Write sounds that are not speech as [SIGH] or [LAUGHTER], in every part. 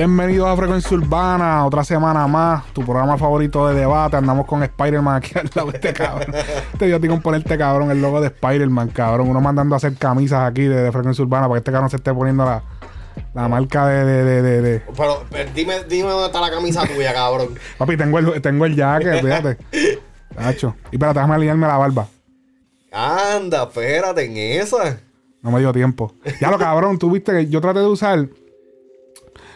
Bienvenidos a Frecuencia Urbana, otra semana más, tu programa favorito de debate. Andamos con Spider-Man aquí al lado de este cabrón. Este yo tengo que ponerte cabrón el logo de Spider-Man, cabrón. Uno mandando a hacer camisas aquí de, de Frecuencia Urbana para que este cabrón se esté poniendo la, la marca de, de, de, de- de- Pero, pero dime, dime dónde está la camisa tuya, cabrón. Papi, tengo el, tengo el jacket, fíjate. Tacho. Y espérate, déjame alinearme la barba. Anda, espérate en esa. No me dio tiempo. Ya lo cabrón, tú viste que yo traté de usar.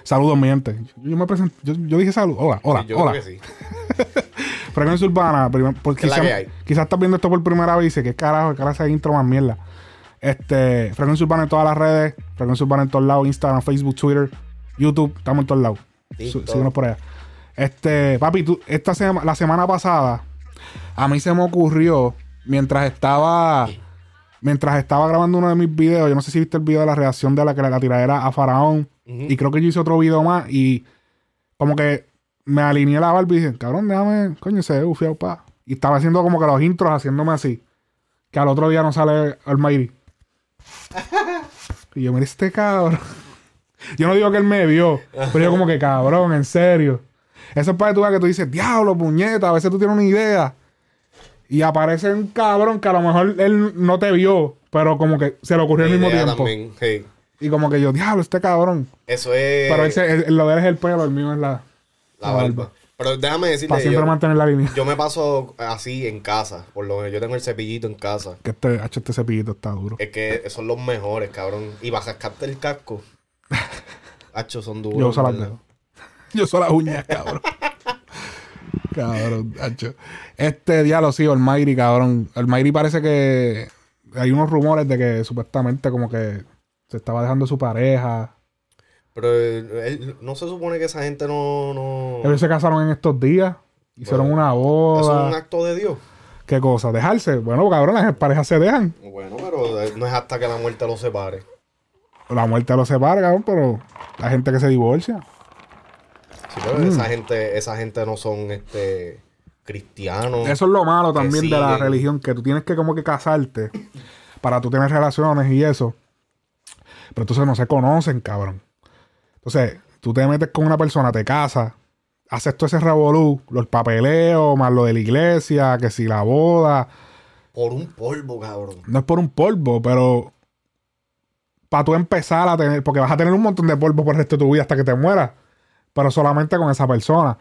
Saludos, mi gente. Yo, yo me presenté, yo, yo dije salud. Hola, hola, Sí, yo hola. creo que sí. [LAUGHS] Frecuencia Urbana, prim- por- ¿Qué es la quizás estás viendo esto por primera vez y dices, ¿qué carajo? ¿Qué carajo ese intro más mierda? Este, Frecuencia Urbana en todas las redes, Frecuencia Urbana en todos lados, Instagram, Facebook, Twitter, YouTube, estamos en todos lados. Sí. Síguenos por allá. Este, papi, tú, esta sema- la semana pasada, a mí se me ocurrió, mientras estaba, mientras estaba grabando uno de mis videos, yo no sé si viste el video de la reacción de la que la tiradera a Faraón, y creo que yo hice otro video más, y como que me alineé la barba y dije, cabrón, déjame, coño, se ve bufiado, pa. Y estaba haciendo como que los intros, haciéndome así. Que al otro día no sale Almighty. y yo, mira este cabrón. yo no digo que él me vio, pero yo como que cabrón, en serio. Eso es para que tú veas que tú dices, diablo, puñeta, a veces tú tienes una idea. Y aparece un cabrón que a lo mejor él no te vio, pero como que se le ocurrió al Mi mismo tiempo. también. Y como que yo, diablo, este cabrón. Eso es Pero ese, el- lo de él es el pelo, el mío es la, la la barba. barba. Pero déjame decirte, para siempre yo, mantener la línea. yo me paso así en casa. Por lo menos yo tengo el cepillito en casa. Que este, hacho, este cepillito está duro. Es que son los mejores, cabrón. Y vas a cascarte el casco. [LAUGHS] Hacho, son duros. Yo uso las dedos. [LAUGHS] Yo uso las uñas, cabrón. Cabrón, hacho. Este diálogo, sí, Almighty, cabrón. Almighty parece que hay unos rumores de que supuestamente como que se estaba dejando su pareja. Pero eh, él- no se supone que esa gente no... no... Ellos se casaron en estos días. Hicieron Bueno, una Eso es un boda. acto de Dios. ¿Qué cosa? ¿Dejarse? Bueno, cabrón, las parejas se dejan. Bueno, pero eh, no es hasta que la muerte los separe. La muerte los separa, cabrón, pero hay gente que se divorcia. Sí, pero Mm. esa gente, esa gente no son este cristianos. Eso es lo malo también de la religión, que tú tienes que como que casarte para tú tener relaciones y eso. Pero entonces no se conocen, cabrón. Entonces, tú te metes con una persona, te casas, haces todo ese revolú, los papeleos, más lo de la iglesia, que si la boda. Por un polvo, cabrón. No es por un polvo, pero para tú empezar a tener, porque vas a tener un montón de polvo por el resto de tu vida hasta que te mueras, pero solamente con esa persona.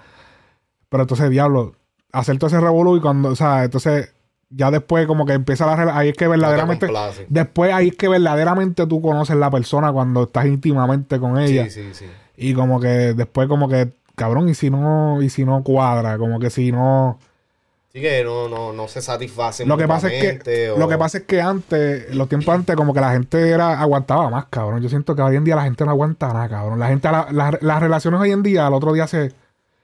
Pero entonces, diablo, hacer todo ese revolú y cuando, o sea, entonces ya después como que empieza la rela- ahí es que verdaderamente, después ahí es que verdaderamente tú conoces la persona cuando estás íntimamente con ella. Sí, sí, sí. Y como que después como que, cabrón, y si no, y si no cuadra, como que si no... Sí que no, no, no se satisface Lo que pasa es que o- lo que pasa es que antes, los tiempos antes, como que la gente era aguantaba más, cabrón. Yo siento que hoy en día la gente no aguanta nada, cabrón. La gente, la- la- las relaciones hoy en día, al otro día se,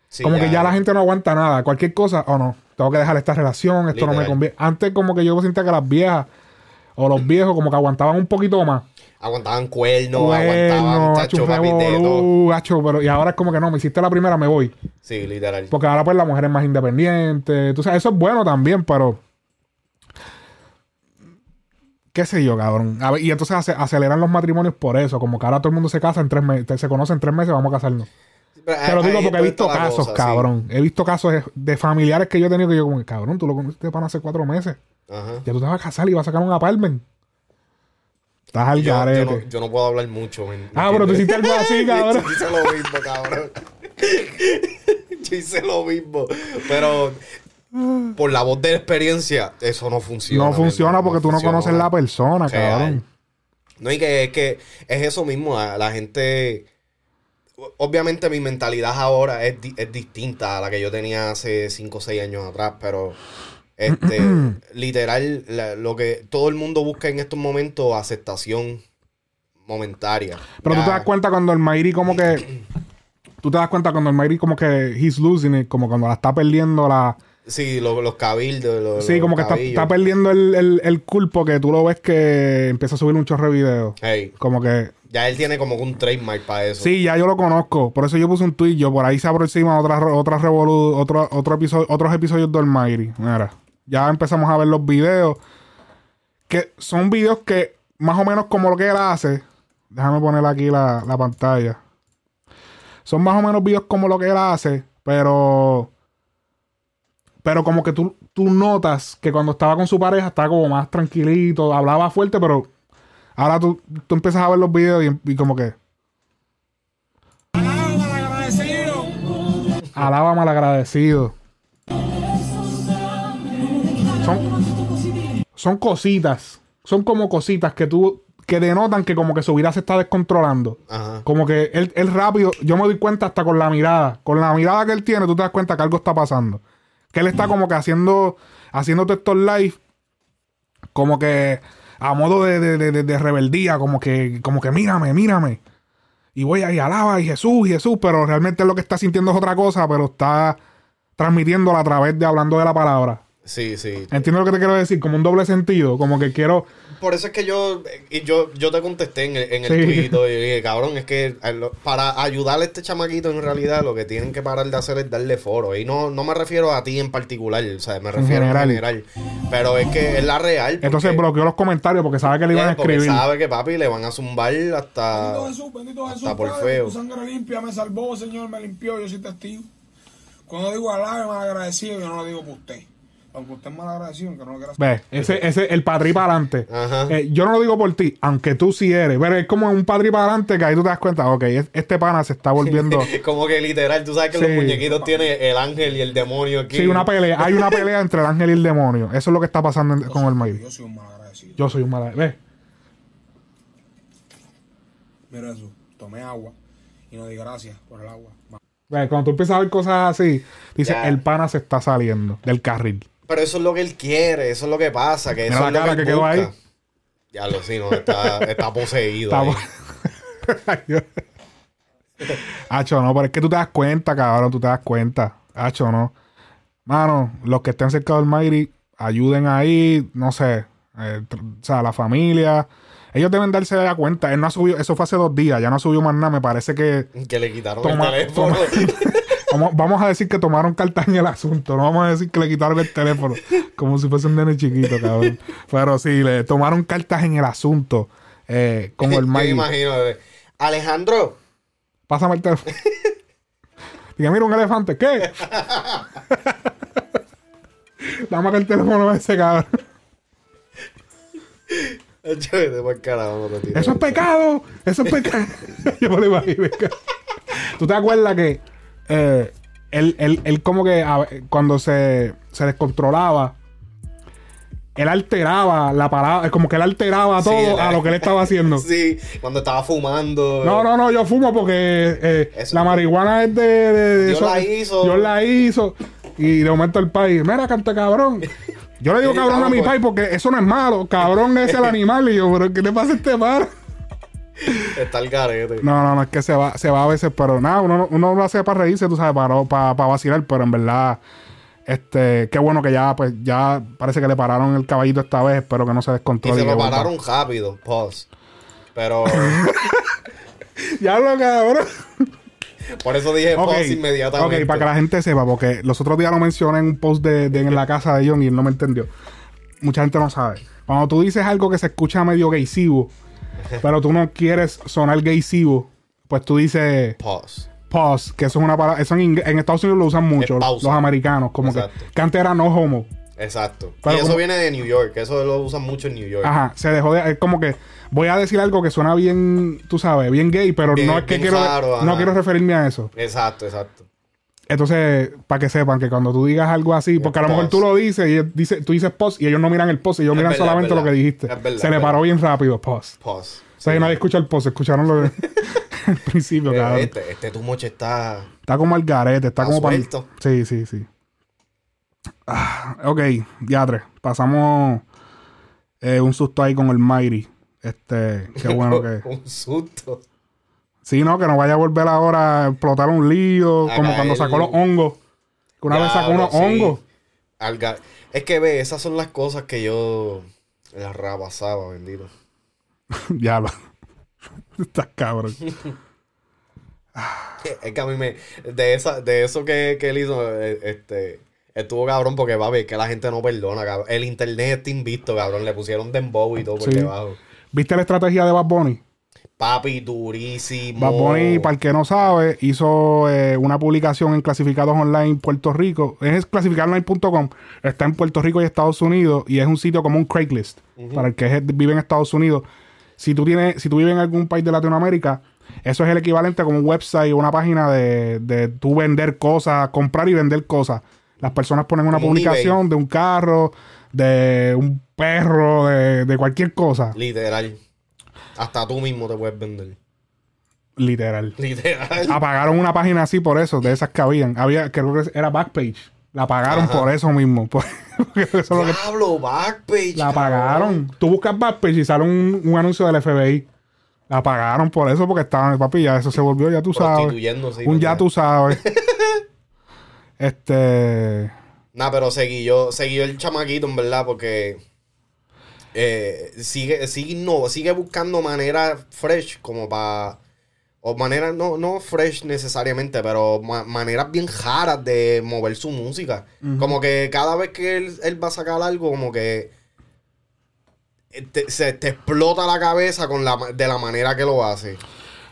Sí, como que ya la gente no aguanta nada. Cualquier cosa, o no, tengo que dejar esta relación, esto no me conviene. Antes como que yo sentía que las viejas o los viejos como que aguantaban un poquito más. Aguantaban cuernos, Bueno, aguantaban tacho papi de todo. hacho, pero y ahora es como que no, me hiciste la primera, me voy. Sí, literal. Porque ahora pues la mujer es más independiente. Tú sabes, eso es bueno también, pero... ¿Qué sé yo, cabrón? A ver, y entonces ace- aceleran los matrimonios por eso. Como que ahora todo el mundo se casa en tres meses. Se conoce en tres meses, vamos a casarnos. Pero Te lo digo porque he visto casos, cosa, sí. cabrón. He visto casos de, de familiares que yo he tenido que yo como, cabrón, tú lo conociste para hace cuatro meses. Ajá. Ya tú te vas a casar y vas a sacar un apartment. Estás al Yo, yo no, yo no puedo hablar mucho. ¿me- me ah, pero tú hiciste algo así, [LAUGHS] cabrón. Yo hice lo mismo, cabrón. [LAUGHS] Yo hice lo mismo. Pero por la voz de la experiencia, eso no funciona. no funciona porque tú no funciona. conoces la persona, cabrón. No, y que es que es eso mismo. La, la gente. Obviamente mi mentalidad ahora es, di- es distinta a la que yo tenía hace 5 o 6 años atrás, pero este literal, la- lo que todo el mundo busca en estos momentos, aceptación momentaria. Pero tú te das cuenta cuando el Mayri como que... Tú te das cuenta cuando el Mayri como que he's losing it, como cuando la está perdiendo la... Sí, lo- los cabildos. lo- Sí, los como que está, está perdiendo el, el, el culpo que tú lo ves que empieza a subir un chorro de videos. Hey, Como que... ya él tiene como un trademark para eso. Sí, ya yo lo conozco. Por eso yo puse un tweet. Yo por ahí se aproxima otra, otra revolu- otro, otro episodio, otros episodios del Mayri. Mira, ya empezamos a ver los videos. Que son videos que, más o menos como lo que él hace. Déjame poner aquí la, la pantalla. son más o menos videos como lo que él hace, pero. Pero como que tú, tú notas que cuando estaba con su pareja estaba como más tranquilito, hablaba fuerte, pero ahora tú, tú empiezas a ver los videos y, y como que. Alaba malagradecido. Son, son cositas. Son como cositas que tú. que denotan que como que su vida se está descontrolando. Ajá. Como que él, él rápido, yo me doy cuenta hasta con la mirada. Con la mirada que él tiene, tú te das cuenta que algo está pasando. Que él está como que haciendo, haciéndote estos live, como que a modo de, de- de- de- rebeldía, como que, como que mírame, mírame. Y voy ahí, alaba, y Jesús, y Jesús, pero realmente lo que está sintiendo es otra cosa, pero está transmitiéndola a través de hablando de la palabra. Sí, sí. Entiendo lo que te quiero decir, como un doble sentido, como que quiero, Por eso es que yo, y yo, yo te contesté en el, en el Sí. tuito y dije, cabrón, es que para ayudarle a este chamaquito en realidad lo que tienen que parar de hacer es darle foro. Y no, no me refiero a ti en particular, o sea, me refiero en general. general. Pero es que es la real. porque- entonces bloqueó los comentarios porque sabe que le iban a eh, porque escribir. sabe que papi le van a zumbar hasta... Bendito Jesús, bendito Jesús. hasta por Padre, feo. Tu sangre limpia me salvó, Señor, me limpió, yo soy testigo. Cuando digo alabe, mal agradecido, yo no lo digo por usted. Aunque usted es mal agradecido, aunque no lo quiera Ve, ese, ese, el padrí para adelante. Eh, yo no lo digo por ti, aunque tú sí eres. Pero es como un padrí para adelante que ahí tú te das cuenta, ok, es- este pana se está volviendo. [LAUGHS] Como que literal, tú sabes que Sí. los muñequitos tienen el ángel y el demonio aquí. sí, una pelea. Hay una pelea entre el ángel y el demonio. Eso es lo que está pasando en- con el Mayri. Yo soy un mal agradecido. Yo soy un mal. Ve, Mira eso, tomé agua y no di gracias por el agua. ve, cuando tú empiezas a ver cosas así, dices, Ya. el pana se está saliendo del carril. Pero eso es lo que él quiere, eso es lo que pasa, que Mira eso la es lo cara que, que quedó ahí. Ya lo sí, no, está, está poseído. Está-. [LAUGHS] Hacho, no, pero es que tú te das cuenta, cabrón, tú te das cuenta. Hacho, no. Mano, los que estén cerca del Mayri, ayuden ahí, no sé, eh, o sea, la familia. Ellos deben darse ya cuenta. Él no ha subido, eso fue hace dos días, ya no subió más nada. Me parece que. Que le quitaron Toma- el teléfono. [LAUGHS] Vamos, vamos a decir que tomaron cartas en el asunto. No vamos a decir que le quitaron el teléfono. [LAUGHS] Como si fuese un nene chiquito, cabrón. Pero sí, le tomaron cartas en el asunto. eh, con [LAUGHS] el Mayri. imagino. bebé. Alejandro, Pásame el teléfono. [LAUGHS] Diga, mira un elefante. ¿Qué? Dame acá el teléfono ese, cabrón. Eso es pecado. Eso es pecado. Yo me lo imagino. ¿Tú te acuerdas que eh, él, él- él como que a- cuando se, se descontrolaba, él alteraba la palabra, como que él alteraba todo a lo que él estaba haciendo. [LAUGHS] Sí, cuando estaba fumando. No, no, no, yo fumo porque eh, la marihuana es de, de- de Dios la hizo. Dios la hizo. Y de momento el país, mira, canta cabrón. Yo le digo [LAUGHS] cabrón a mi país porque eso no es malo. Cabrón es el [LAUGHS] animal. Y yo, pero ¿qué le pasa a este mar? [LAUGHS] Está el garete. No, no, no, es que se va, se va a veces, pero nada, uno, uno lo hace para reírse, tú sabes, para, para, para vacilar, pero en verdad, este, qué bueno que ya, pues, ya parece que le pararon el caballito esta vez, espero que no se Y descontrole. se y lo que vuelva. pararon rápido, pause. Pero [LAUGHS] Ya lo cabrón. por eso dije Ok, pause inmediatamente. ok, para que la gente sepa, porque los otros días lo mencioné en un post de, de- en la casa de John y él no me entendió. Mucha gente no sabe. Cuando tú dices algo que se escucha medio gaysivo, [LAUGHS] pero tú no quieres sonar gaysivo, pues tú dices Pause. pause, que eso es una palabra. Eso en, en Estados Unidos lo usan mucho los, americanos, como que, Exacto. que antes era no homo. Exacto. Pero y eso como- viene de New York, eso lo usan mucho en New York. Ajá, se dejó de. Es como que voy a decir algo que suena bien, tú sabes, bien gay, pero Bien- no es que quiero, raro, no ajá. quiero referirme a eso. Exacto, exacto. Entonces, para que sepan que cuando tú digas algo así, porque a lo mejor post. tú lo dices y dice, tú dices post y ellos no miran el post, ellos Es miran verdad, solamente lo que dijiste. Es verdad, Se le paró bien rápido, post. Pause. O sea, Sí. nadie escucha el post, escucharon lo de [LAUGHS] al principio, Eh, cabrón. este, este tu moche está. Está como el garete, está, Está como para. Sí, sí, sí. Ah, ok, ya tres. Pasamos eh, un susto ahí con el Mighty. Este, qué bueno [LAUGHS] que. Un susto. Sí, no, que no vaya a volver ahora a explotar un lío, A como caer. cuando sacó los hongos. Que una vez sacó unos sí. hongos. Es que ve, esas son las cosas que yo las rabasaba, bendito. [LAUGHS] ya lo. [LAUGHS] Estás cabrón. [LAUGHS] Es que a mí me. De, esa, de eso que, que él hizo, eh, este. Estuvo cabrón porque va a ver que la gente no perdona, cabrón. El internet está invisto, cabrón. Le pusieron dembow y todo por Sí. debajo. ¿Viste la estrategia de Bad Bunny? Papi, durísimo. Bad Bunny, para el que no sabe, hizo eh, una publicación en Clasificados Online Puerto Rico. Es clasificadoonline.com. Está en Puerto Rico y Estados Unidos y es un sitio como un Craigslist para el que vive en Estados Unidos. Si tú, tienes, si tú vives en algún país de Latinoamérica, eso es el equivalente como un website o una página de, de tú vender cosas, comprar y vender cosas. Las personas ponen una un publicación de un carro, de un perro, de, de cualquier cosa. Literal. Hasta tú mismo te puedes vender. Literal. Literal. apagaron una página así por eso, de esas que habían. Había, creo que era Backpage. La apagaron Ajá. por eso mismo. [LAUGHS] por- porque eso es lo que- Diablo, Backpage. la apagaron. Tú buscas Backpage y sale un, un anuncio del FBI. La apagaron por eso, porque estaban, papi, ya eso se volvió, ya tú sabes. Un ya tú sabes. [LAUGHS] este. Nah, pero seguí yo, seguí el chamaquito, en verdad, porque eh, sigue, sigue, sigue buscando maneras fresh como para... O maneras, no, no fresh necesariamente, pero ma- maneras bien jaras de mover su música. Como que cada vez que él, él va a sacar algo, como que eh, te, se te explota la cabeza con la, de la manera que lo hace.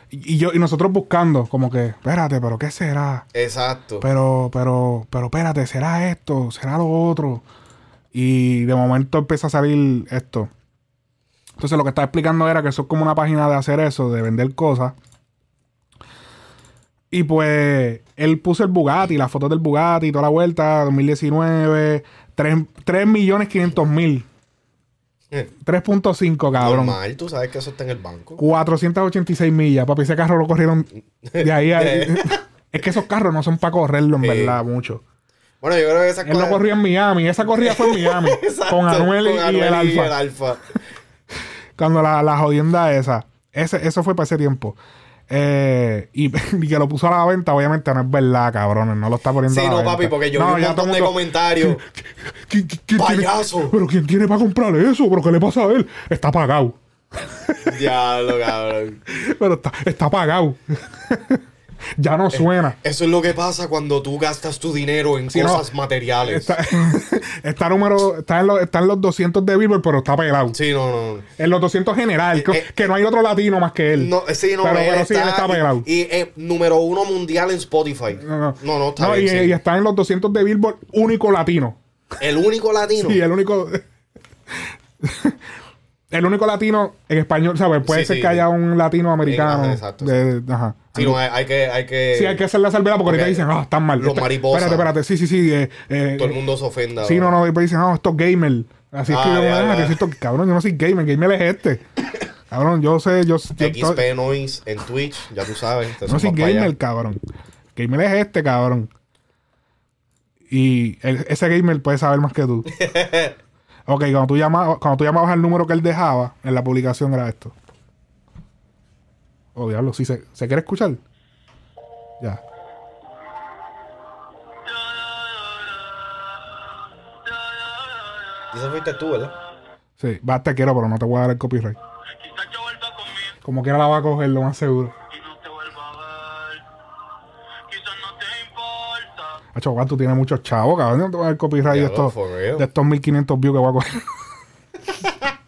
Y, y yo, y nosotros buscando, como que, espérate, pero ¿qué será? Exacto. Pero, pero, pero espérate, ¿será esto? ¿Será lo otro? Y de momento empieza a salir esto. Entonces lo que estaba explicando era que eso es como una página de hacer eso, de vender cosas. Y pues él puso el Bugatti, las fotos del Bugatti, toda la vuelta, 2019, 3, millones 500 mil. Eh, 3.5, cabrón. Normal, tú sabes que eso está en el banco. 486 millas. Papi, ese carro lo corrieron de ahí a. [LAUGHS] [LAUGHS] Es que esos carros no son para correrlo, en verdad, mucho. Bueno, yo creo que esas Él no corría en Miami. Esa corrida fue en [LAUGHS] Miami. Exacto, con Anuel, y, y el Anuel y Alfa. Alfa. [LAUGHS] Cuando la, la jodienda esa. Ese, eso fue para ese tiempo. Eh, y, [LAUGHS] y que lo puso a la venta, obviamente no es verdad, cabrones. No lo está poniendo Sí, a la no, venta. papi, porque yo No, vi un montón de el mundo- comentarios. ¿Quién- quién- quién tiene- ¡Payaso! pero ¿quién tiene para comprarle eso? ¿Pero qué le pasa a él? Está pagado. Diablo, cabrón. Pero está, está pagado. Ya no suena. Eso es lo que pasa cuando tú gastas tu dinero en no. cosas materiales. Está, [LAUGHS] está número, está en, los, está en los 200 de Billboard, pero está pelado. Sí, no, no. En los 200 general, que, eh, que no hay otro latino más que él. No, sí, no, pero, él pero sí, él está pelado. Y, y, eh, número uno mundial en Spotify. No, no. no, no, está bien, y, sí. y está en los 200 de Billboard, único latino. El único latino. Sí, el único. [LAUGHS] el único latino en español, ¿sabes? Puede Sí, ser sí, que haya un latino americano. Exacto, de- ajá. Sí, no, hay, hay que, hay que... Sí, hay que hacer la salvedad porque ahorita dicen, ah, están mal. los Este- mariposas. Espérate, espérate, sí, sí, sí. eh, eh, Todo el mundo se ofenda. Sí, no, no, después dicen, no, estos gamer. Así es que Ah, yo, ya, ah, ya. que si esto- cabrón, yo no soy gamer, gamer es este. [LAUGHS] cabrón, yo sé, yo, yo XP Noise en Twitch, ya tú sabes. no soy gamer, cabrón. Gamer es este, cabrón. Y el- ese gamer puede saber más que tú. [LAUGHS] ok, cuando tú, llamabas, cuando tú llamabas al número que él dejaba en la publicación era esto. Oh, diablo, sí, ¿se, ¿se quiere escuchar? Ya. Y eso fuiste tú, ¿verdad? Sí, va, te quiero, pero no te voy a dar el copyright. Como quiera la va a coger, lo más seguro. Hacho, tú tienes muchos chavos, cabrón. No te voy a dar copyright de estos, de estos 1500 views que voy a coger. [LAUGHS]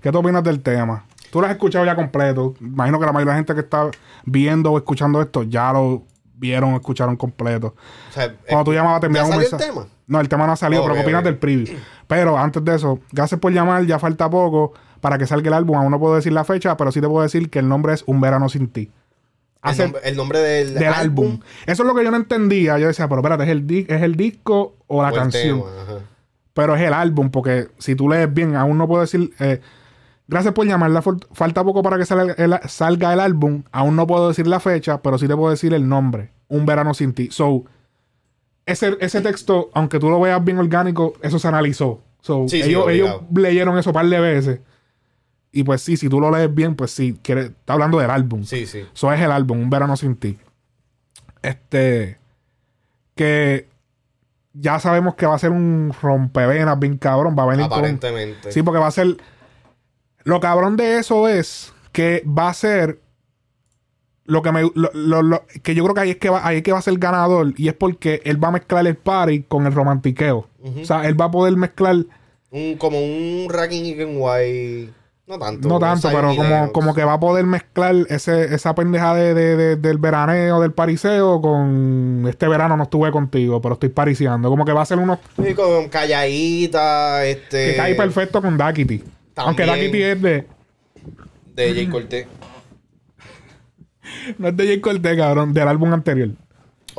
¿Qué tú opinas del tema? Tú lo has escuchado ya completo. Imagino que la mayoría de la gente que está viendo o escuchando esto ya lo vieron escucharon completo. O sea, Cuando tú llamabas te ¿ya enviaban un salió el mensaje. tema? No, el tema no ha salido, pero ¿qué opinas del preview? Pero antes de eso, gracias por llamar, ya falta poco para que salga el álbum. Aún no puedo decir la fecha, pero sí te puedo decir que el nombre es Un Verano Sin Ti. El, Hace- nombre, el nombre del, del álbum. Eso es lo que yo no entendía. Yo decía, pero espérate, ¿es el, di- ¿es el disco o la o canción? tema. Pero es el álbum, porque si tú lees bien, aún no puedo decir. eh, gracias por llamarla. fal- Falta poco para que salga el, salga el álbum. Aún no puedo decir la fecha, pero sí te puedo decir el nombre. Un verano sin ti. So, ese, ese texto, aunque tú lo veas bien orgánico, eso se analizó. So, Sí, sí, ellos, leyeron eso un par de veces. Y pues sí, si tú lo lees bien, pues sí, quiere, está hablando del álbum. Sí, sí. Eso es el álbum, Un Verano Sin Ti. Este. Que ya sabemos que va a ser un rompevenas bien cabrón. Va a venir con. Aparentemente. Sí, porque va a ser. Lo cabrón de eso es que va a ser lo que me lo- lo- lo- que yo creo que ahí es que va ahí es que va a ser ganador y es porque él va a mezclar el party con el romantiqueo o sea él va a poder mezclar Un, como un Racking y. No tanto. no tanto pero como, como que va a poder mezclar ese, esa pendeja de, de- de- del veraneo del pariseo con este verano no estuve contigo pero estoy pariseando como que va a ser uno Sí, con calladita, este. que cae perfecto con Dakity aunque También. Dakity es de De Jay Cortez. [LAUGHS] no es de J. Cortez cabrón del álbum anterior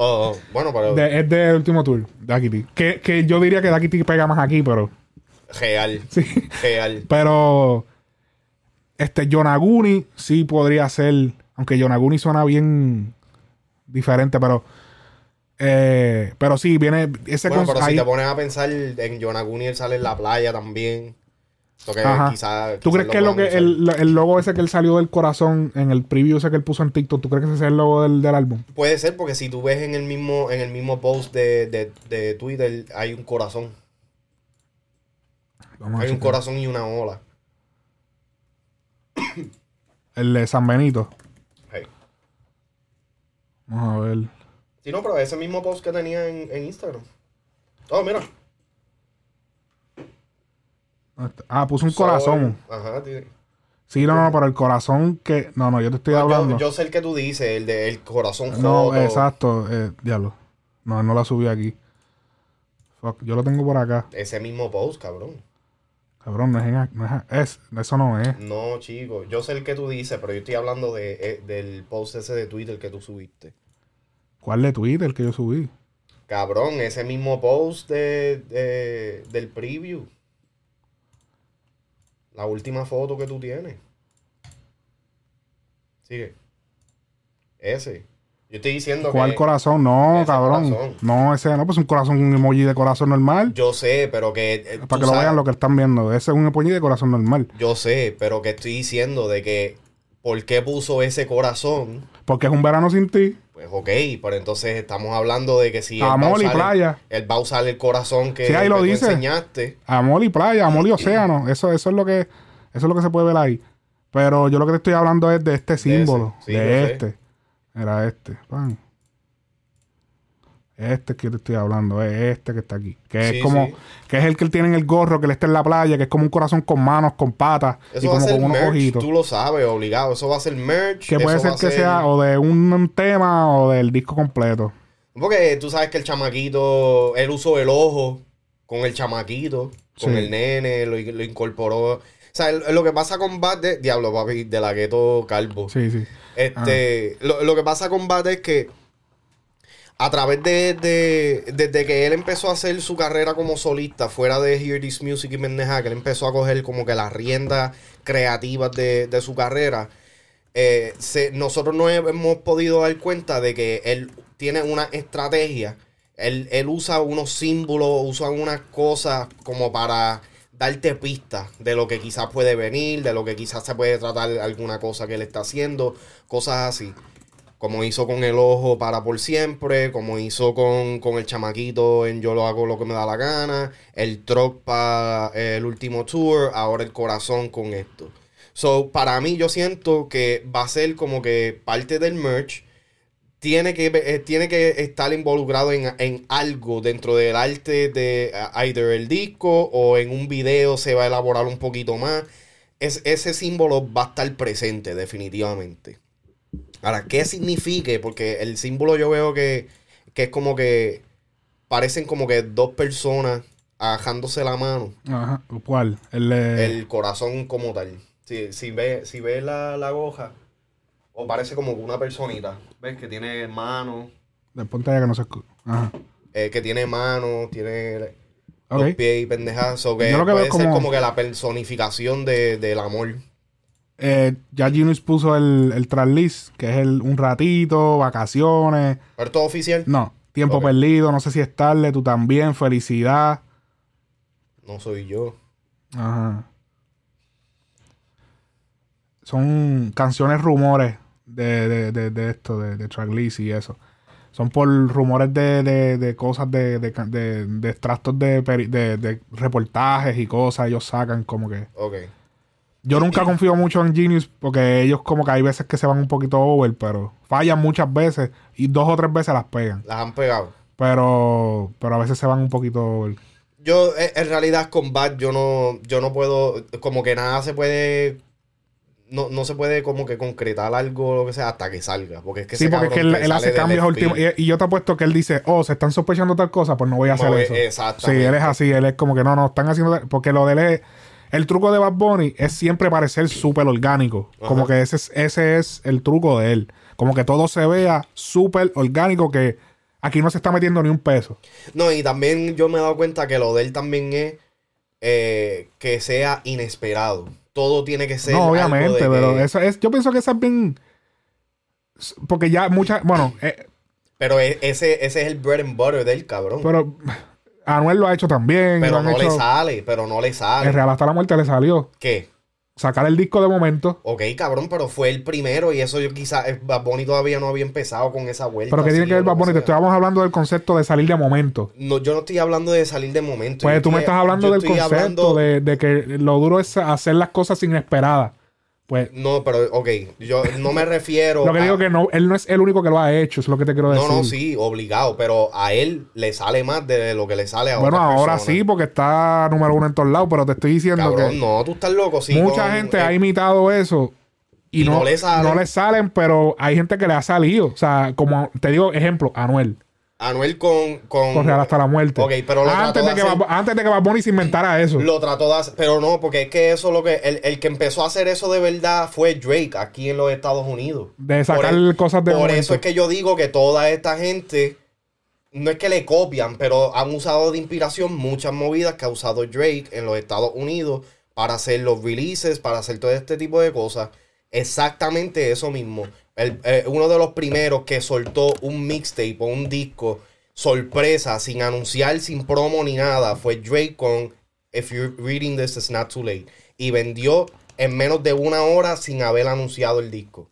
Oh, oh, bueno, pero. De- es del último tour Dakity que, que yo diría que Dakity pega más aquí pero Real. [LAUGHS] sí Real. Pero este Yonaguni sí podría ser, aunque Yonaguni suena bien diferente, pero eh, pero sí viene ese Bueno, pero ahí- si te pones a pensar en Yonaguni, él sale en la playa también. Que quizá- ¿Tú quizá crees que lo que el, el logo ese que él salió del corazón en el preview ese que él puso en TikTok, ¿tú crees que ese es el logo del, del álbum? Puede ser porque si tú ves en el mismo, en el mismo post de, de, de Twitter, hay un corazón. Vamos Hay un corazón y una ola. El de San Benito. Hey. Vamos a ver. Sí, no, pero ese mismo post que tenía en, en Instagram. Oh, mira. Ah, puso un corazón. Ajá, tío. Sí, no, no, pero el corazón que. No, no, yo te estoy No, hablando. yo, yo sé el que tú dices, el de el corazón No, exacto. Eh, diablo. No, no la subí aquí. Fuck, yo lo tengo por acá. Ese mismo post, cabrón. Cabrón, no es, en- no es, es- eso no es. No, chico. Yo sé el que tú dices, pero yo estoy hablando de, eh, del post ese de Twitter que tú subiste. ¿Cuál de Twitter que yo subí? Cabrón, ese mismo post de, de- del preview. La última foto que tú tienes. Sigue. Ese. Yo estoy diciendo ¿Cuál que... corazón? No, cabrón. corazón. No, ese no, pues un corazón, un emoji de corazón normal. Yo sé, pero que... eh, para que lo vean lo que están viendo. Ese es un emoji de corazón normal. Yo sé, pero que estoy diciendo de que... ¿Por qué puso ese corazón? Porque es un verano sin ti. Pues ok, pero entonces estamos hablando de que si... él va a Amor y usar el- playa. Él va a usar el corazón que, Sí, ahí lo que tú enseñaste. Amor y playa, amor y océano. Eso, eso es lo que, eso es lo que se puede ver ahí. Pero yo lo que te estoy hablando es de este símbolo. Sí, de sé. este. Era este. Pan. Este que yo te estoy hablando, es este que está aquí. Que Sí, es como, sí. que es el que él tiene en el gorro, que él está en la playa, que es como un corazón con manos, con patas y Eso va a como ser con unos merch, ojitos. tú lo sabes, obligado. Eso va a ser merch. Que puede ser que sea o de un tema o del disco completo. Porque tú sabes que el chamaquito, él usó el ojo con el chamaquito, con Sí. el nene, lo, lo incorporó. O sea, el- lo que pasa con Bat de... Diablo, papi, de la gueto calvo. Sí, sí. Este, lo, lo que pasa con Bat es que a través de, de- desde que él empezó a hacer su carrera como solista, fuera de Hear This Music y Mendeja, que él empezó a coger como que las riendas creativas de, de su carrera, eh, nosotros no hemos podido dar cuenta de que él tiene una estrategia. Él, él usa unos símbolos, usa unas cosas como para darte pistas de lo que quizás puede venir, de lo que quizás se puede tratar alguna cosa que él está haciendo, cosas así. Como hizo con el ojo para por siempre, como hizo con, con el chamaquito en Yo lo hago lo que me da la gana, el truck para el último tour, ahora el corazón con esto. So, para mí yo siento que va a ser como que parte del merch tiene que, eh, tiene que estar involucrado en, en algo dentro del arte de eh, either el disco o en un video se va a elaborar un poquito más. Es, ese símbolo va a estar presente definitivamente. Ahora, ¿qué signifique? Porque el símbolo yo veo que, que es como que parecen como que dos personas ajándose la mano. Ajá. ¿Cuál? El, El corazón como tal. Si, si ves si ve la, la goja, o parece como una personita. ¿Ves? Que tiene manos, de ponte allá que no se. Ajá. eh, que tiene manos, tiene los pies y pendejas. So que Yo lo que puede veo ser como- como que la personificación de, del amor. Eh, ya Genius puso el, el que es el, un ratito, vacaciones. ¿Pero todo oficial? No, tiempo perdido, no sé si es tarde, tú también, felicidad. No soy yo. Ajá. Son canciones rumores de, de, de, de esto, de, de tracklist y eso. Son por rumores de, de, de cosas, de, de, de, de extractos de, peri- de, de reportajes y cosas. Ellos sacan como que. Ok. Yo nunca confío mucho en Genius porque ellos como que hay veces que se van un poquito over, pero fallan muchas veces y dos o tres veces las pegan. Las han pegado. Pero, pero a veces se van un poquito over. Yo, en realidad, con Bad, yo no, yo no puedo, como que nada se puede, no, no se puede como que concretar algo o lo que sea hasta que salga. Porque es que Sí, porque es que él, él hace cambios últimos. Y, y yo te apuesto que él dice, oh, se están sospechando tal cosa, pues no voy a hacer No, eso. Sí, exactamente. él es así, él es como que no, no, están haciendo. Porque lo de él es. El truco de Bad Bunny es siempre parecer súper orgánico. Como que ese es, ese es el truco de él. Como que todo se vea súper orgánico, que aquí no se está metiendo ni un peso. No, y también yo me he dado cuenta que lo de él también es eh, que sea inesperado. Todo tiene que ser. No, algo obviamente, de pero que- eso es, yo pienso que eso es bien. Porque ya muchas. Bueno, eh, Pero e- ese, ese es el bread and butter del cabrón. Pero Anuel lo ha hecho también. han no le sale, pero no le sale. Real hasta la muerte le salió. ¿Qué? Sacar el disco de momento. Ok, cabrón, pero fue el primero y eso yo quizás Bad Bunny todavía no había empezado con esa vuelta. Pero que tiene que ver Bad Bunny, te estábamos hablando del concepto de salir de momento. No, yo no estoy hablando de salir de momento. Pues yo tú me estás hablando del concepto hablando- de, de que lo duro es hacer las cosas inesperadas. Pues No, pero ok, yo no me [LAUGHS] refiero lo que a- digo que no, él no es el único que lo ha hecho, es lo que te quiero No, decir. no, sí, obligado, pero a él le sale más de lo que le sale a Bueno, otras ahora personas. sí, porque está número uno en todos lados, pero te estoy diciendo Cabrón, que no, tú estás loco, sí. mucha con- gente eh, ha imitado eso y, y no, no le salen. no le salen, pero hay gente que le ha salido. O sea, como te digo, ejemplo, Anuel, Anuel con... con con Real hasta la muerte. Ok, pero lo antes, trató de que hacer- antes de que Bad Bunny se inventara eso. Lo trató de hacer, pero no, porque es que eso lo que... El, el que empezó a hacer eso de verdad fue Drake aquí en los Estados Unidos. De sacar el- cosas de Por momento. eso es que yo digo que toda esta gente... No es que le copian, pero han usado de inspiración muchas movidas que ha usado Drake en los Estados Unidos para hacer los releases, para hacer todo este tipo de cosas. Exactamente eso mismo. El- eh, uno de los primeros que soltó un mixtape o un disco sorpresa, sin anunciar, sin promo ni nada, fue Drake con If You're Reading This, It's Not Too Late. Y vendió en menos de una hora sin haber anunciado el disco.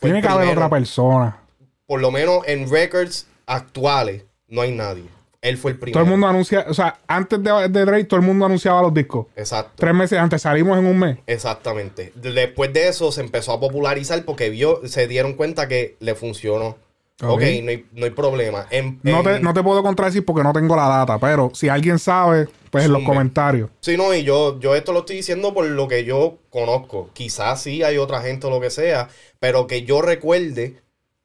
Fue Tiene el que haber otra persona. Por lo menos en records actuales no hay nadie. Él fue el primero. Todo el mundo anuncia, o sea, antes de, de Drake, todo el mundo anunciaba los discos. Exacto. Tres meses antes salimos en un mes. Exactamente. Después de eso se empezó a popularizar porque vio, se dieron cuenta que le funcionó. Ok. Ok, no, hay, no hay problema. En- No te, no te puedo contradecir porque no tengo la data, pero si alguien sabe, pues en los comentarios. Sí, no, y yo, yo esto lo estoy diciendo por lo que yo conozco. Quizás sí hay otra gente o lo que sea, pero que yo recuerde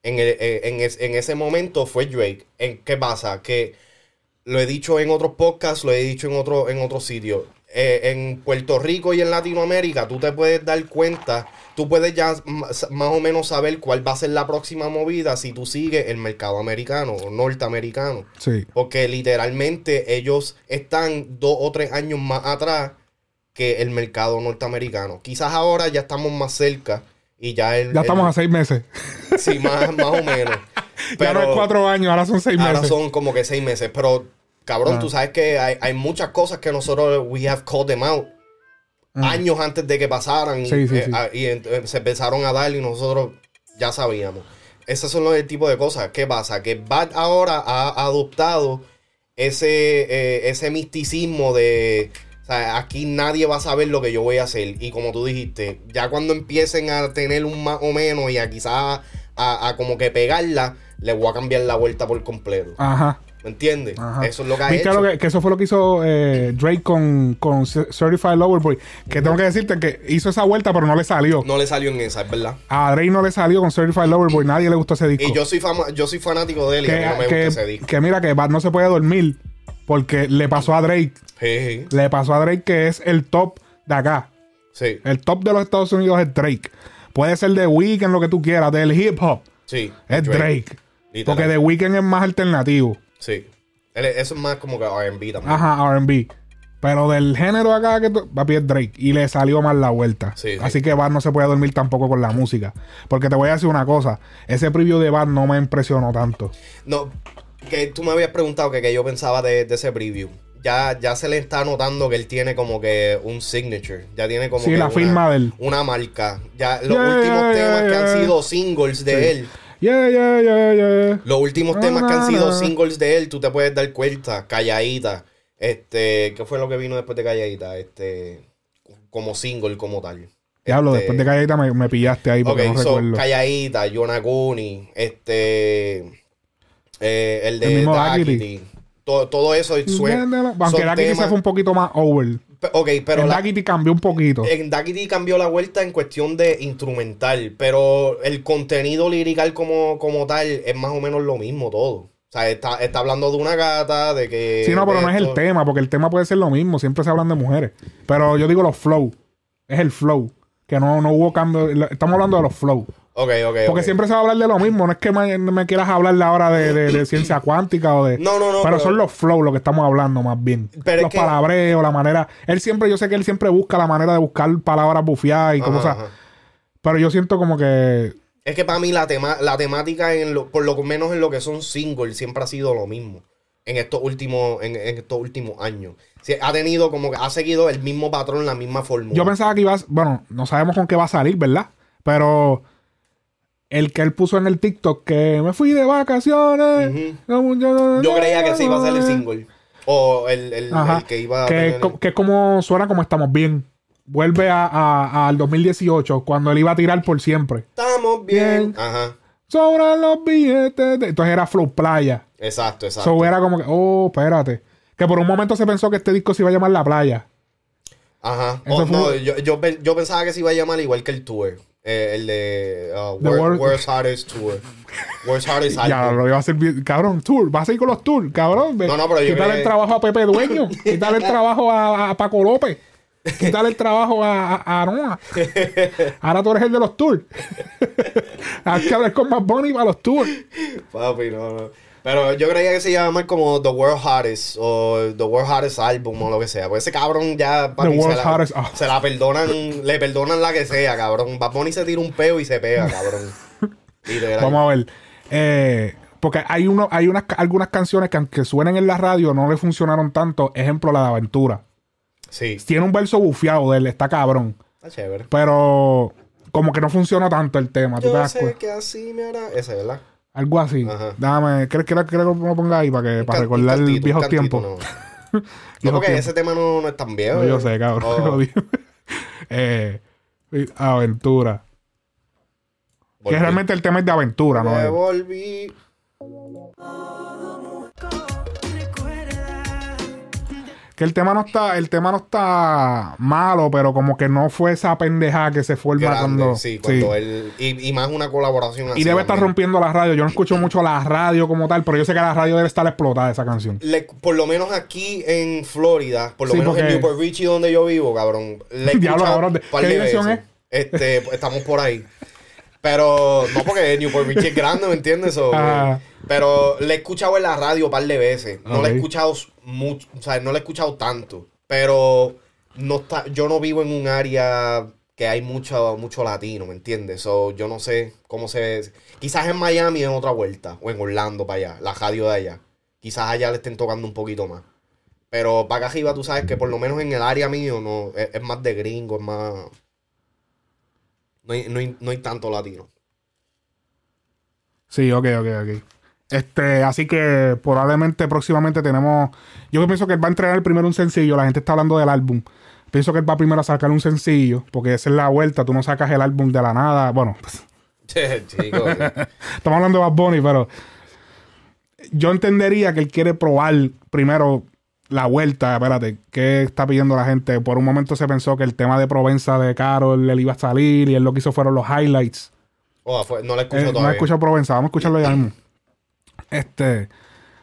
en, el- eh, en, es- en ese momento fue Drake. En, ¿Qué pasa? Que lo he dicho en otros podcasts, lo he dicho en otro, en otros sitios. Eh, en Puerto Rico y en Latinoamérica, tú te puedes dar cuenta, tú puedes ya más, más o menos saber cuál va a ser la próxima movida si tú sigues el mercado americano o norteamericano. Sí. Porque literalmente ellos están dos o tres años más atrás que el mercado norteamericano. Quizás ahora ya estamos más cerca y ya el... Ya estamos el- a seis meses. Sí, más, más o menos. [LAUGHS] ya no es cuatro años, ahora son seis Ahora meses. son como que seis meses. Pero, cabrón, Ah. tú sabes que hay, hay muchas cosas que nosotros, we have called them out. Mm. Años antes de que pasaran. Y, Sí, sí, eh, sí. a- y eh, se empezaron a dar y nosotros ya sabíamos. Esos son los tipo de cosas. ¿Qué pasa? Que Bad ahora ha adoptado ese, eh, ese misticismo de... O sea, aquí nadie va a saber lo que yo voy a hacer. Y como tú dijiste, ya cuando empiecen a tener un más o menos y a quizás a, a como que pegarla, le voy a cambiar la vuelta por completo. Ajá. ¿Me entiendes? Ajá. Eso es lo que ha ¿Viste hecho. que, que eso fue lo que hizo eh, Drake con, con Certified Lover Boy? Que tengo que decirte que hizo esa vuelta, pero no le salió. No le salió en esa, es verdad. A Drake no le salió con Certified Lover Boy. Nadie le gustó ese disco. Y yo soy fama- yo soy fanático de él y a mí que, no me que- gusta ese disco. que mira que Bad no se puede dormir porque le pasó a Drake. Sí, Le pasó a Drake que es el top de acá. sí, El top de los Estados Unidos es Drake. Puede ser de Weeknd, lo que tú quieras, del hip hop. sí. Es Drake. Porque The Weeknd es más alternativo. Sí. Eso es más como que R&B también. Ajá, RB. Pero del género acá que papi es Drake. Y le salió mal la vuelta. Sí, sí. Así que Bad no se puede dormir tampoco con la música. Porque te voy a decir una cosa. Ese preview de Bad no me impresionó tanto. No, que tú me habías preguntado que, que yo pensaba de, de ese preview. Ya, ya se le está notando que él tiene como que un signature. Ya tiene como Sí, que la una, firma de él. Una marca. Ya los Yeah, últimos yeah, temas yeah, que han sido singles de Sí. él. Yeah, yeah, yeah, yeah. Los últimos temas que han sido singles de él, tú te puedes dar cuenta. Calladita. Este, ¿qué fue lo que vino después de Calladita? Este, como single como tal. Diablo, Este, después de Calladita me, me pillaste ahí porque Ok, no so, recuerdo. Calladita, Yonaguni, este. eh, el de El mismo. Todo, todo eso suena. Aunque son Daquiti se fue un poquito más over. Ok, pero la- Daquiti cambió un poquito. en Daquiti cambió la vuelta en cuestión de instrumental, pero el contenido lirical como, como tal es más o menos lo mismo todo. O sea, está, está hablando de una gata, de que... sí, no, pero no es el tema, porque el tema puede ser lo mismo. Siempre se hablan de mujeres. Pero yo digo los flow. Es el flow. Que no, no hubo cambio. Estamos hablando de los flow. Ok, ok, Porque siempre se va a hablar de lo mismo. No es que me, me quieras hablar ahora de, de- de [CLEARS THROAT] ciencia cuántica o de. No, no, no, Pero, pero- son los flow lo que estamos hablando más bien. Pero es los que- palabreos, la manera. Él siempre, yo sé que él siempre busca la manera de buscar palabras bufiadas y cosas. Pero yo siento como que. Es que para mí la, tema, la temática, en lo, por lo menos en lo que son singles, siempre ha sido lo mismo. En estos últimos, en, en estos últimos años. Sí, ha tenido como que ha seguido el mismo patrón, la misma fórmula. Yo pensaba que iba a. Bueno, no sabemos con qué va a salir, ¿verdad? Pero. El que él puso en el TikTok que me fui de vacaciones. Yo creía que ese iba a ser el single. O el, el- que iba a que, tener- co- que es como suena como estamos bien. Vuelve a, a- al 2018, cuando él iba a tirar por siempre. Estamos bien. Bien. Ajá. Sobran los billetes. de- Entonces era Flow Playa. Exacto, exacto. So era como que, oh, espérate. Que por un momento se pensó que este disco se iba a llamar La Playa. Ajá. Oh, fue- no, yo, yo, yo pensaba que se iba a llamar igual que el tour. Eh, el de uh, World- World's Hardest Tour. World's Hardest Ya Album. lo iba a hacer bien. Cabrón, tour. Vas a ir con los tours, cabrón. No, no, pero yo Quítale el trabajo a Pepe Dueño. [LAUGHS] Quítale el trabajo a, a Paco López. Quítale el trabajo a, a. [LAUGHS] Ahora tú eres el de los tours. [LAUGHS] Hay que hablar con más Bunny para los tours. Papi, no, no. Pero yo creía que se iba a llamar como The World Hottest o The World Hottest Album o lo que sea. Porque ese cabrón ya The World's se, la, ah. se la perdonan, le perdonan la que sea, cabrón. Bad Bunny se tira un peo y se pega, cabrón. [LAUGHS] Vamos a ver. Eh, porque hay uno, hay unas, algunas canciones que aunque suenen en la radio no le funcionaron tanto. Ejemplo, la de Aventura. Sí, Tiene un verso bufiado de él, está cabrón. está chévere. Pero como que no funcionó tanto el tema. ¿tú te Yo das sé que así me hará. Ese, ¿verdad? Algo así. Ajá. Déjame, ¿crees que, que lo ponga ahí para, que, para can- recordar cantito, viejos tiempos? [LAUGHS] No, No, porque ese tema no, no es tan viejo. No, yo sé, cabrón. Oh, [LAUGHS] eh, aventura. volví. Que realmente el tema es de aventura, Me ¿no? volví. Que el tema no está, el tema no está malo, pero como que no fue esa pendejada que se forma Grande, cuando. sí, cuando sí. él. Y, y más una colaboración así. Y debe estar rompiendo la radio. Yo no escucho mucho la radio como tal, pero yo sé que la radio debe estar explotada esa canción. Le- por lo menos aquí en Florida, por lo Sí, menos en Newport Richie donde yo vivo, cabrón. Le [LAUGHS] Diablo, escuchado cabrón, ¿de- un par qué dirección veces. Este, estamos por ahí. Pero, no porque Newport Richie es grande, ¿me entiendes? O, Ah. [LAUGHS] Pero le he escuchado en la radio un par de veces. No le he Ok. escuchado mucho, o sea, no le he escuchado tanto. Pero no está, yo no vivo en un área que hay mucho, mucho latino, ¿me entiendes? So, yo no sé cómo se... Quizás en Miami en otra vuelta, o en Orlando para allá, la radio de allá. Quizás allá le estén tocando un poquito más. Pero para acá arriba tú sabes que por lo menos en el área mío no, es, es más de gringo, es más... No hay, no hay- no hay tanto latino. Sí, ok, ok, ok. Este, así que probablemente próximamente tenemos. Yo pienso que él va a entregar primero un sencillo. La gente está hablando del álbum. Pienso que él va primero a sacar un sencillo. Porque esa es la vuelta. Tú no sacas el álbum de la nada. Bueno, [LAUGHS] pues, [LAUGHS] estamos hablando de Bad Bunny, pero. Yo entendería que él quiere probar primero la vuelta. Espérate, ¿qué está pidiendo la gente? Por un momento se pensó que el tema de Provenza de Carol le iba a salir. Y él lo que hizo fueron los highlights. Oh, fue- no la escucho Eh, no todavía. escuchado Provenza, vamos a escucharlo ya mismo. Este,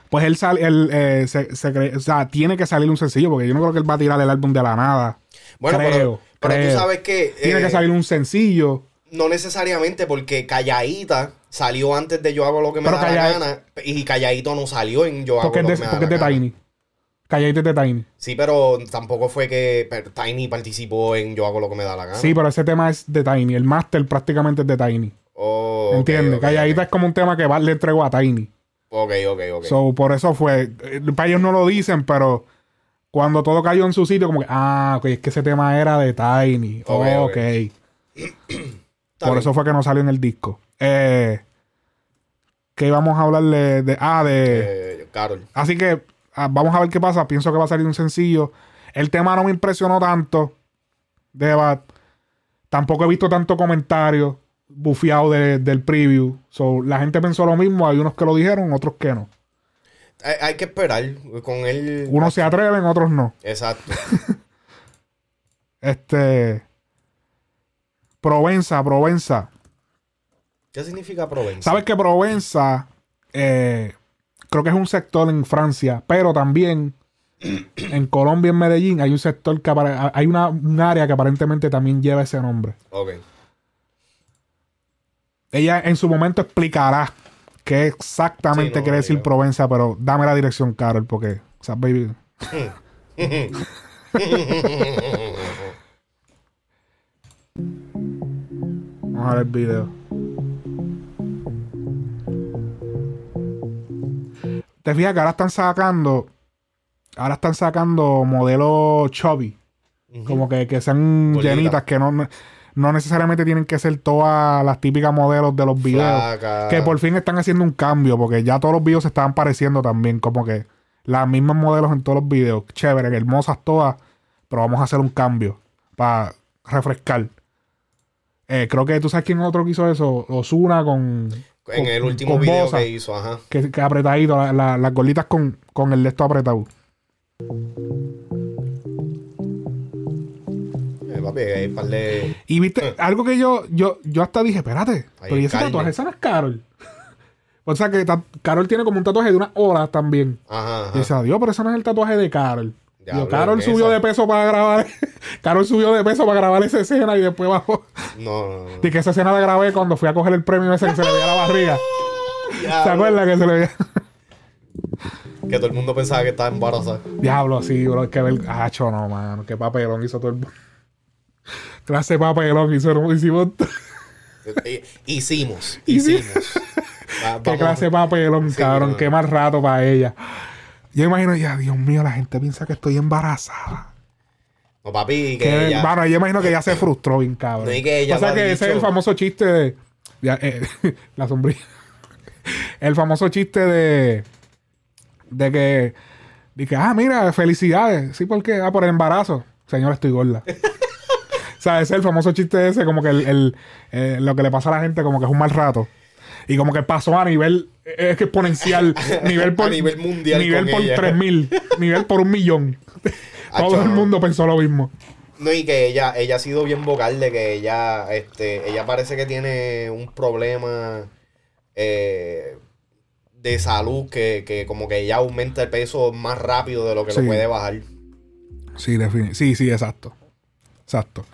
pues él sale, él eh, se, se cree- o sea, tiene que salir un sencillo, porque yo no creo que él va a tirar el álbum de la nada. Bueno, Creo, pero, pero creo. tú sabes que... Tiene eh, que salir un sencillo. No necesariamente, porque Calladita salió antes de Yo hago lo que me Pero da Calla- la gana. Y Calladito no salió en Yo hago Porque lo de, que me da porque es la de gana. Tiny. Calladita es de Tiny. Sí, pero tampoco fue que Tiny participó en Yo hago lo que me da la gana. Sí, pero ese tema es de Tiny. El master prácticamente es de Tiny. Oh, ¿Entiendes? Calladita es como un tema que va, le entregó a Tiny. Ok, ok, ok. So, por eso fue. eh, Para ellos no lo dicen, pero cuando todo cayó en su sitio, como que, ah, ok, es que ese tema era de Tiny. Ok, ok. ok. [CLEARS THROAT] Está Por eso fue que no salió en el disco. Eh, que íbamos a hablarle de. Ah, de. Eh, Carol. Así que ah, vamos a ver qué pasa. Pienso que va a salir un sencillo. El tema no me impresionó tanto. de Bat. Tampoco he visto tanto comentario bufiado de- del preview. So, la gente pensó lo mismo. Hay unos que lo dijeron, otros que no. Hay, hay que esperar con él. Unos se atreven, otros no. Exacto. [LAUGHS] Este. Provenza, Provenza. ¿Qué significa Provenza? ¿Sabes que Provenza eh, creo que es un sector en Francia, pero también [CLEARS THROAT] en Colombia, en Medellín, hay un sector que hay una, un área que aparentemente también lleva ese nombre. Ok. Ella en su momento explicará qué exactamente Sí, no, quiere decir. Provenza, pero dame la dirección, Carol, porque, o sea, baby. [LAUGHS] Vamos a ver el video. Te fijas que ahora están sacando. Ahora están sacando modelos chubby. Como que, que sean llenitas, que no, no necesariamente tienen que ser todas las típicas modelos de los videos. Flaca. Que por fin están haciendo un cambio, porque ya todos los videos se estaban pareciendo también, como que las mismas modelos en todos los videos. Chévere, hermosas todas, pero vamos a hacer un cambio para refrescar. Eh, creo que tú sabes quién otro que hizo eso, Osuna con. En con- el último con video Bosa, que hizo, ajá. Que, que apretadito, la- la- las gorditas con, con el de esto apretado. Papi. Y viste, algo que yo, yo, yo hasta dije, espérate, pero ¿y ese carne. tatuaje? Esa no es Carol. o sea que Carol tiene como un tatuaje de unas olas también. Ajá, Y ajá. dice, adiós, pero ese no es el tatuaje de Carol. Yo, Carol ¿qué subió de eso? peso para grabar. [LAUGHS] Carol subió de peso para grabar esa escena y después bajó. No, no, no. Y que esa escena la grabé cuando fui a coger el premio ese que se le veía la barriga. ¿Se acuerdan que se le veía? Que todo el mundo pensaba que estaba embarazada. Diablo, sí, bro. Es que ver. Hacho, no, mano. Qué papelón hizo todo el. Clase de papelón hizo. Hicimos. Hicimos, [LAUGHS] Hici- hicimos. [LAUGHS] Va- Qué clase de papelón, Sí, cabrón. no. Qué mal rato para ella. Yo imagino, ya, Dios mío, la gente piensa que estoy embarazada. No, papi, que Que, ella- Bueno, yo imagino que ella se frustró bien, cabrón. No, que ella o sea que ese es el famoso chiste de. ya, eh, [LAUGHS] la sombrilla. El famoso chiste de. De que. De que, ah, mira, felicidades. Sí, ¿por qué? Ah, por el embarazo. Señor, estoy gorda. O sea, ese es el famoso chiste ese, como que el, el- eh, lo que le pasa a la gente, como que es un mal rato. Y como que pasó a nivel es exponencial, [LAUGHS] nivel por A nivel mundial nivel por ella. 3000, nivel por un millón. [LAUGHS] Todo el mundo pensó lo mismo. No, y que ella, ella ha sido bien vocal de que ella, este, ella parece que tiene un problema eh, de salud que, que como que ella aumenta el peso más rápido de lo que Sí. lo puede bajar. Sí, sí, sí, exacto. Exacto.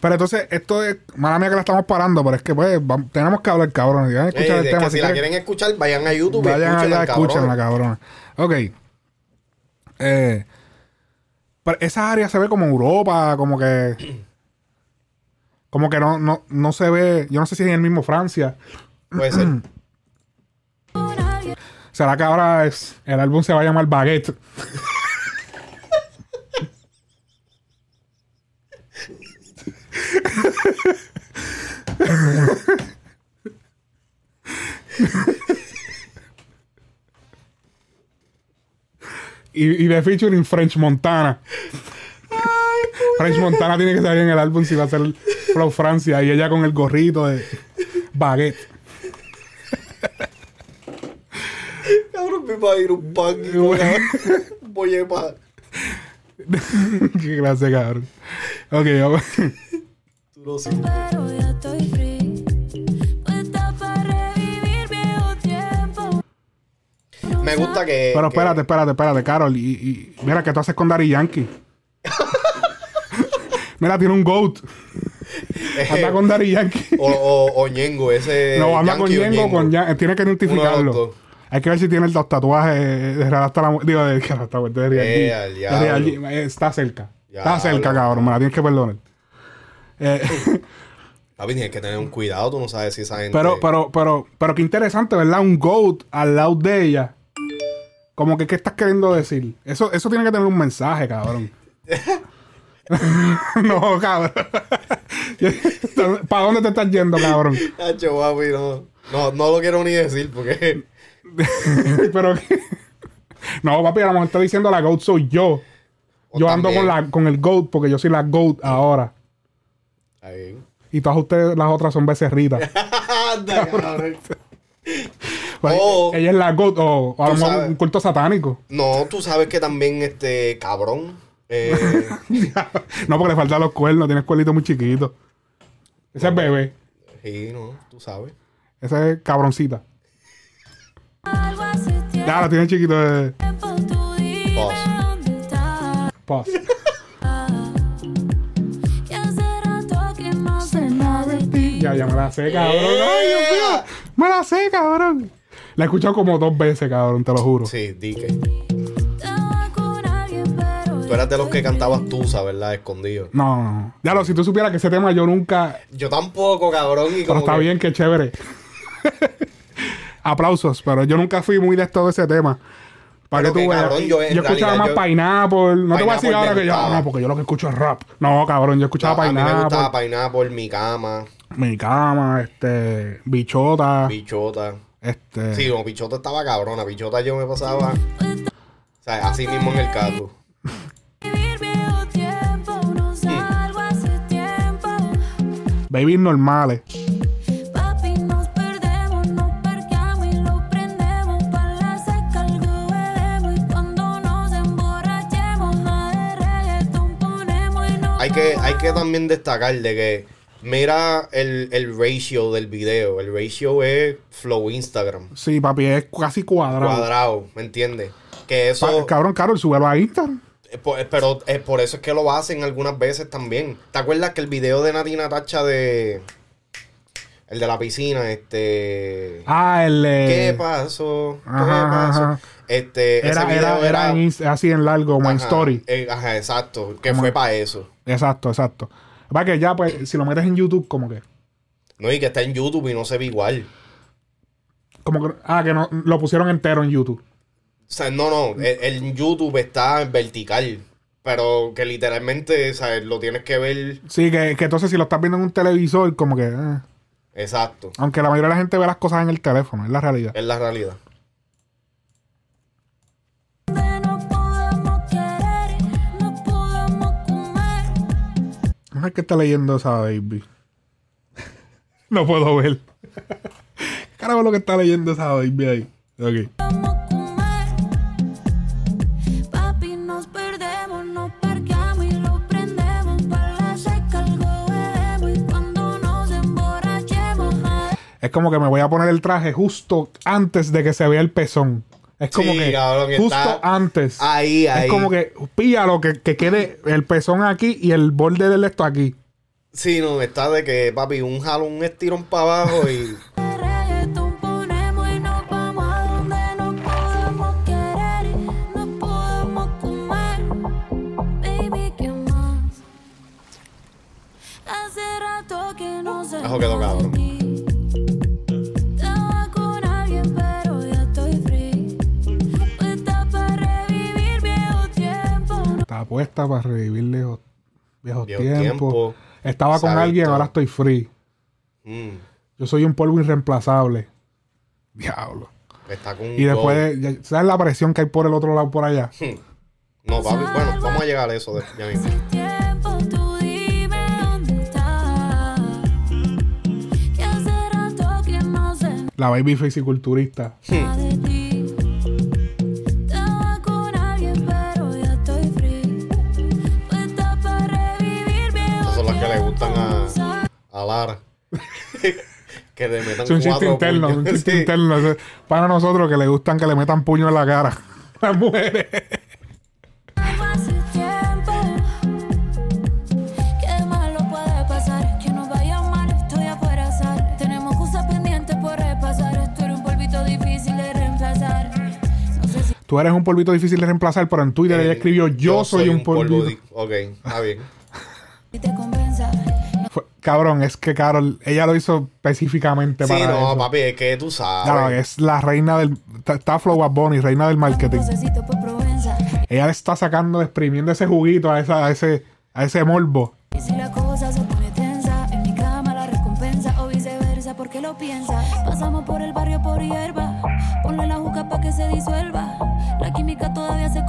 Pero entonces, esto es. Mala mía que la estamos parando, pero es que pues tenemos que hablar, cabrón. Si van a escuchar el es tema, que si si la quieren- quieren escuchar, vayan a YouTube vayan allá, escuchen la cabrona. Ok. Eh, pero esa área se ve como Europa, como que. [CLEARS THROAT] Como que no, no, no se ve. Yo no sé si es en el mismo Francia. Puede ser. [CLEARS THROAT] ¿Será que ahora es, el álbum se va a llamar Baguette? y, y de featuring French Montana. French Montana tiene que salir en el álbum si va a ser Flow Francia y ella con el gorrito de Baguette. Cabrón, me va a ir un pan y. Voy a pa- [LAUGHS] Qué clase, cabrón. Ok, vamos. Tú. Me gusta que. Pero que- espérate, espérate, espérate, Carol. Y, y mira, ¿qué tú haces con Daddy Yankee? [LAUGHS] mira, tiene un GOAT. Anda con Yankee. [LAUGHS] O, o, o Ñengo, ese. no, anda con Yankee o Yengo, con Yan- Tiene que identificarlo. Hay que ver si tiene los tatuajes de Real hasta la mu- Digo, de, hasta- de Real Eh, G. al De Real. Eh, Está cerca. Está cerca, cabrón. Me la tienes que perdonar. Eh, [LAUGHS] Papi, tienes que tener un cuidado, tú no sabes si esa gente. pero, pero, pero, pero qué interesante, ¿verdad? Un GOAT al lado de ella. Como que, ¿qué estás queriendo decir? Eso, eso tiene que tener un mensaje, cabrón. [LAUGHS] [LAUGHS] no, cabrón. [LAUGHS] ¿Para dónde te estás yendo, cabrón? Hacho, papi, no. No, no lo quiero ni decir porque. [LAUGHS] Pero No, papi, a lo mejor está diciendo la GOAT soy yo. O Yo ando con, la, con el GOAT porque yo soy la GOAT ahora. Ahí. Y todas ustedes, las otras son becerritas. Anda, cabrón. Pues, Oh. ella es la GOAT o, o a lo mejor un culto satánico. No, tú sabes que también este cabrón. Eh, [LAUGHS] no, porque le faltan los cuernos, tiene cuernitos muy chiquitos. Ese es bebé. sí, no, tú sabes. Ese es cabroncita. Ya lo tiene chiquito de Pause. pause. Ya, ya me la sé, cabrón. Ay, Dios mío. Me la sé, cabrón. La he escuchado como dos veces, cabrón, te lo juro. Sí, di que. Tú eras de los que cantabas Tusa, ¿verdad? Escondido. No, no, no. Ya lo, si tú supieras que ese tema yo nunca. Yo tampoco, cabrón. Y Pero como está que- bien, que chévere. Aplausos, pero yo nunca fui muy de esto de ese tema. Para Pero que tú veas. cabrón, yo escuchaba realidad más yo- Pineapple. No te voy a decir ahora que yo. No, porque yo lo que escucho es rap. No, cabrón, yo escuchaba a mí me Pineapple. gustaba Pineapple, Mi Cama, Mi cama, este. Bichota. Bichota. este. Sí, como Bichota estaba cabrona. Bichota yo me pasaba. O sea, así mismo en el carro. Y nos Hay que, hay que también destacar de que mira el, el ratio del video. El ratio es flow Instagram. Sí, papi, es casi cuadrado. Cuadrado, ¿me entiendes? Que Pa- eso. cabrón, Carol, súbelo a Instagram. Eh, eh, Pero es por eso es que lo hacen algunas veces también. ¿Te acuerdas que el video de Natina Tacha de. El de la piscina, este. Ah, el. eh, ¿Qué pasó? ¿Qué ajá, pasó? ajá. Este, ese Era, video era, así en largo, ajá, story. eh, ajá, exacto. Que Como- fue para eso. Exacto, exacto. Va que ya, pues, si lo metes en YouTube, como que. No, y que está en YouTube y no se ve igual. Como que. Ah, que no, lo pusieron entero en YouTube. O sea, no, no. El, el YouTube está en vertical. Pero que literalmente, sea, lo tienes que ver. Sí, que, que entonces si lo estás viendo en un televisor, como que. eh. Exacto. Aunque la mayoría de la gente ve las cosas en el teléfono, es la realidad. Es la realidad. no es que esté leyendo esa baby. [LAUGHS] no puedo ver. [LAUGHS] Carajo, lo que está leyendo esa baby ahí. Ok. Es como que me voy a poner el traje justo antes de que se vea el pezón. Es como Sí, que cabrón, que justo está antes. Ahí, ahí. Es como que píllalo, que, que quede el pezón aquí y el borde del esto aquí. Sí, no, está de que, papi, un jalón, un estirón para abajo y. reggaetón ponemos Estaba puesta para revivir viejos, viejos Viejo tiempos. tiempo. Estaba con alguien, todo. ahora estoy free. Mm, Yo soy un polvo irreemplazable. Diablo. está con Y después, ¿sabes la presión que hay por el otro lado por allá? [LAUGHS] No, papi, bueno, vamos a llegar a eso de, ya mismo. Tiempo tú dime a, a Lara. [LAUGHS] que le metan Es un chiste interno, un puños. chiste Sí. interno. Es Para nosotros que le gustan que le metan puño en la cara. [LAUGHS] Las mujeres. Un Tú eres un polvito difícil de reemplazar, pero en Twitter Eh, ella escribió yo, soy, un polvito. di- Ok, está bien. [LAUGHS] te. Cabrón, es que Carol, ella lo hizo específicamente Sí, para no, eso. papi, es que tú Claro, sabes. es la reina del... Está, Flow Bunny, reina del marketing. Ella le está sacando, exprimiendo ese juguito a, esa, a ese a ese morbo. Y si la cosa se pone tensa, en cabeza porque lo piensa. Pasamos por el barrio por hierba. Ponle la juca pa' que se disuelva. La química todavía se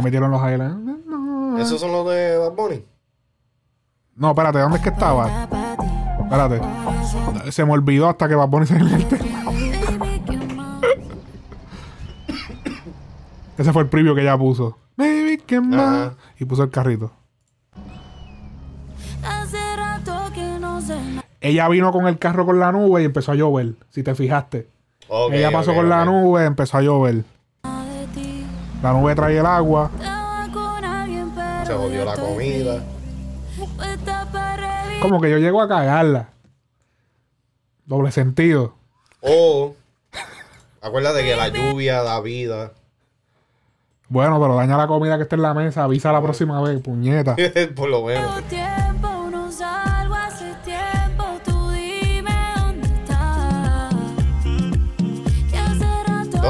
le metieron los. No, ¿Esos son los de Bad Bunny? no, espérate, ¿dónde es que estaba? Espérate. Se me olvidó hasta que va a ponerse en el tema. Ese fue el preview que ella puso. Baby, ¿qué más? Ajá. Y puso el carrito. Ella vino con el carro con la nube y empezó a llover. Si te fijaste. Ella pasó con la nube, empezó a llover. La nube trae el agua. Se jodió la comida. Como que yo llego a cagarla. Doble sentido. O, acuérdate que la lluvia da vida. Bueno, pero daña la comida que está en la mesa. Avisa la próxima vez, puñeta. [LAUGHS] Por lo menos.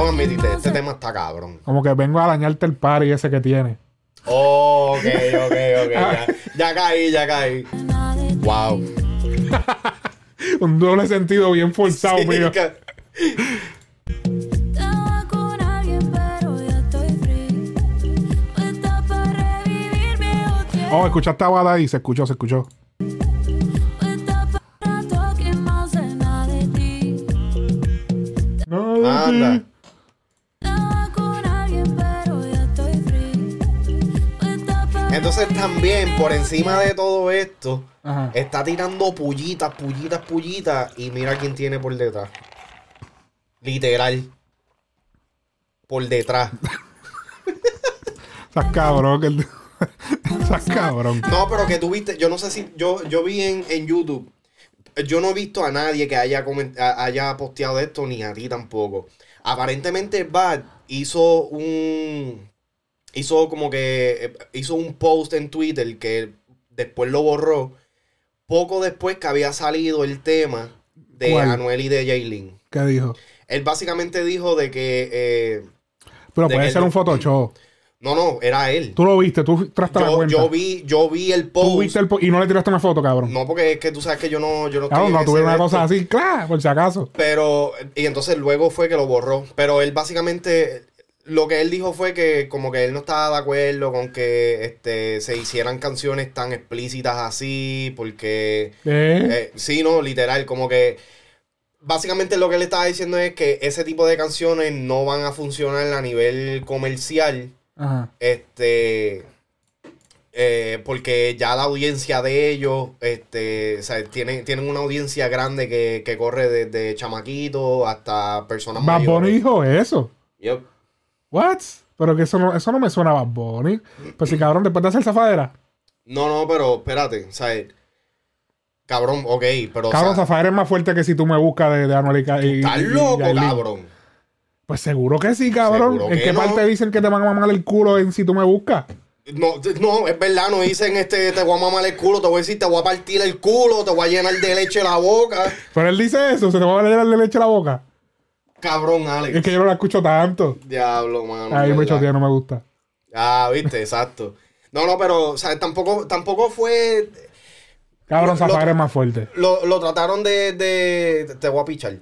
Admitirte, este tema está cabrón. Como que vengo a dañarte el party ese que tiene. Oh, ok, ok, ok. Ya, [LAUGHS] ya caí, ya caí. Wow. [LAUGHS] Un doble sentido bien forzado, Sí, mío. Oh, escuchaste a Bada ahí. Se escuchó, se escuchó. Puesta Entonces también, por encima de todo esto, Ajá. está tirando pullitas, pullitas, pullitas. Y mira quién tiene por detrás. Literal. Por detrás. Estás cabrón. que- Estás cabrón. No, pero que tú viste, yo no sé si, yo, yo vi en, en YouTube, yo no he visto a nadie que haya, coment- a- haya posteado esto, ni a ti tampoco. Aparentemente Bad hizo un, hizo como que, eh, hizo un post en Twitter que después lo borró, poco después que había salido el tema de ¿Cuál? Anuel y de Jaylin. ¿Qué dijo? Él básicamente dijo de que, eh, Pero De puede que ser un Photoshop. no, no, era él. Tú lo viste, tú traste la cuenta. yo vi, yo vi el post. Tú viste el po- y no le tiraste una foto, cabrón. No, porque es que tú sabes que yo no, yo no no tuve una cosa así, claro, por si acaso. Pero, y entonces luego fue que lo borró. Pero él básicamente, lo que él dijo fue que como que él no estaba de acuerdo con que este, se hicieran canciones tan explícitas así, porque, ¿Eh? eh, sí, no, literal, como que básicamente lo que él estaba diciendo es que ese tipo de canciones no van a funcionar a nivel comercial. Ajá. Este. eh, porque ya la audiencia de ellos, este, o sea, tienen, tienen una audiencia grande que, que corre desde chamaquitos hasta personas Bad Bunny mayores. dijo eso. Yep. What? Pero que eso no, eso no me suena a Bad Bunny. Pues si cabrón, después de hacer zafadera. No, no, pero espérate, o sea, cabrón, ok, pero o Cabrón, sea, zafadera es más fuerte que si tú me buscas de, de Anuel y Ca- y- estás y- loco, cabrón. Pues seguro que sí, cabrón. Seguro ¿En que qué no. parte dicen que te van a mamar el culo en si tú me buscas? No, no, es verdad, no dicen este, te voy a mamar el culo, te voy a decir, te voy a partir el culo, te voy a llenar de leche la boca. Pero él dice eso, se te va a llenar de leche la boca. Cabrón, Es Alex. que yo no la escucho tanto. Diablo, mano. Ahí me chotea, no me gusta. Ah, viste, exacto. No, no, pero, o sea, tampoco, tampoco fue. Cabrón, lo- es más fuerte. Lo, lo trataron de, de. Te voy a pichar.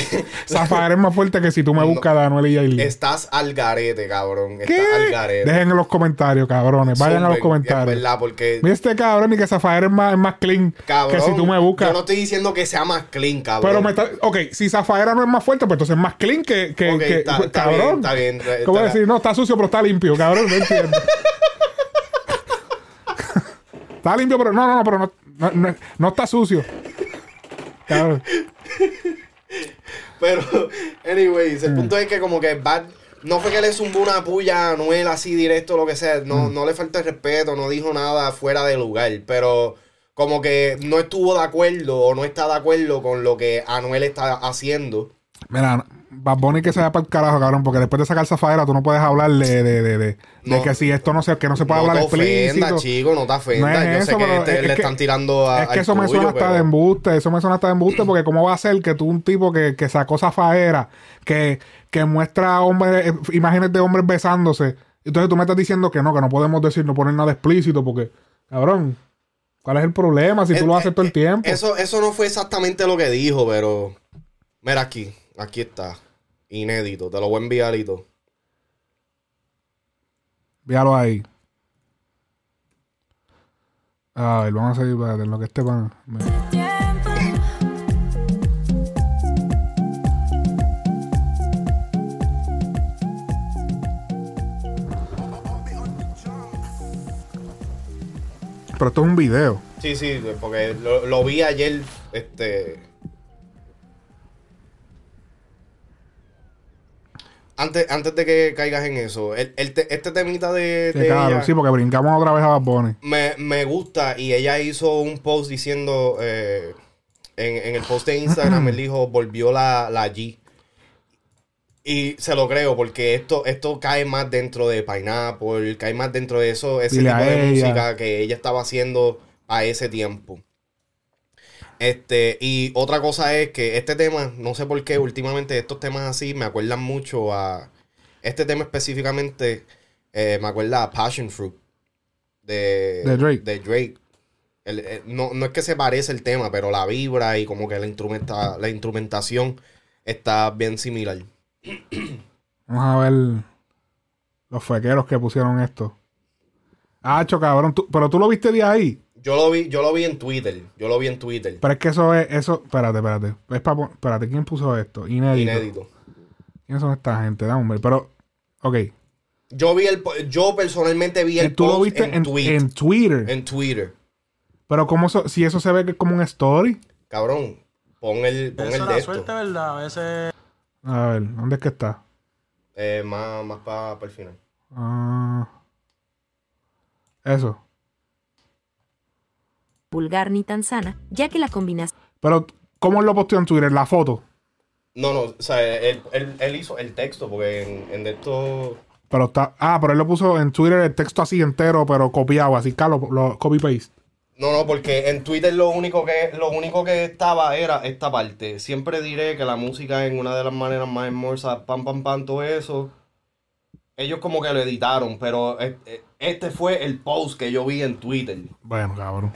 [LAUGHS] Zafadera es más fuerte que si tú me No. buscas de Anuel y Yailin. Estás al garete, cabrón. ¿Qué? Estás al garete. Dejen en los comentarios, cabrones. Vayan a los comentarios. Es verdad, porque. Mira este cabrón y que Zafadera es más, es más clean Cabrón, que si tú me buscas. Yo no estoy diciendo que sea más clean, cabrón. Pero me está... Ok, si Zafadera no es más fuerte, pues entonces es más clean que... que, Ok, que- está- está cabrón. bien, está bien. ¿Cómo Está- decir? No, está sucio, pero está limpio, cabrón. No entiendo. [LAUGHS] está limpio, pero... No, no, no, pero no, no, no- no está sucio. Cabrón. Pero, anyways, el punto es que como que Bad no fue que le zumbó una puya a Anuel así directo lo que sea, Mm. no, no le falta el respeto, no dijo nada fuera de lugar, pero como que no estuvo de acuerdo o no está de acuerdo con lo que Anuel está haciendo. Mira, Bad Bunny que se vaya para el carajo, cabrón, porque después de sacar Zafadera tú no puedes hablar de, de, de, de, que si esto no se, que no se puede no hablar te ofenda, explícito. chico, no te ofenda. No es Yo eso, sé que este- es le que- están tirando a Es que eso me suena hasta de embuste, eso me suena hasta de embuste, porque cómo va a ser que tú un tipo que, que sacó Zafaera, que, que muestra hombres, eh, imágenes de hombres besándose, Entonces tú me estás diciendo que no, que no podemos decir, no poner nada explícito porque, cabrón, ¿cuál es el problema si tú Eh, lo haces eh, todo el tiempo? Eso, eso no fue exactamente lo que dijo, pero. Mira aquí. Aquí está. Inédito. Te lo voy a enviar y todo. Ahí. A ver, vamos a seguir en lo que este pan. Pero esto es un video. Sí, sí, porque lo, lo vi ayer. Este. Antes, antes de que caigas en eso, el, el te- este temita de, claro, ella sí, porque brincamos otra vez a Bad Bunny. me, me gusta y ella hizo un post diciendo eh, en, en el post de Instagram [CLEARS THROAT] él dijo volvió la, la G y se lo creo porque esto esto cae más dentro de Pineapple cae más dentro de eso ese Dile tipo de ella. música que ella estaba haciendo a ese tiempo este y otra cosa es que este tema no sé por qué últimamente estos temas así me acuerdan mucho a este tema específicamente eh, me acuerda a Passion Fruit de, De Drake. de Drake. El- el- no, no es que se parece el tema, pero la vibra y como que la, instrumenta, la instrumentación está bien similar. Vamos a ver los fequeros que pusieron esto. Ah, cho, cabrón. tú- pero tú lo viste de ahí. Yo lo vi, yo lo vi en Twitter. Yo lo vi en Twitter. Pero es que eso es, eso, espérate, espérate. Es pa espérate, ¿quién puso esto? Inédito. Inédito. ¿Quiénes son esta gente? Dame un ver. Pero, ok. Yo vi el yo personalmente vi el Tú lo viste en, en, tweet- en Twitter. en Twitter. Pero cómo si eso se ve que es como un story. Cabrón, pon el, pon el la de esto. suerte, ¿verdad? A veces A ver, ¿dónde es que está? Eh, más más para el final. Ah, eso. Vulgar ni tan sana, ya que la combinación Pero, ¿cómo lo posteó en Twitter? La foto. No, no, o sea, él, él- él hizo el texto porque en, en de esto... Pero está. Ah, pero él lo puso en Twitter el texto así entero, pero copiado, así, Carlos, lo copy paste. No, no, porque en Twitter lo único que lo único que estaba era esta parte. Siempre diré que la música en una de las maneras más hermosas, pam, pam, pam, todo eso. Ellos como que lo editaron, pero eh, eh, este fue el post que yo vi en Twitter. Bueno, cabrón.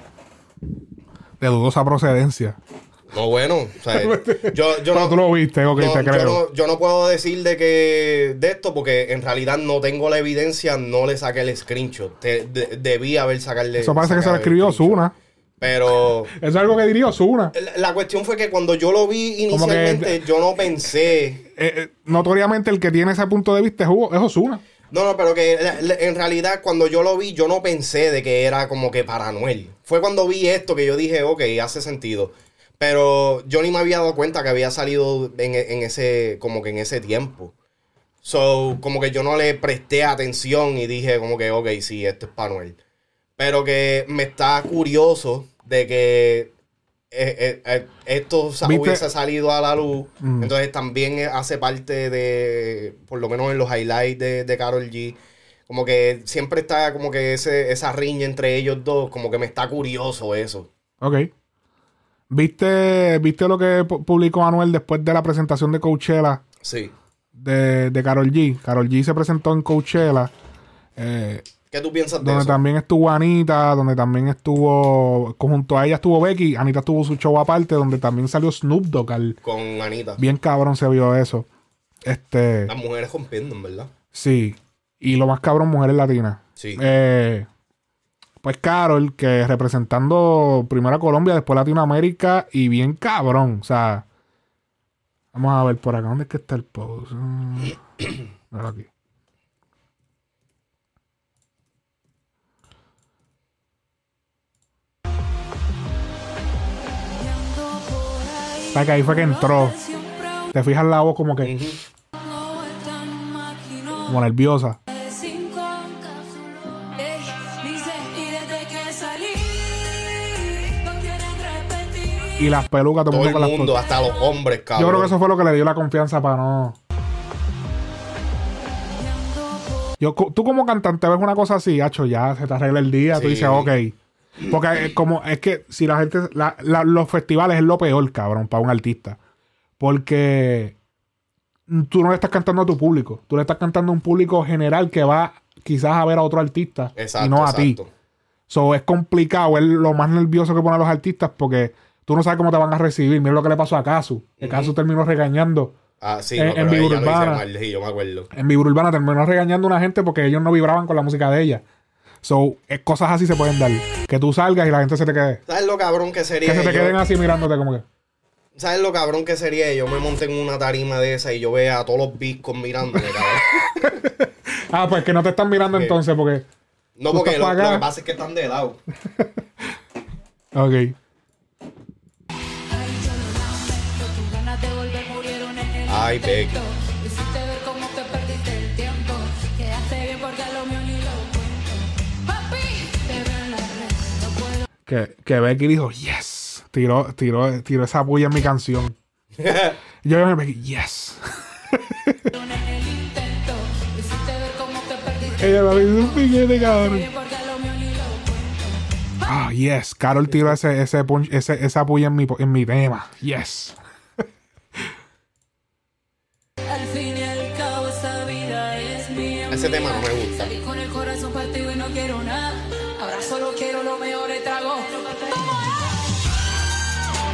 De dudosa procedencia. No, bueno, o sea, [LAUGHS] yo, yo no... tú lo viste, no, te yo creo. no, yo no puedo decir de que de esto porque en realidad no tengo la evidencia, no le saqué el screenshot. Te- de- debí haber sacarle. Eso parece que se lo escribió. Osuna. Pero Eso [LAUGHS] es algo que diría Osuna. la, la cuestión fue que cuando yo lo vi que- inicialmente, yo no pensé. Eh, eh, notoriamente el que tiene ese punto de vista es, Hugo- es Osuna. No, no, pero que en realidad cuando yo lo vi, yo no pensé de que era como que para Anuel. Fue cuando vi esto que yo dije, ok, hace sentido. Pero yo ni me había dado cuenta que había salido en, en ese, como que en ese tiempo. So, como que yo no le presté atención y dije como que, ok, sí, esto es para Anuel. Pero que me está curioso de que eh, eh, eh, esto hubiese salido a la luz. Mm. Entonces también eh, hace parte de, por lo menos en los highlights de, de Carol G. Como que siempre está como que ese, esa riña entre ellos dos, como que me está curioso eso. Ok. ¿Viste, ¿Viste lo que pu- publicó Anuel después de la presentación de Coachella Sí. de, de Carol G? Carol G se presentó en Coachella. eh, ¿Qué tú piensas de donde eso? también estuvo Anita, donde también estuvo, junto a ella estuvo Becky, Anita tuvo su show aparte, donde también salió Snoop Dogg, al- Con Anita. bien cabrón se vio eso. Este, Las mujeres rompiendo, en verdad. sí, y lo más cabrón, mujeres latinas. Sí. Eh, pues Carol, que representando primero a Colombia, después Latinoamérica, y bien cabrón, o sea, vamos a ver por acá, ¿dónde es que está el post? Mm, [CLEARS THROAT] míralo que ahí fue que entró. Te fijas la voz como que, como nerviosa. Y las pelucas, todo, Todo el el mundo las pelucas. hasta los hombres, cabrón. Yo creo que eso fue lo que le dio la confianza para no. Yo, tú como cantante ves una cosa así, hacho, ya se te arregla el día, tú dices, ok. Porque es como, es que si la gente, la- la- los festivales es lo peor, cabrón, para un artista. Porque tú no le estás cantando a tu público, tú le estás cantando a un público general que va, quizás a ver a otro artista Exacto, y no a ti. So es complicado, es lo más nervioso que ponen los artistas porque tú no sabes cómo te van a recibir. Mira lo que le pasó a Casu. Casu terminó regañando. Ah, sí, En- no, en Vibra Urbana. mal, sí, yo me acuerdo. En Vibra Urbana terminó regañando a una gente porque ellos no vibraban con la música de ella. So, es, cosas así se pueden dar. Que tú salgas y la gente se te quede. ¿Sabes lo cabrón que sería? Que se te yo- queden así mirándote como que. ¿Sabes lo cabrón que sería? Yo me monté en una tarima de esa y yo vea a todos los biscos mirándome, cabrón. [LAUGHS] Ah, pues que no te están mirando Sí. entonces porque. No, porque lo, lo que pasa es que están de lado. Ok. Ay, Becky. Que, que Becky dijo, yes. Tiró, tiró, tiró esa puya en mi canción. [LAUGHS] Yo me Becky, yes. Ella me hizo un piquete, cabrón. Ah, yes. Carol tiró ese, ese, punch- ese, esa puya en mi, en mi tema. Yes. Al fin y al cabo esa vida es mía. Ese tema no me trago.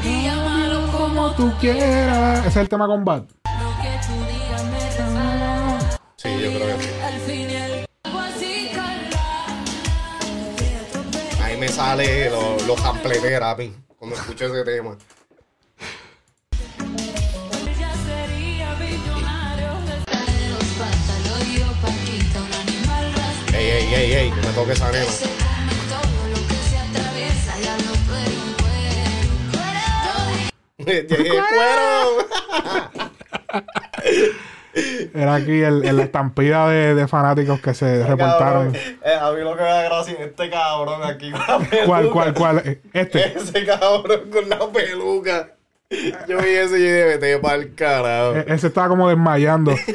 Y llámalo como tú quieras. Ese es el tema con Bad. Lo que tú digas me resbala. Sí, yo creo que sí. Ahí me sale los lo a mí cuando escucho ese tema. Ey, ey, ey, ey, no me toques esa nena. Puedo. [LAUGHS] ¡Cuero! [LAUGHS] Era aquí el, el- la estampida de, de fanáticos que se reportaron. Cabrón, eh, a mí lo que me da gracia es este cabrón aquí con la peluca. ¿Cuál, cuál, cuál? Eh, Este. Ese cabrón con la peluca. Yo vi ese y dije, vete pa'l carajo. Eh, Ese estaba como desmayando. [LAUGHS]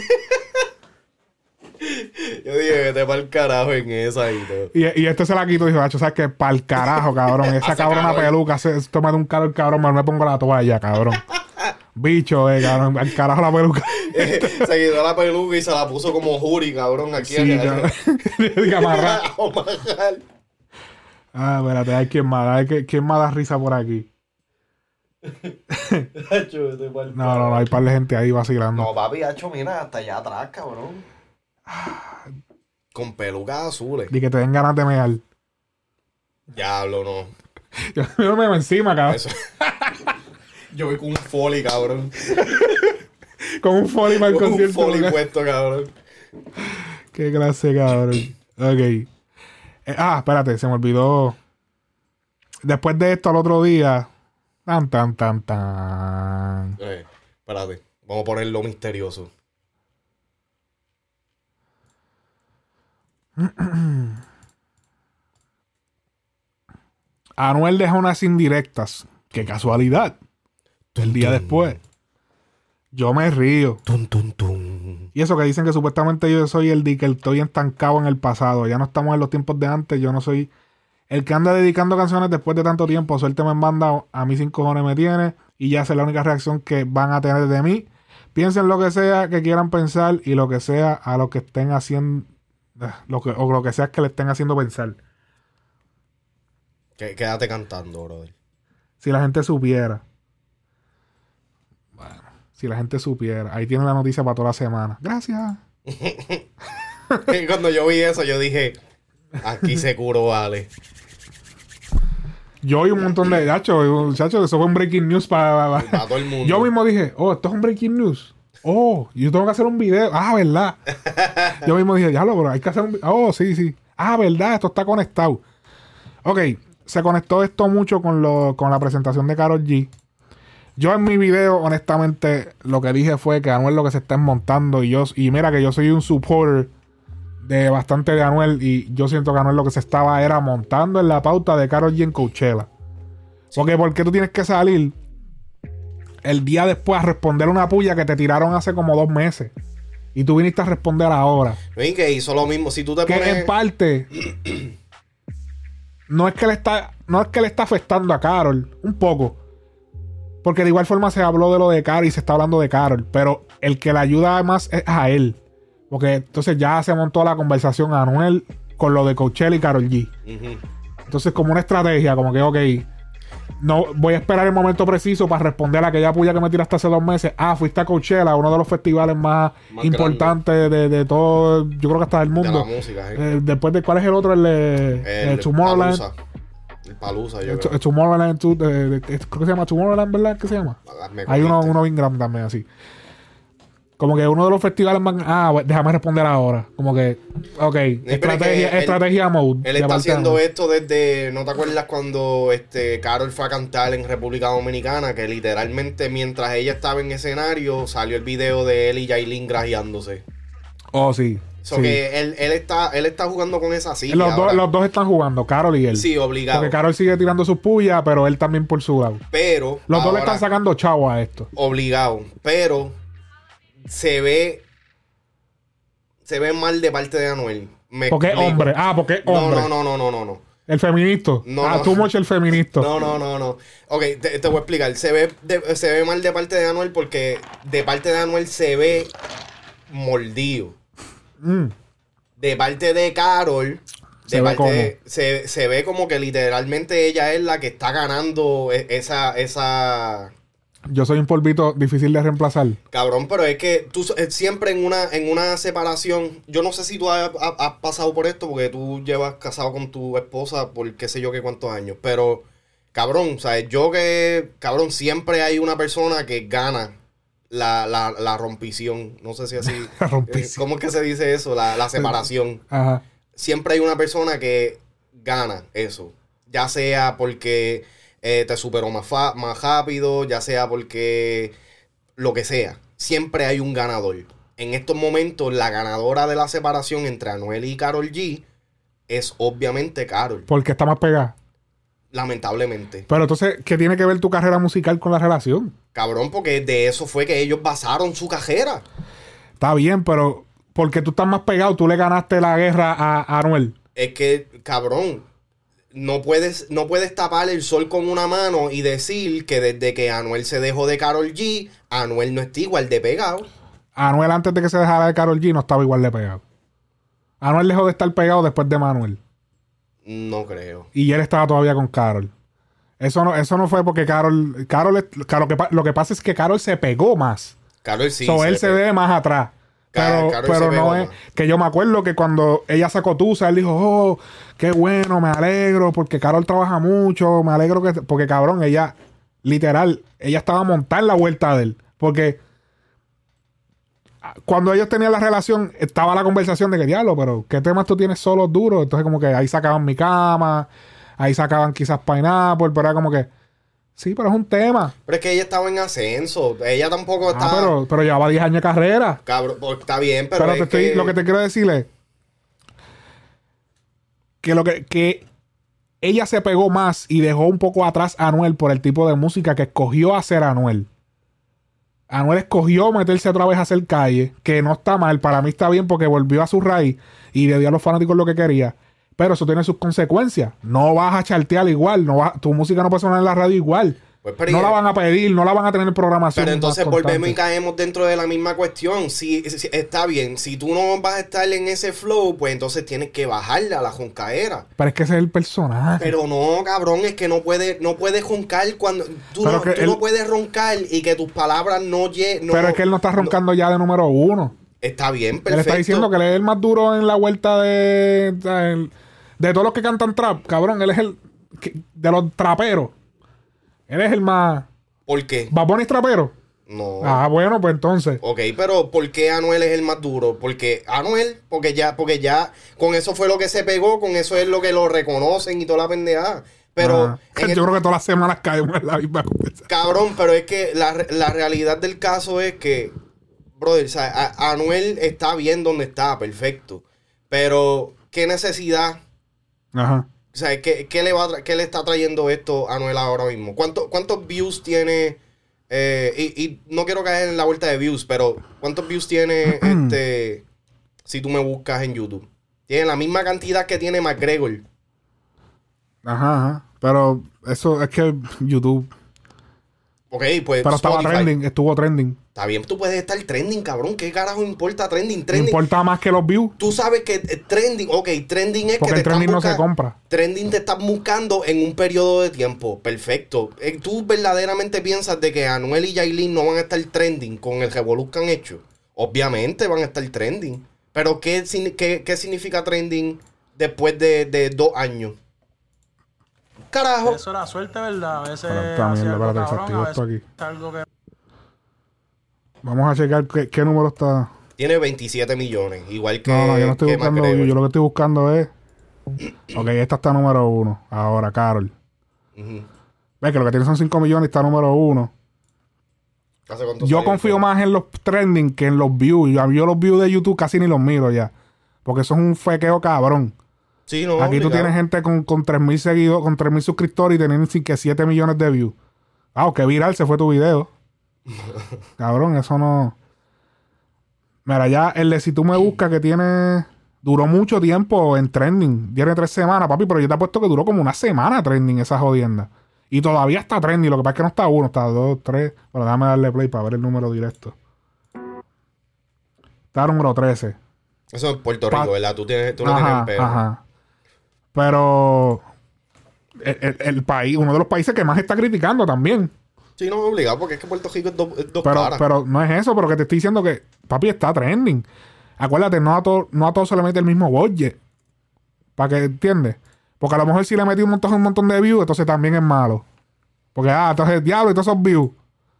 Yo dije, vete pa'l carajo en esa y todo. Y, y este se la quitó y dijo, Hacho, ¿sabes qué? Pa'l carajo, cabrón. [LAUGHS] Esa cabrona peluca, se, toma de un calor, cabrón, mejor me pongo la toalla, cabrón. Bicho, eh, cabrón. Al carajo la peluca. [LAUGHS] se quitó la peluca y se la puso como Juri, cabrón, aquí. Sí, cabrón. [LAUGHS] Amarrar. Ah, espérate, hay quien más, hay quién más da risa por aquí. No, no, no, hay par de gente ahí vacilando. No, papi, hacho, mira, hasta allá atrás, cabrón. Con pelucas azules. Y que te den ganas de mear. Diablo, no. Yo, [LAUGHS] yo me veo encima, cabrón. Eso. [LAUGHS] Yo voy con un foli, cabrón. Con un folio para el Con un concierto. foli ¿verdad? puesto, cabrón. Qué clase, cabrón. [CLEARS THROAT] Ok. Eh, ah, espérate, se me olvidó. Después de esto, al otro día. Tan, tan, tan, tan. Eh, espérate. Vamos a ponerlo misterioso. [CLEARS THROAT] Anuel deja unas indirectas. Qué casualidad. El día después. Yo me río. Tum, tum, tum. Y eso que dicen que supuestamente yo soy el di que estoy estancado en el pasado. Ya no estamos en los tiempos de antes. Yo no soy el que anda dedicando canciones después de tanto tiempo. Suerte me han mandado. A mí sin cojones me tiene. Y ya esa es la única reacción que van a tener de mí. Piensen lo que sea que quieran pensar y lo que sea a lo que estén haciendo. Lo que, o lo que sea que le estén haciendo pensar. Qué- Quédate cantando, brother. Si la gente supiera. Bueno, si la gente supiera. Ahí tienen la noticia para toda la semana. Gracias. Y [LAUGHS] cuando yo vi eso, yo dije, aquí se curó, vale. Yo y un montón de chachos, muchachos, eso fue un breaking news para, Para todo el mundo. Yo mismo dije, oh, esto es un breaking news. Oh, yo tengo que hacer un video. Ah, ¿verdad? [LAUGHS] yo mismo dije, ya lo, bro, hay que hacer un video. Oh, sí, sí. Ah, ¿verdad? Esto está conectado. Ok, se conectó esto mucho con, lo, con la presentación de Karol G. Yo en mi video, honestamente, lo que dije fue que Anuel lo que se está montando y yo, y mira que yo soy un supporter de bastante de Anuel y yo siento que Anuel lo que se estaba era montando en la pauta de Karol G en Coachella. Porque ¿por qué tú tienes que salir el día después a responder una puya que te tiraron hace como dos meses? Y tú viniste a responder ahora. Y que hizo lo mismo. Si tú te Que pones... en parte [CLEARS THROAT] no es que le está no es que le está afectando a Carol, un poco. Porque de igual forma se habló de lo de Carol y se está hablando de Carol, pero el que le ayuda más es a él. Porque entonces ya se montó la conversación Anuel con lo de Coachella y Carol G. Entonces, como una estrategia, como que, ok, no voy a esperar el momento preciso para responder a aquella puya que me tiraste hace dos meses. Ah, fuiste a Coachella, uno de los festivales más, Más importantes de, de todo, yo creo que hasta del De mundo. la música, sí. Eh, después de cuál es el otro, el, de- el Tomorrowland. Palusa. El Palusa, yo El, creo. el Tomorrowland, creo que se llama Tomorrowland, ¿verdad? ¿Qué se llama? Hay uno, uno bien grande también, así. Como que uno de los festivales más. Ah, déjame responder ahora. Como que. Ok, es estrategia, él- estrategia mode. Él está haciendo esto desde, ¿no te acuerdas cuando este Carol fue a cantar en República Dominicana? Que literalmente mientras ella estaba en escenario salió el video de él y Yailin grajeándose. Oh, sí. So sí. que él, él está, él está jugando con esa silla. los, dos, ahora. los dos están jugando, Carol y él. Sí, obligado. Porque Carol sigue tirando sus pullas, pero él también por su lado. Pero Los dos le están sacando chavo a esto. obligado. Pero se ve se ve mal de parte de Anuel. Me Porque explico. hombre. Ah, porque hombre. no, no, no, no, no, no. El feminista. No, ah, no. tú mucho el feminista. No, no, no, no. Ok, te, te voy a explicar. Se ve, de- se ve mal de parte de Anuel porque de parte de Anuel se ve mordido. Mm. De parte de Carol, Se ve de- se, se ve como que literalmente ella es la que está ganando e- esa, esa Yo soy un polvito difícil de reemplazar. Cabrón, pero es que tú eh, siempre en una, en una separación, yo no sé si tú has, has- has pasado por esto, porque tú llevas casado con tu esposa por qué sé yo qué cuántos años, pero cabrón, ¿sabes? Yo que, cabrón, siempre hay una persona que gana la, la, la rompición, no sé si así, La [LAUGHS] eh, rompición. ¿cómo es que se dice eso? La, la separación Ajá. siempre hay una persona que gana eso. Ya sea porque eh, te superó más, fa- más rápido, ya sea porque lo que sea. Siempre hay un ganador. En estos momentos, la ganadora de la separación entre Anuel y Carol G es obviamente Carol. Porque está más pegada. Lamentablemente. Pero entonces, ¿qué tiene que ver tu carrera musical con la relación? Cabrón, porque de eso fue que ellos basaron su carrera. Está bien, pero porque tú estás más pegado, tú le ganaste la guerra a, a Anuel. Es que, cabrón, no puedes, no puedes tapar el sol con una mano y decir que desde que Anuel se dejó de Carol G, Anuel no está igual de pegado. Anuel antes de que se dejara de Carol G no estaba igual de pegado. Anuel dejó de estar pegado después de Manuel. No creo. Y él estaba todavía con Carol. Eso no, eso no fue porque Carol. Carol Carol- lo, que, lo que pasa es que Carol se pegó más. Carol sí. so él se ve más atrás. Pero, pero no es. Que yo me acuerdo que cuando ella sacó Tusa, él dijo, oh, qué bueno, me alegro, porque Carol trabaja mucho, me alegro que. Porque cabrón, ella, literal, ella estaba montada en la vuelta de él. Porque cuando ellos tenían la relación, estaba la conversación de que diablo, pero ¿qué temas tú tienes solos duros? Entonces, como que ahí sacaban mi cama, ahí sacaban quizás Pineapple, pero era como que. Sí, pero es un tema. Pero es que ella estaba en ascenso. Ella tampoco Ah, estaba. pero, pero llevaba 10 años de carrera. Cabrón, pues, está bien, pero. Pero, es te estoy, lo que te quiero decir es que lo que, que ella se pegó más y dejó un poco atrás a Anuel por el tipo de música que escogió hacer Anuel. Anuel escogió meterse otra vez a hacer calle, que no está mal, para mí está bien porque volvió a su raíz y le dio a los fanáticos lo que quería. Pero eso tiene sus consecuencias. No vas a chartear igual, no vas- tu música no puede sonar en la radio igual. Pues, pero no la van a pedir, no la van a tener en programación. Pero entonces volvemos y caemos dentro de la misma cuestión. Si, si- está bien, si tú no vas a estar en ese flow, pues entonces tienes que bajarle a la joncaera. Pero es que ese es el personaje. Pero no, cabrón, es que no puedes no puedes roncar cuando tú, no, que tú él- no puedes roncar y que tus palabras no lleguen. Pero es que él no está roncando ya de número uno. Está bien, perfecto. Él está diciendo que él es el más duro en la vuelta de. De, de todos los que cantan trap, cabrón. Él es el. que- De los traperos. Él es el más. ¿Por qué? ¿Va es trapero? No. Ah, bueno, pues entonces. Ok, pero ¿por qué Anuel es el más duro? Porque Anuel, porque ya, porque ya, con eso fue lo que se pegó, con eso es lo que lo reconocen y toda la pendejada. Pero, Ah, el- yo creo que todas las semanas caemos en la misma conversación. cabrón, pero es que la, la realidad del caso es que, brother, a- Anuel está bien donde está, perfecto. Pero, ¿qué necesidad? Ajá. O sea, ¿qué, qué le, va qué le está trayendo esto a Anuel ahora mismo? ¿Cuánto- ¿Cuántos views tiene? eh, y, y no quiero caer en la vuelta de views, pero ¿cuántos views tiene [CLEARS THROAT] este si tú me buscas en YouTube? Tiene la misma cantidad que tiene McGregor. Ajá, ajá. Pero eso es que YouTube. Ok, pues Pero estaba Spotify. trending, estuvo trending. Está bien, tú puedes estar trending, cabrón. ¿Qué carajo importa trending? Trending. importa más que los views. Tú sabes que eh, trending, ok, trending es Porque que el te trending están no se compra. Trending te estás buscando en un periodo de tiempo. Perfecto. Eh, ¿Tú verdaderamente piensas de que Anuel y Yailin no van a estar trending con el revolú que han hecho? Obviamente van a estar trending. Pero ¿qué, qué, qué significa trending después de, de dos años? Carajo. Eso era suerte, ¿verdad? A veces. Algo espérate, cabrón, a esto veces aquí. algo que Vamos a checar qué, qué número está. Tiene 27 millones. Igual que. No, no, yo no estoy que buscando views. Yo lo que estoy buscando es. [CLEARS THROAT] Ok, esta está número uno. Ahora, Carol. Ujú. Ves que lo que tiene son 5 millones y está número uno. ¿Hace cuánto Yo confío más en los trending que en los views. Yo, yo los views de YouTube casi ni los miro ya. Porque eso es un fequeo cabrón. Sí, no, Aquí tú tienes gente con, con 3.000 seguidores, con 3.000 suscriptores y teniendo sin que 7 millones de views. Ah, qué viral se fue tu video. Cabrón, eso no... Mira, ya el de si tú me buscas que tiene... Duró mucho tiempo en trending. Tiene tres semanas, papi, pero yo te apuesto que duró como una semana trending esa jodienda. Y todavía está trending. Lo que pasa es que no está uno, está dos, tres. Bueno, déjame darle play para ver el número directo. Está número 13. Eso es Puerto Pa- Rico, ¿verdad? Tú, tienes, tú no tienes pelo. ajá. Pero el, el- el país, uno de los países que más está criticando también. Sí, no, obligado, porque es que Puerto Rico es, do- es dos Pero, caras. pero no es eso, pero que te estoy diciendo que, papi, está trending. Acuérdate, no a todo, no a todo se le mete el mismo budget. Para que entiendes. Porque a lo mejor si le metí un montón, un montón de views, entonces también es malo. Porque, ah, entonces diablo y todos esos views.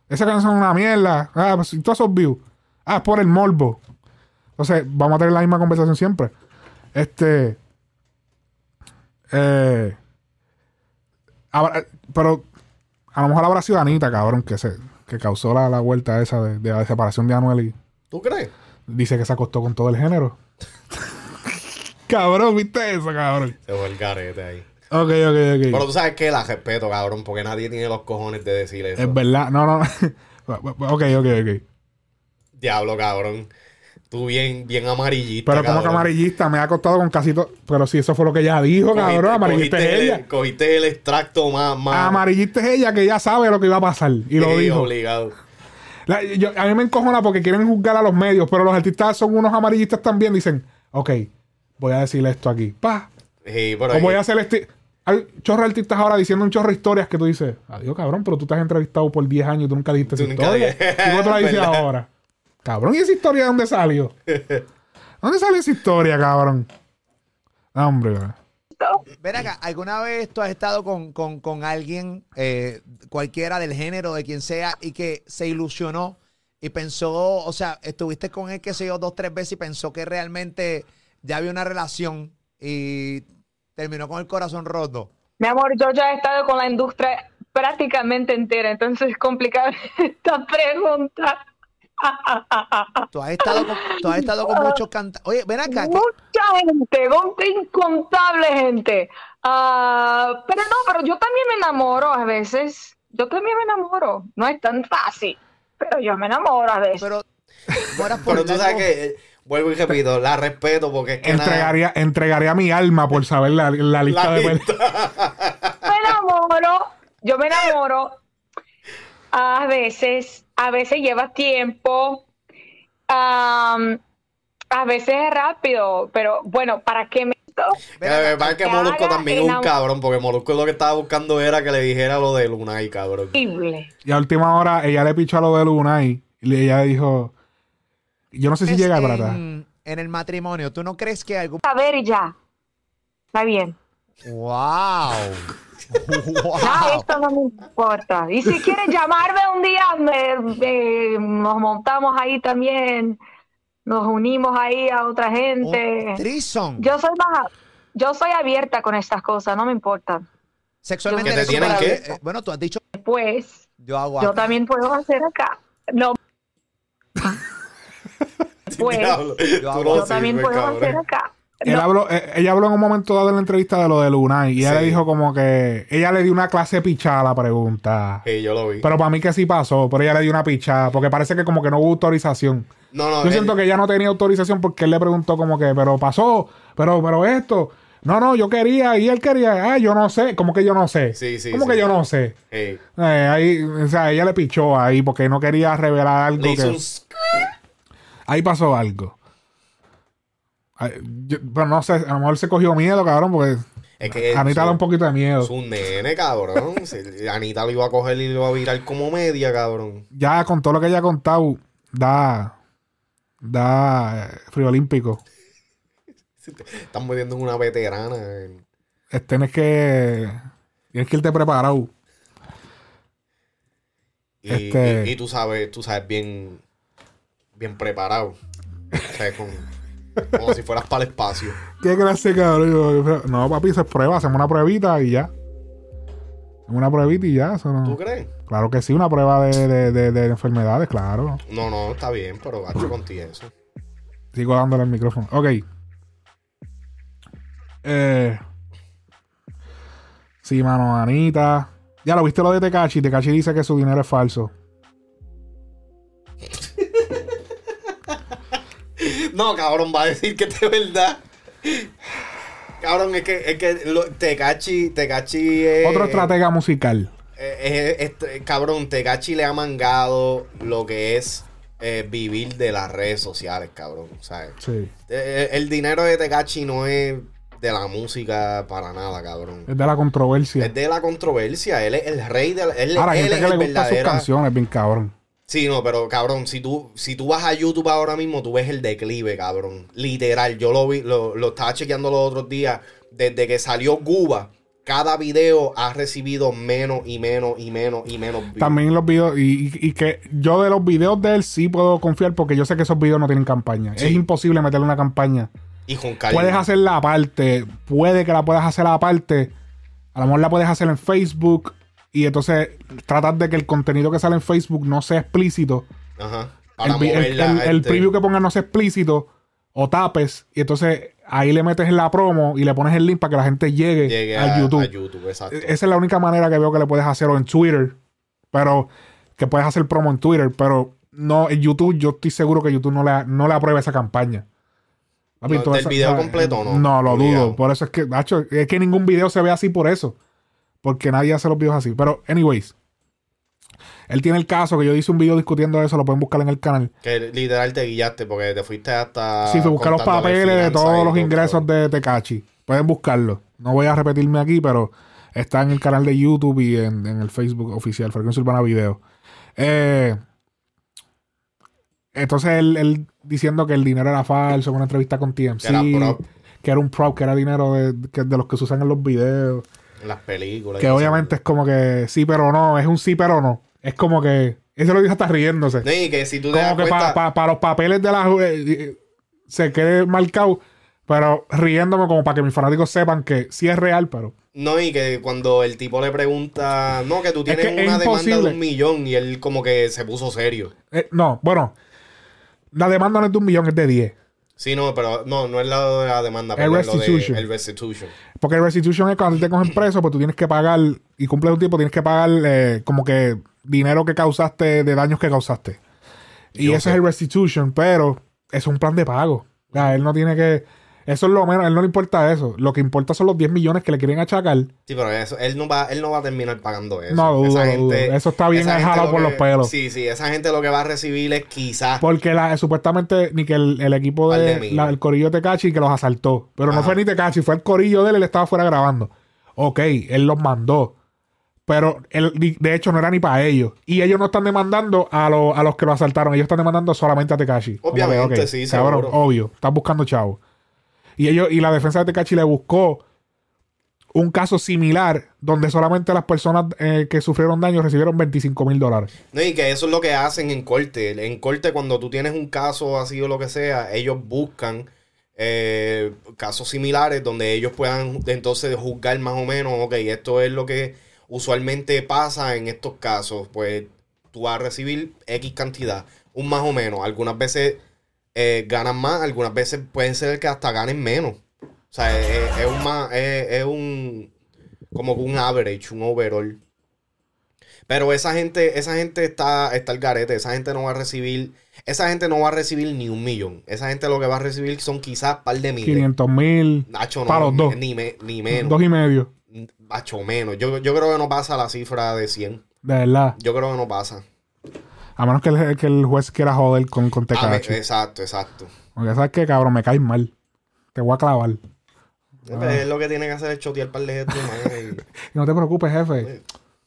Esa canción es una mierda. Ah, pues y todos esos views. Ah, es por el morbo. Entonces, vamos a tener la misma conversación siempre. Este. Eh. habrá- pero a lo mejor habrá sido Anita, cabrón, que se que causó la, la vuelta esa de, de la separación de Anuel y ¿Tú crees? dice que se acostó con todo el género. [LAUGHS] cabrón, ¿viste eso, cabrón? Se fue el garete ahí. Ok, ok, ok. Pero tú sabes que la respeto, cabrón, porque nadie tiene los cojones de decir eso. Es verdad. No, no. no. [LAUGHS] ok, ok, ok. Diablo, cabrón. Tú bien, bien amarillista. Pero como que amarillista me ha acostado con casi todo. Pero si eso fue lo que ella dijo, Cogiste- cabrón. Amarillista es el- ella. Cogiste el extracto más. más Amarillista es ella que ya sabe lo que iba a pasar. Y lo dijo. obligado. La- yo- a mí me encojona porque quieren juzgar a los medios, pero los artistas son unos amarillistas también. Dicen, ok, voy a decirle esto aquí. Pa. Sí, O voy a hacer este. Hay chorro de artistas ahora diciendo un chorro de historias que tú dices, adiós, cabrón, pero tú te has entrevistado por 10 años y tú nunca dijiste esa historia. ¿Y tú la [LAUGHS] dices ahora? Cabrón, ¿y esa historia de dónde salió? [LAUGHS] ¿Dónde salió esa historia, cabrón? No, hombre, güey. Ven acá, ¿alguna vez tú has estado con, con- con alguien, eh, cualquiera del género, de quien sea, y que se ilusionó y pensó, o sea, estuviste con él, qué sé yo, dos, tres veces y pensó que realmente ya había una relación y terminó con el corazón roto? Mi amor, yo ya he estado con la industria prácticamente entera, entonces es complicada [LAUGHS] esta pregunta. Tú has estado con, tú has estado con muchos cantantes. Oye, ven acá. que- Mucha gente, con incontable gente. Ah, pero no, pero yo también me enamoro a veces. Yo también me enamoro. No es tan fácil, pero yo me enamoro a veces. pero, tú sabes que, eh, vuelvo y repito, la respeto porque es que nada- Entregaría, entregaría mi alma por saber la, la lista la de lista. me enamoro, yo me enamoro. A veces, a veces lleva tiempo, am, a veces es rápido, pero bueno, ¿para qué me... Eh, es que que Molusco también es un cabrón, porque Molusco lo que estaba buscando era que le dijera lo de Lunay, cabrón. Y a última hora ella le pichó a lo de Luna y le- ella dijo, yo no sé si es llega para atrás. en, en el matrimonio, ¿tú no crees que algún... A ver y ya. Está bien. ¡Wow! ¡Wow! esto no me importa. Y si quieres llamarme un día, me- me- nos montamos ahí también, nos unimos ahí a otra gente. Threesome. Yo soy más, yo soy abierta con estas cosas, no me importa. Sexualmente ¿Que te tienen abierto. Eh, Bueno, tú has dicho, Después, yo hago yo también puedo hacer acá. No, [LAUGHS] pues, hago- no yo también puedo cabrón. hacer acá. Él No, habló, eh, ella habló en un momento dado en la entrevista de lo de Luna y ella Sí. le dijo como que ella le dio una clase pichada a la pregunta. Sí, yo lo vi. Pero para mí que sí pasó, pero ella le dio una pichada porque parece que como que no hubo autorización. no, no, Yo siento que ella no tenía autorización porque él le preguntó como que, pero pasó, pero, pero esto, No, no, yo quería y él quería. Ah, yo no sé. ¿Cómo que yo no sé? Sí, sí, ¿Cómo sí. que yo no sé? Hey, Eh, ahí, o sea, ella le pichó ahí porque no quería revelar algo le hizo que... un Ahí pasó algo. Yo- pero no sé, a lo mejor se cogió miedo, cabrón, porque Es que Anita su- da un poquito de miedo. su nene, cabrón. [LAUGHS] Anita lo iba a coger y lo iba a virar como media, cabrón. Ya con todo lo que ella ha contado, da, da eh, frío olímpico. Están metiendo en una veterana. Eh, Tienes que, tienes que irte preparado. Y, Este- y- y tú sabes, tú sabes bien, bien preparado. O sea, con- como si fueras para el espacio. ¿Qué clase, cabrón? No, papi, eso es prueba. Hacemos una pruebita y ya. Una pruebita y ya. eso no- ¿Tú crees? Claro que sí, una prueba de, de- de- de enfermedades, claro. No, no, está bien, pero gacho contigo eso. Sigo dándole el micrófono. Ok. Eh, sí, mano, Anita. Ya lo viste lo de Tekachi. Tekachi dice que su dinero es falso. No, cabrón, va a decir que es verdad. Cabrón, es que, es que lo- Tecachi, Tecachi es... Otro estratega musical. eh, es- es- cabrón, Tecachi le ha mangado lo que es eh, vivir de las redes sociales, cabrón. ¿sabes? Sí. Eh, el dinero de Tecachi no es de la música para nada, cabrón. Es de la controversia. Es de la controversia. Él es el rey de la. Él, Ahora, él gente es que le el gustan sus canciones, bien cabrón. Sí, no, pero cabrón, si tú, si tú vas a YouTube ahora mismo, tú ves el declive, cabrón. Literal, yo lo vi, lo, lo estaba chequeando los otros días. Desde que salió Cuba, cada video ha recibido menos y menos y menos y menos views. También los videos, y, y- que yo de los videos de él sí puedo confiar porque yo sé que esos videos no tienen campaña. Sí. Es imposible meterle una campaña. Y con calma. Puedes hacerla aparte, puede que la puedas hacer aparte. A lo mejor la puedes hacer en Facebook y entonces tratar de que el contenido que sale en Facebook no sea explícito. Ajá. Para el, el- el- el preview que pongas no sea explícito o tapes y entonces ahí le metes en la promo y le pones el link para que la gente llegue, llegue a, a, YouTube. a YouTube, exacto. E- Esa es la única manera que veo que le puedes hacer o en Twitter, pero que puedes hacer promo en Twitter, pero no en YouTube yo estoy seguro que YouTube no le, no le aprueba esa campaña. No, video completo, ¿no? No, lo dudo. Por eso es que, macho, es que ningún video se ve así por eso. Porque nadie hace los videos así. Pero, anyways. Él tiene el caso que yo hice un video discutiendo eso, lo pueden buscar en el canal. Que literal te guillaste porque te fuiste hasta. Sí, fui a buscar los papeles de todos los ingresos de Tecachi. Pueden buscarlo. No voy a repetirme aquí, pero está en el canal de YouTube y en, en el Facebook oficial, Frecuencia Urbana Video. Eh, entonces él, él diciendo que el dinero era falso, en una entrevista con TMC, Que era prop. que era un prop, que era dinero de, que- de los que se usan en los videos. En las películas. Que obviamente es como que sí, pero no, es un sí, pero no. Es como que, eso lo dijo hasta riéndose. y que si tú te das Como que cuenta. para los papeles de la eh, eh, se quede marcado, pero riéndome como para que mis fanáticos sepan que sí es real, pero No, y que cuando el tipo le pregunta, no, que tú tienes que es una demanda de un millón y él como que se puso serio. eh, no, bueno, la demanda no es de un millón, es de 10. Sí, no, pero no, no es la la demanda, El pero es lo de restitution. el restitution. Porque el restitution es cuando te cogen preso, pues tú tienes que pagar y cumples un tiempo, tienes que pagar eh, como que dinero que causaste de daños que causaste. Y eso sé. es el restitution, pero es un plan de pago. O sea, él no tiene que. Eso es lo menos, a él no le importa eso. Lo que importa son los 10 millones que le quieren achacar. Sí, pero eso, él no va, él no va a terminar pagando eso. No, dudo, Esa dudo. Eso está bien gente jalado lo por que- los pelos. Sí, sí, esa gente lo que va a recibir es quizás. Porque la, supuestamente ni que el, el equipo de de mil. la- el corillo de Tecachi que los asaltó. Pero no fue ni Tecachi, fue el corillo de él, él estaba fuera grabando. Ok, él los mandó. Pero él, de hecho no era ni para ellos. Y ellos no están demandando a, los- a los que lo asaltaron. Ellos están demandando solamente a Tecachi. Como que, Obviamente, ok, sí, cabrón, seguro. obvio. Están buscando chavo. Y ellos, y la defensa de Tecachi le buscó un caso similar donde solamente las personas eh, que sufrieron daño recibieron 25 mil dólares. No, y que eso es lo que hacen en corte. En corte, cuando tú tienes un caso así o lo que sea, ellos buscan eh, casos similares donde ellos puedan entonces juzgar más o menos, ok, esto es lo que usualmente pasa en estos casos. Pues tú vas a recibir X cantidad, un más o menos. Algunas veces eh, ganan más, algunas veces pueden ser que hasta ganen menos. O sea, es, es- es un más, es, es un como que un average, un overall. Pero esa gente, esa gente está, está al garete. Esa gente no va a recibir, esa gente no va a recibir ni un millón. Esa gente lo que va a recibir son quizás un par de miles. 500 mil. Nacho, no, para los dos. Ni, me- ni menos. Dos y medio. Nacho, menos. Yo, yo creo que no pasa la cifra de 100. De verdad. Yo creo que no pasa. A menos que el, que el juez quiera joder con, con exacto, exacto. Porque sabes que, cabrón, me caes mal. Te voy a clavar. Ah. Es lo que tiene que hacer es chotear par de gente, y- [LAUGHS] No te preocupes, jefe.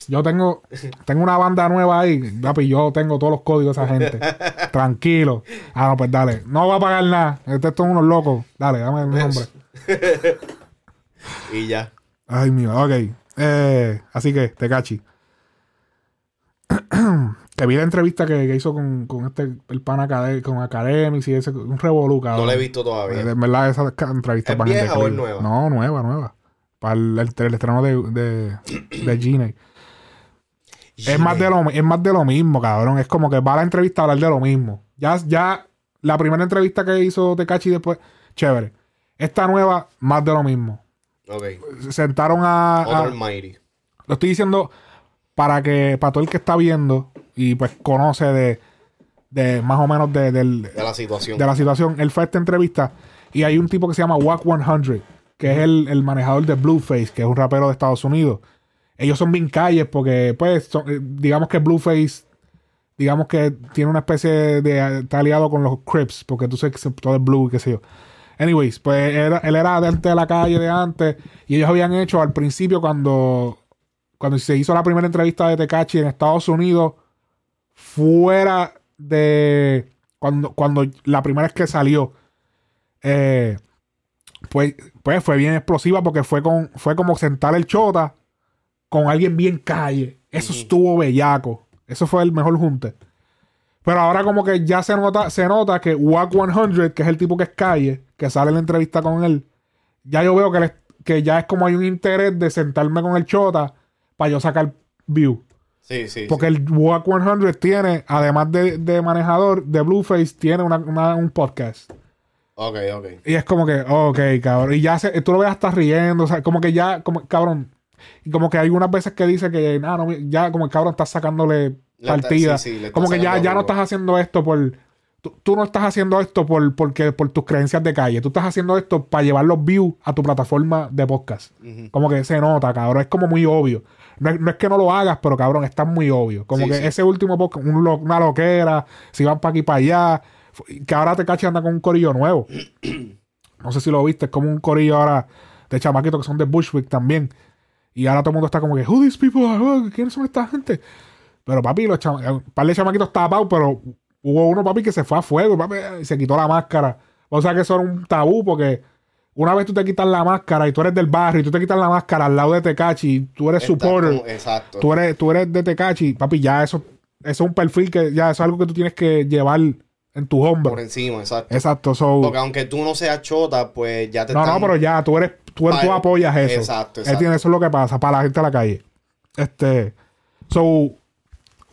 Yo tengo, tengo una banda nueva ahí. Papi, yo tengo todos los códigos de esa gente. [LAUGHS] Tranquilo. Ah, no, pues dale. No va a pagar nada. Estos son unos locos. Dale, dame el nombre. [LAUGHS] y ya. Ay, mío. Ok. Eh, así que, Tecachi. [CLEARS THROAT] que vi la entrevista que, que hizo con, con este, el pan acadé- con Academics y ese, un revolú, cabrón. No la he visto todavía. Eh, En verdad, esa entrevista ¿Es van vieja o es nueva? No, nueva, nueva. Para el, el- el estreno de, de, de [CLEARS THROAT] Gine. Es más, de lo, es más de lo mismo, cabrón. Es como que va a la entrevista a hablar de lo mismo. Ya, ya la primera entrevista que hizo Tecachi después, chévere. Esta nueva, más de lo mismo. Ok. Se Sentaron a. Otro a- Almighty. lo estoy diciendo para que, para todo el que está viendo y pues conoce de, de más o menos de, del, De la situación. de la situación. Él fue a esta entrevista y hay un tipo que se llama Wack 100, que es el, el manejador de Blueface, que es un rapero de Estados Unidos. Ellos son bien calles porque, pues, son- eh, digamos que Blueface, digamos que tiene una especie de. Está aliado con los Crips, porque tú sabes que todo es blue, qué sé yo. Anyways, pues era- él era de de la calle, de antes, y ellos habían hecho al principio cuando. Cuando se hizo la primera entrevista de Tecachi en Estados Unidos, fuera de. Cuando, cuando la primera vez que salió, eh, pues, pues fue bien explosiva porque fue, con, fue como sentar el chota con alguien bien calle. Eso estuvo bellaco. Eso fue el mejor junte. Pero ahora como que ya se nota, se nota que Wack 100, que es el tipo que es calle, que sale en la entrevista con él, ya yo veo que, que ya es como hay un interés de sentarme con el chota para yo sacar view. Sí, sí. Porque el Wack 100 tiene, además de, de manejador, de Blueface, tiene una- una- un podcast. sí. Ok, ok. Y es como que, ok, cabrón. Y ya se, tú lo ves hasta riendo, o sea, como que ya, como, cabrón. Y como que hay algunas veces que dice que, nada, no, ya como el cabrón está sacándole Le está- partida. sí, sí, le está como que ya, ya no estás haciendo esto por. Tú, tú no estás haciendo esto por, porque, por tus creencias de calle. Tú estás haciendo esto para llevar los views a tu plataforma de podcast. Como que se nota, cabrón. Es como muy obvio. No es, no es que no lo hagas, pero cabrón, está muy obvio. Como Sí, que sí. ese último podcast, un lo- una loquera, si van para aquí para allá. Que ahora te caché anda con un corillo nuevo. [CLEARS THROAT] No sé si lo viste, es como un corillo ahora de chamaquitos que son de Bushwick también. Y ahora todo el mundo está como que, who these people are? ¿Quiénes son esta gente? Pero papi, los chama- un par de chamaquitos tapados, pero hubo uno, papi, que se fue a fuego, papi, y se quitó la máscara. O sea que eso era un tabú porque una vez tú te quitas la máscara y tú eres del barrio y tú te quitas la máscara al lado de Tecachi tú eres Está supporter, exacto. tú eres, tú eres de Tecachi, papi, ya eso, eso es un perfil que ya eso es algo que tú tienes que llevar en tu Por hombro. encima, exacto. Exacto, so, Porque aunque tú no seas chota, pues ya te no, están... no, pero ya, tú eres, tú, tú apoyas eso. Exacto, exacto. eso es lo que pasa para la gente de la calle. Este, so,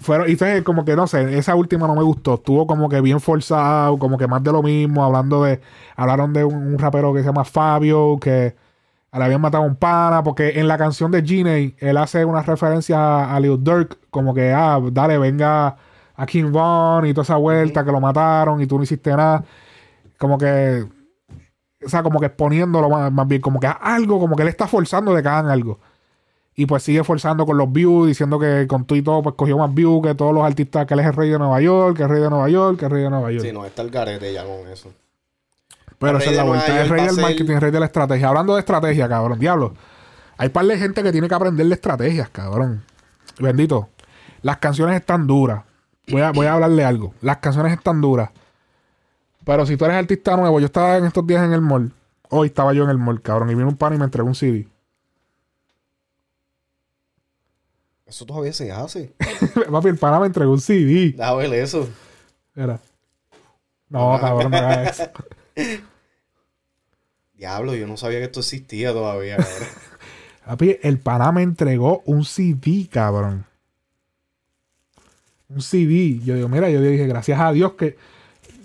fueron, y entonces como que no sé, esa última no me gustó. Estuvo como que bien forzado, como que más de lo mismo, hablando de, hablaron de un, un rapero que se llama Fabio, que le habían matado a un pana, porque en la canción de Gene, él hace una referencia a, a Lil Durk, como que, ah, dale, venga a King Von y toda esa vuelta, que lo mataron y tú no hiciste nada. Como que o sea, como que exponiéndolo más, más bien, como que algo, como que él está forzando de que hagan algo. Y pues sigue forzando con los views, diciendo que con tú y todo, pues cogió más views que todos los artistas, que él es el rey de Nueva York, que es el rey de Nueva York, que es el rey de Nueva York. Sí, no, está el garete ya con eso. Pero esa es la vuelta, el rey del marketing, el rey de la estrategia. Hablando de estrategia, cabrón, diablo. Hay par de gente que tiene que aprender de estrategias, cabrón. Bendito. Las canciones están duras. Voy a, voy a hablarle algo. Las canciones están duras. Pero si tú eres artista nuevo, yo estaba en estos días en el mall. Hoy estaba yo en el mall, cabrón. Y vino un pan y me entregó un CD. Eso todavía se hace. [LAUGHS] Papi, el pana me entregó un CD. Deja ver eso. Era. No, cabrón, no hagas eso. [LAUGHS] Diablo, yo no sabía que esto existía todavía, cabrón. [LAUGHS] Papi, el pana me entregó un CD, cabrón. Un CD. Yo digo, mira, yo dije, gracias a Dios que.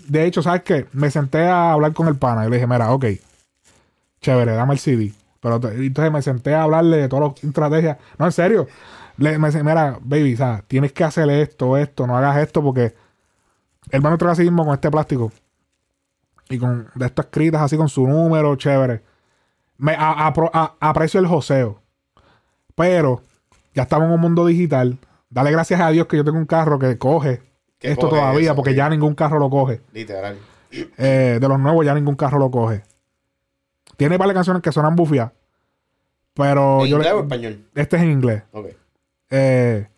De hecho, ¿sabes qué? Me senté a hablar con el pana. Y le dije, mira, ok. Chévere, dame el CD. Pero entonces me senté a hablarle de todas las estrategias. No, en serio. Le, me dice, mira, baby, sea, tienes que hacer esto, esto, no hagas esto porque él me entrega así mismo con este plástico y con de estas escritas así con su número, chévere. Me a- a- aprecio el joseo. Pero ya estamos en un mundo digital. Dale gracias a Dios que yo tengo un carro que coge esto coge todavía, eso, porque ya ningún carro lo coge. Literal. Eh, de los nuevos ya ningún carro lo coge. Tiene varias canciones que suenan bufias. Pero ¿En yo inglés le- o español? este es en inglés. Ok. Eh,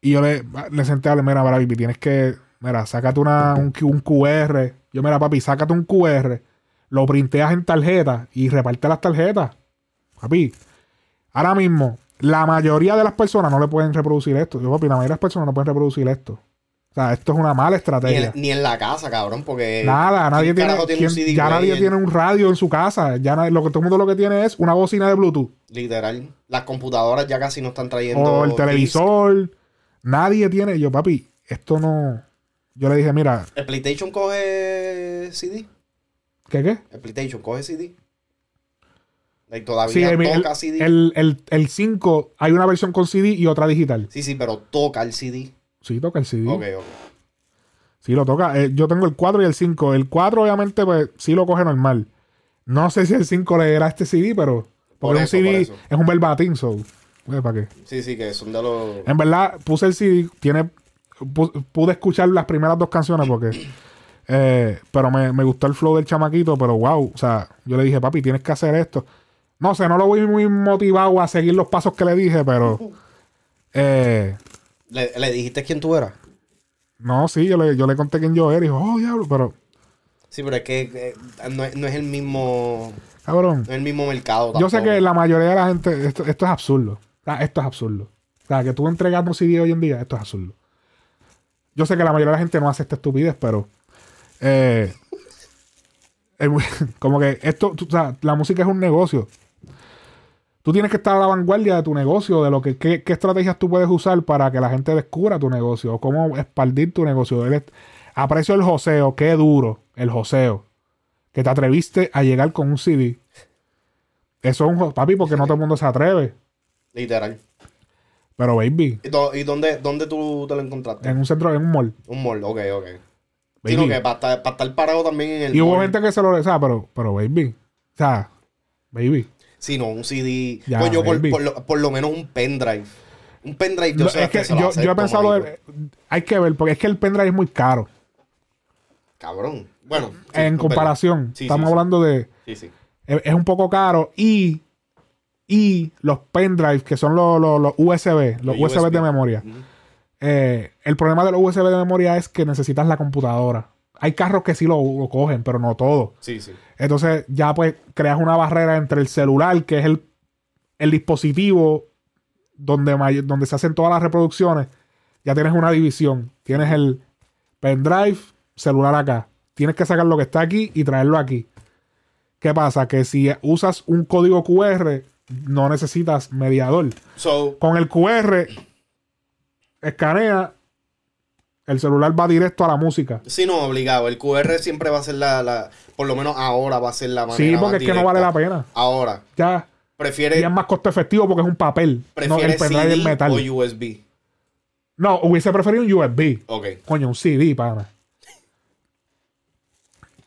y yo le, senté a mira, mira, baby, tienes que, mira, sácate una, un, un QR. Yo, mira, papi, sácate un QR, lo printeas en tarjeta y reparte las tarjetas. Papi, ahora mismo, la mayoría de las personas no le pueden reproducir esto. Yo, papi, la mayoría de las personas no pueden reproducir esto. O sea, esto es una mala Ni estrategia. en, ni en la casa, cabrón, porque. Nada, nadie ¿quién tiene, un CD ya nadie tiene un radio en su casa. Ya nadie- lo que todo el mundo lo que tiene es una bocina de Bluetooth. Literal. Las computadoras ya casi no están trayendo. o el disc. televisor. Nadie tiene. Yo, papi, esto no. Yo le dije, mira, ¿El PlayStation coge CD? ¿qué qué? ¿El PlayStation coge CD? Like, todavía Sí, toca el, CD. el, el- el 5 hay una versión con CD y otra digital. Sí, sí, pero toca el CD. Sí, toca el CD. Ok, ok. Sí, lo toca. Eh, yo tengo el 4 y el 5. El 4, obviamente, pues sí lo coge normal. No sé si el 5 leerá este CD, pero. Por Porque eso, un por CD eso. es un verbatim, so. pues, ¿Para qué? Sí, sí, que son de los. En verdad, puse el CD, tiene, pu- pude escuchar las primeras dos canciones porque... eh, pero me, me gustó el flow del chamaquito, pero wow, o sea, yo le dije, papi, tienes que hacer esto. No sé, no lo voy muy motivado a seguir los pasos que le dije, pero... [LAUGHS] eh, ¿Le, le dijiste quién tú eras? no, sí, yo le, yo le conté quién yo era y dijo, oh, diablo, pero... Sí, pero es que eh, no, es, no es el mismo. Cabrón, No es el mismo mercado. yo sé tampoco. que la mayoría de la gente, esto, esto es absurdo. Esto es absurdo. O sea, que tú entregas un CD hoy en día, esto es absurdo. Yo sé que la mayoría de la gente no hace esta estupidez, pero. eh, [LAUGHS] [LAUGHS] como que esto, o sea, la música es un negocio. Tú tienes que estar a la vanguardia de tu negocio, de lo que qué, qué estrategias tú puedes usar para que la gente descubra tu negocio, o cómo expandir tu negocio. Aprecio el joseo, qué duro el joseo, que te atreviste a llegar con un CD. Eso es un papi, porque no todo el mundo se atreve. Literal. Pero baby, ¿Y, dónde, dónde tú te lo encontraste? en un centro, en un mall. Un mall, ok, ok. Baby. Sino que para estar, para estar parado también en el Y hubo mall. gente que se lo, o sea, pero, pero baby, o sea, baby. Sí, no, un CD. Ya, Coño, por, baby. por lo, por lo menos un pendrive. Un pendrive, yo No, sé es que lo yo, yo he pensado, lo de- hay que ver, porque es que el pendrive es muy caro. Cabrón. Bueno. sí, en comparación. Sí, estamos sí, hablando de, Sí, sí. es, es un poco caro y, y los pendrives, que son los, los, los USB, los Los USB, de memoria. Eh, el problema de los USB de memoria es que necesitas la computadora. Hay carros que sí lo, lo cogen, pero no todos. Sí, sí. Entonces ya pues creas una barrera entre el celular, que es el, el dispositivo donde, donde se hacen todas las reproducciones. Ya tienes una división. Tienes el pendrive, celular acá. Tienes que sacar lo que está aquí y traerlo aquí. ¿Qué pasa? Que si usas un código QR, no necesitas mediador. So, Con el QR, escanea, el celular va directo a la música. sí, no, obligado. El QR siempre va a ser la, la por lo menos ahora va a ser la manera Sí, porque más es que no vale la pena. Ahora, Ya. prefiere, Y es más costo efectivo porque es un papel. No, prefiere el CD metal. o USB. No, hubiese preferido un USB. Ok. Coño, un CD, pana.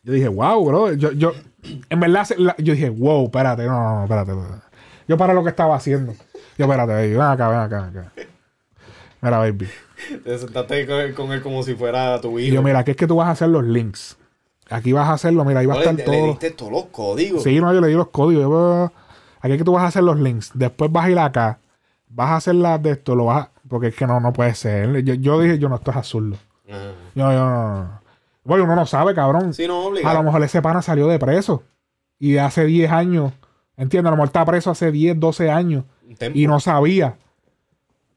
Yo dije, wow, bro. Yo, yo, en verdad, yo dije, wow, espérate, no, no, no, espérate, espérate. Yo para lo que estaba haciendo. Yo, espérate, ven acá, ven acá, ven acá. Mira, baby. Te sentaste con él, con él como si fuera tu Y hijo. yo, mira, aquí es que tú vas a hacer los links. Aquí vas a hacerlo, mira, ahí va a No, le, estar le todo. diste todos los códigos. Sí, no, yo le di los códigos. Yo, aquí es que tú vas a hacer los links. Después vas a ir acá. Vas a hacer las de esto, lo vas a- Porque es que no, no puede ser. Yo, yo dije, yo no, esto es absurdo. Ajá. Yo, yo, no, no. Bueno, uno no sabe, cabrón. Sí, no, a obligado. lo mejor ese pana salió de preso. Y de hace 10 años. ¿Entiendes? A lo mejor está preso hace 10, 12 años. Y no sabía.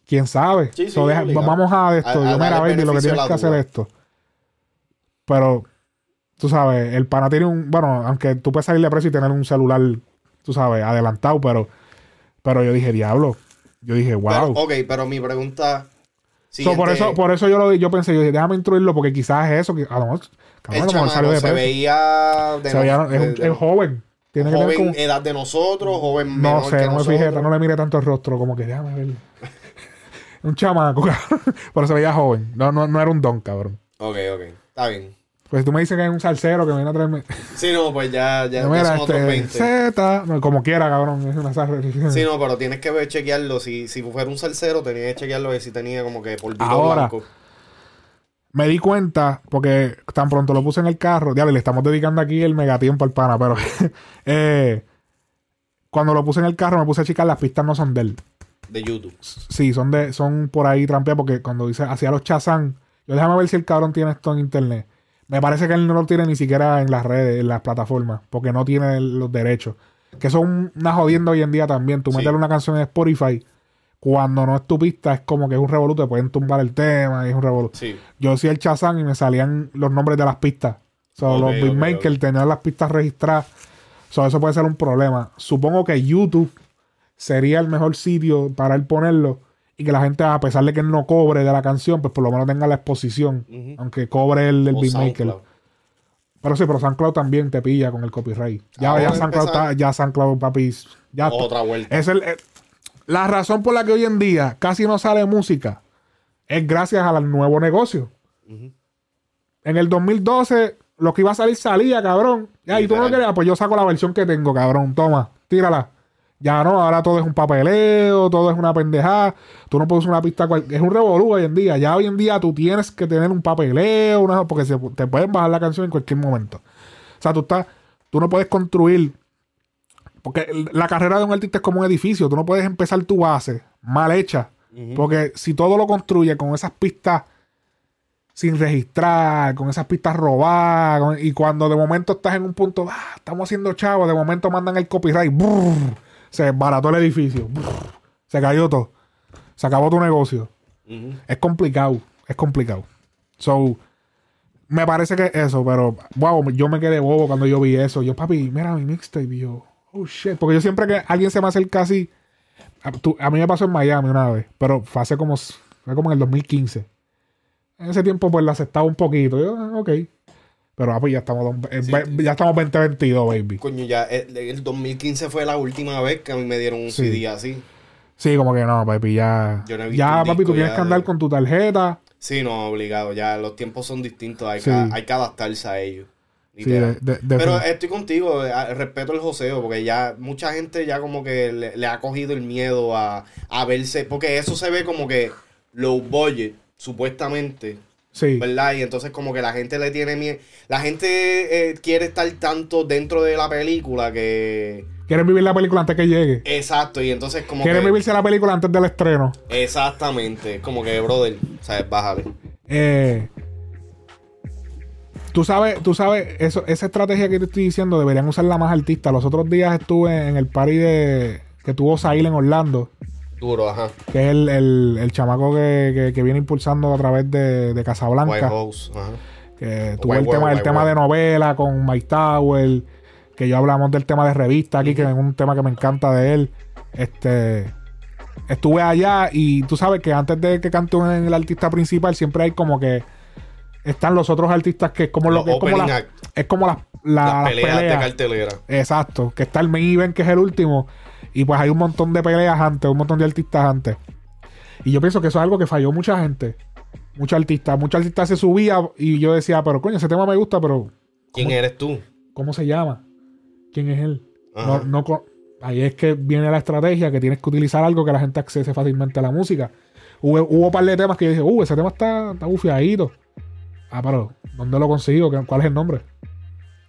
¿Quién sabe? Sí, sí, So, deja- vamos a esto. A- a yo, mira, baby, lo que tienes que hacer duda. esto. Pero, tú sabes, el pana tiene un. Bueno, aunque tú puedes salir de preso y tener un celular, tú sabes, adelantado, pero. Pero yo dije, diablo. Yo dije, Pero, wow. ok, pero mi pregunta. So, por, eso, por eso yo, lo, yo pensé, yo dije, déjame instruirlo porque quizás es eso. Que a lo mejor, cabrón, el salió de se preso. veía de Se veía- es, un- de- es joven. Tiene que tener joven como- edad de nosotros, joven No menor sé, que no me fijé, no le mire tanto el rostro, como que déjame ver. [LAUGHS] Un chamaco, [LAUGHS] cabrón. Pero se veía joven. No, no, no era un don, cabrón. Ok, ok. Está bien. Pues tú me dices que es un salsero que viene a traerme. Sí, no, pues ya, ya, No, ya mira, son otros este. 20. Z. no, como quiera, cabrón. Es una salsa. Sí, no, pero tienes que ver, chequearlo. Si, si fuera un salsero, tenías que chequearlo ver si tenía como que polvito Ahora. blanco. Me di cuenta, porque tan pronto lo puse en el carro. Diablo, le estamos dedicando aquí el megatiempo al pana, pero. [LAUGHS] eh, cuando lo puse en el carro, me puse a checar, las pistas no son de él. De YouTube. Sí, son de, son por ahí trampeadas porque cuando dice hacía los chazán, yo déjame ver si el cabrón tiene esto en internet. Me parece que él no lo tiene ni siquiera en las redes, en las plataformas, porque no tiene los derechos. Que son una jodienda hoy en día también. Tú Sí. meterle una canción en Spotify, cuando no es tu pista, es como que es un revoluto, te pueden tumbar el tema y es un revoluto. Sí. Yo hacía el chazán y me salían los nombres de las pistas. So, Ok, los beatmakers ok. tenían las pistas registradas. So, eso puede ser un problema. Supongo que YouTube sería el mejor sitio para él ponerlo y que la gente, a pesar de que él no cobre de la canción, pues por lo menos tenga la exposición, aunque cobre el, el beatmaker. Pero sí, pero SoundCloud también te pilla con el copyright. Ya, Ahora ya SoundCloud está, ya SoundCloud, papi, ya. Otra vuelta. Es el, eh, la razón por la que hoy en día casi no sale música es gracias al nuevo negocio. En el 2012, lo que iba a salir salía, cabrón. Ya, y tú no querías, pues yo saco la versión que tengo, cabrón. Toma, tírala. Ya no, ahora todo es un papeleo, todo es una pendejada. Tú no puedes usar una pista. cual- Es un revolú hoy en día. Ya hoy en día tú tienes que tener un papeleo, una, porque se- te pueden bajar la canción en cualquier momento. O sea, tú estás, tú no puedes construir. Porque la carrera de un artista es como un edificio. Tú no puedes empezar tu base mal hecha. Porque si todo lo construye con esas pistas sin registrar, con esas pistas robadas, con- y cuando de momento estás en un punto, ah, estamos haciendo chavo, de momento mandan el copyright, brrr, se desbarató el edificio, se cayó todo, se acabó tu negocio. Es complicado, es complicado. So, me parece que eso, pero wow, yo me quedé bobo cuando yo vi eso. Yo, papi, mira mi mixtape, y yo, oh shit, porque yo siempre que alguien se me acerca así, a, tú- a mí me pasó en Miami una vez, pero fue hace como, fue como en el 2015. En ese tiempo, pues lo aceptaba un poquito. Yo, ok. Pero ah, pues ya estamos, eh, Sí. ya estamos 2022, baby. Coño, ya el, el 2015 fue la última vez que a mí me dieron un Sí. CD así. Sí, como que no, papi, ya. Yo no he visto ya, papi, tú tienes que andar de- con tu tarjeta. Sí, no, obligado. Ya los tiempos son distintos. Hay, Sí. que, hay que adaptarse a ellos. Sí, de- de- Pero estoy contigo, eh, respeto el joseo, porque ya mucha gente ya como que le, le ha cogido el miedo a, a verse, porque eso se ve como que low budget, supuestamente, sí. ¿verdad? Y entonces como que la gente le tiene miedo, la gente eh, quiere estar tanto dentro de la película que... Quieren vivir la película antes que llegue. Exacto, y entonces como Quieren que... vivirse la película antes del estreno. Exactamente, como que, brother, ¿sabes? Bájale. Eh, tú sabes, tú sabes, eso, esa estrategia que te estoy diciendo deberían usarla más artistas. Los otros días estuve en el party de que tuvo Sail en Orlando, Duro, ajá. que es el, el- el chamaco que, que- que viene impulsando a través de, de White Casablanca. House, ajá. Que tuvo White el World, tema, el White tema de novela con Mike Tower. Que yo hablamos del tema de revista aquí, que es un tema que me encanta de él. Este. Estuve allá y tú sabes que antes de que cante un- el artista principal, siempre hay como que. Están los otros artistas que es como lo Los que es como, la- es como las la- Las las peleas, de cartelera. Exacto. Que está el main event, que es el último. Y pues hay un montón de peleas antes, un montón de artistas antes. Y yo pienso que eso es algo que falló mucha gente. Muchos artistas. Muchos artistas se subía y yo decía, pero coño, ese tema me gusta, pero ¿Quién eres tú? ¿cómo se llama? ¿Quién es él? Ajá. No, no co- ahí es que viene la estrategia que tienes que utilizar algo que la gente accese fácilmente a la música. Hubo, hubo un par de temas que yo dije, uh, ese tema está, está bufiadito. Ah, pero, ¿dónde lo consigo? ¿Qué- ¿Cuál es el nombre?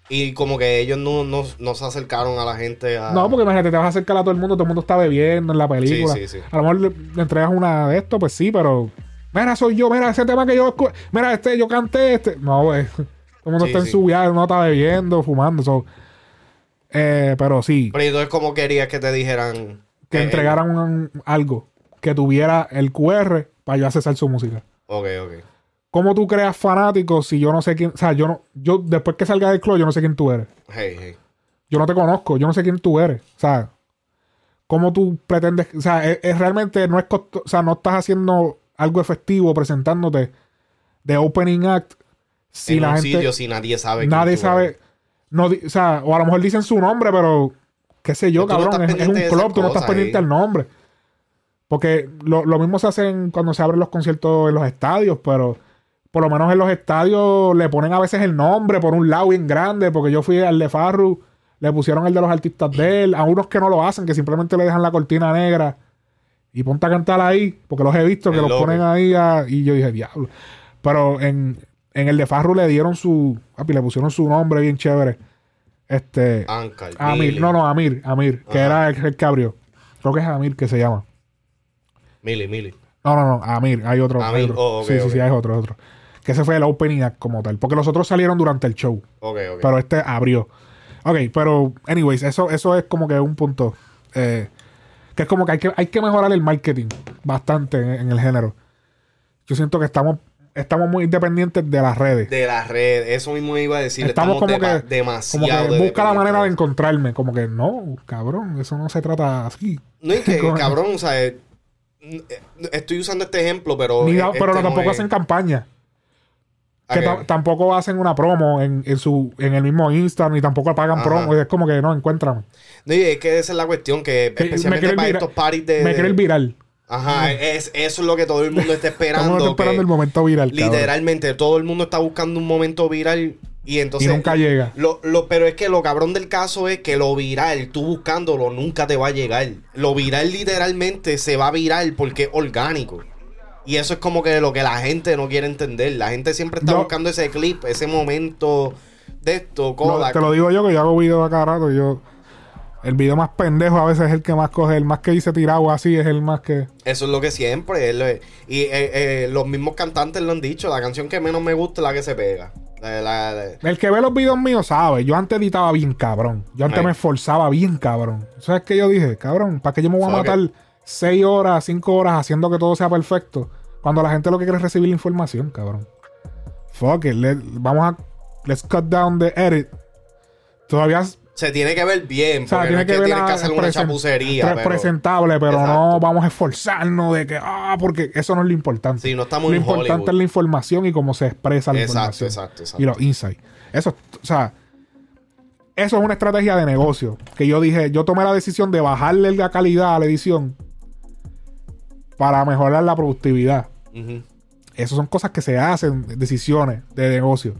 Y como que ellos no, no, no se acercaron a la gente a... No, porque imagínate, te vas a acercar a todo el mundo, todo el mundo está bebiendo en la película. Sí, sí, sí. A lo mejor le, le entregas una de esto, pues sí, pero. Mira, soy yo, mira, ese tema que yo. Mira, este, yo canté este. No, güey. [LAUGHS] Todo el mundo está en su viaje, uno está bebiendo, fumando. so. Eh, pero sí, Pero entonces como querías que te dijeran... que entregaran un- algo que tuviera el QR para yo accesar su música. Ok, ok. ¿Cómo tú creas fanáticos si yo no sé quién? O sea, yo no. Yo, después que salga del club, yo no sé quién tú eres. Hey, hey. yo no te conozco, yo no sé quién tú eres. O sea, ¿cómo tú pretendes? O sea, es, es realmente no es costo- o sea, no estás haciendo algo efectivo presentándote de opening act si en la un gente sitio si nadie sabe quién nadie tú sabe eres. no o sea, o a lo mejor dicen su nombre, pero qué sé yo, Pero tú no cabrón, es, es un club, tú no estás pendiente ahí. al nombre. Porque lo, lo mismo se hace cuando se abren los conciertos en los estadios, pero por lo menos en los estadios le ponen a veces el nombre por un lado bien grande, porque yo fui al de Farru, le pusieron el de los artistas de él, a unos que no lo hacen, que simplemente le dejan la cortina negra y ponte a cantar ahí, porque los he visto que El los logo. ponen ahí a- y yo dije, diablo. Pero en, en el de Farru le dieron su, papi, le pusieron su nombre bien chévere. Este, Amir, Mili. no, no, Amir, Amir, que Ajá. era el, el que abrió. Creo que es Amir que se llama. Mili, Mili. No, no, no, Amir, hay otro. hay Amir, otro. oh, sí, sí, sí, hay otro, otro. Que ese fue el opening act como tal. Porque los otros salieron durante el show. Ok, ok. Pero este abrió. Ok, pero, anyways, eso, eso es como que un punto. eh, que es como que hay, que hay que mejorar el marketing bastante en, en el género. Yo siento que estamos, estamos muy dependientes de las redes. de la red, eso mismo iba a decir. estamos, como que, demasiado. como que de busca la manera de encontrarme. Como que no, cabrón, eso no se trata así. No, y que, [LAUGHS] cabrón, o sea, eh, eh, estoy usando este ejemplo, pero. Ni pero este tampoco es- hacen campaña. Que tampoco hacen una promo en, en su en el mismo Insta ni tampoco pagan Ajá. promo. Es como que no encuentran. No, y es que esa es la cuestión, que Que me especialmente para estos parties de. Me quiere el viral. Ajá, es, eso es lo que todo el mundo está [LAUGHS] esperando. Estamos esperando el momento viral. cabrón. Literalmente, todo el mundo está buscando un momento viral y entonces. y nunca llega. Lo, lo- pero es que lo cabrón del caso es que lo viral, tú buscándolo, nunca te va a llegar. Lo viral literalmente se va a viral porque es orgánico. Y eso es como que lo que la gente no quiere entender. La gente siempre está buscando ese clip, ese momento de esto, Kodak. No, te lo digo yo que yo hago videos acá rato. Yo, el video más pendejo a veces es el que más coge, el más que dice tirado así es el más que. Eso es lo que siempre. Y eh, eh, los mismos cantantes lo han dicho. La canción que menos me gusta es la que se pega. El que ve los videos míos sabe. Yo antes editaba bien cabrón. Yo antes me esforzaba bien cabrón. ¿Sabes qué yo dije? Cabrón, ¿para qué yo me voy a matar? 6 horas, 5 horas haciendo que todo sea perfecto, cuando la gente lo que quiere es recibir la información, cabrón. Fuck it, let, vamos a. Let's cut down the edit. Todavía se tiene que ver bien, o sea, tiene que, que tiene que hacer una chapucería. Es presentable, pero no vamos a esforzarnos de que, ah, porque eso no es lo importante. Sí, no está estamos lo importante es la información y cómo se expresa la exacto, información. Exacto, exacto. Y los insights. Eso, o sea, eso es una estrategia de negocio. Que yo dije, yo tomé la decisión de bajarle la calidad a la edición para mejorar la productividad. Ujú. Esas son cosas que se hacen, decisiones de negocio.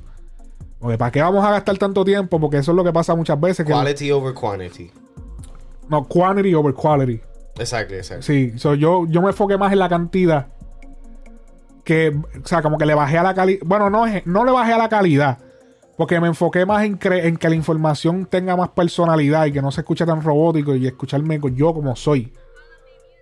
Porque ¿para qué vamos a gastar tanto tiempo? Porque eso es lo que pasa muchas veces. Que Quality over quantity. no, quantity over quality. Exacto, exacto. Sí, so, yo, yo me enfoqué más en la cantidad. Que, o sea, como que le bajé a la calidad. Bueno, no, no le bajé a la calidad. Porque me enfoqué más en, cre- en que la información tenga más personalidad y que no se escuche tan robótico y escucharme yo como soy.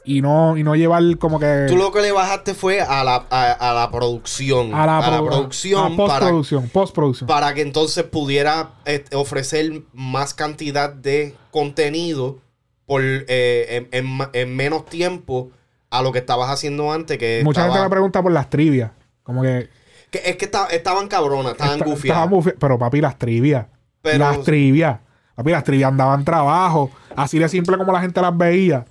Y no, y no llevar como que. Tú lo que le bajaste fue a la, a, a la producción. a la, pro- producción. a postproducción. Postproducción. para que entonces pudiera eh, ofrecer más cantidad de contenido por eh, en, en menos tiempo a lo que estabas haciendo antes. Que Mucha estaba- gente me pregunta por las trivias. Como que. que es que esta- estaban cabronas, estaban Está- gufiadas. estaba bufi- Pero papi, las trivias. Pero- Las trivias. Papi, las trivias andaban trabajo. Así de simple como la gente las veía.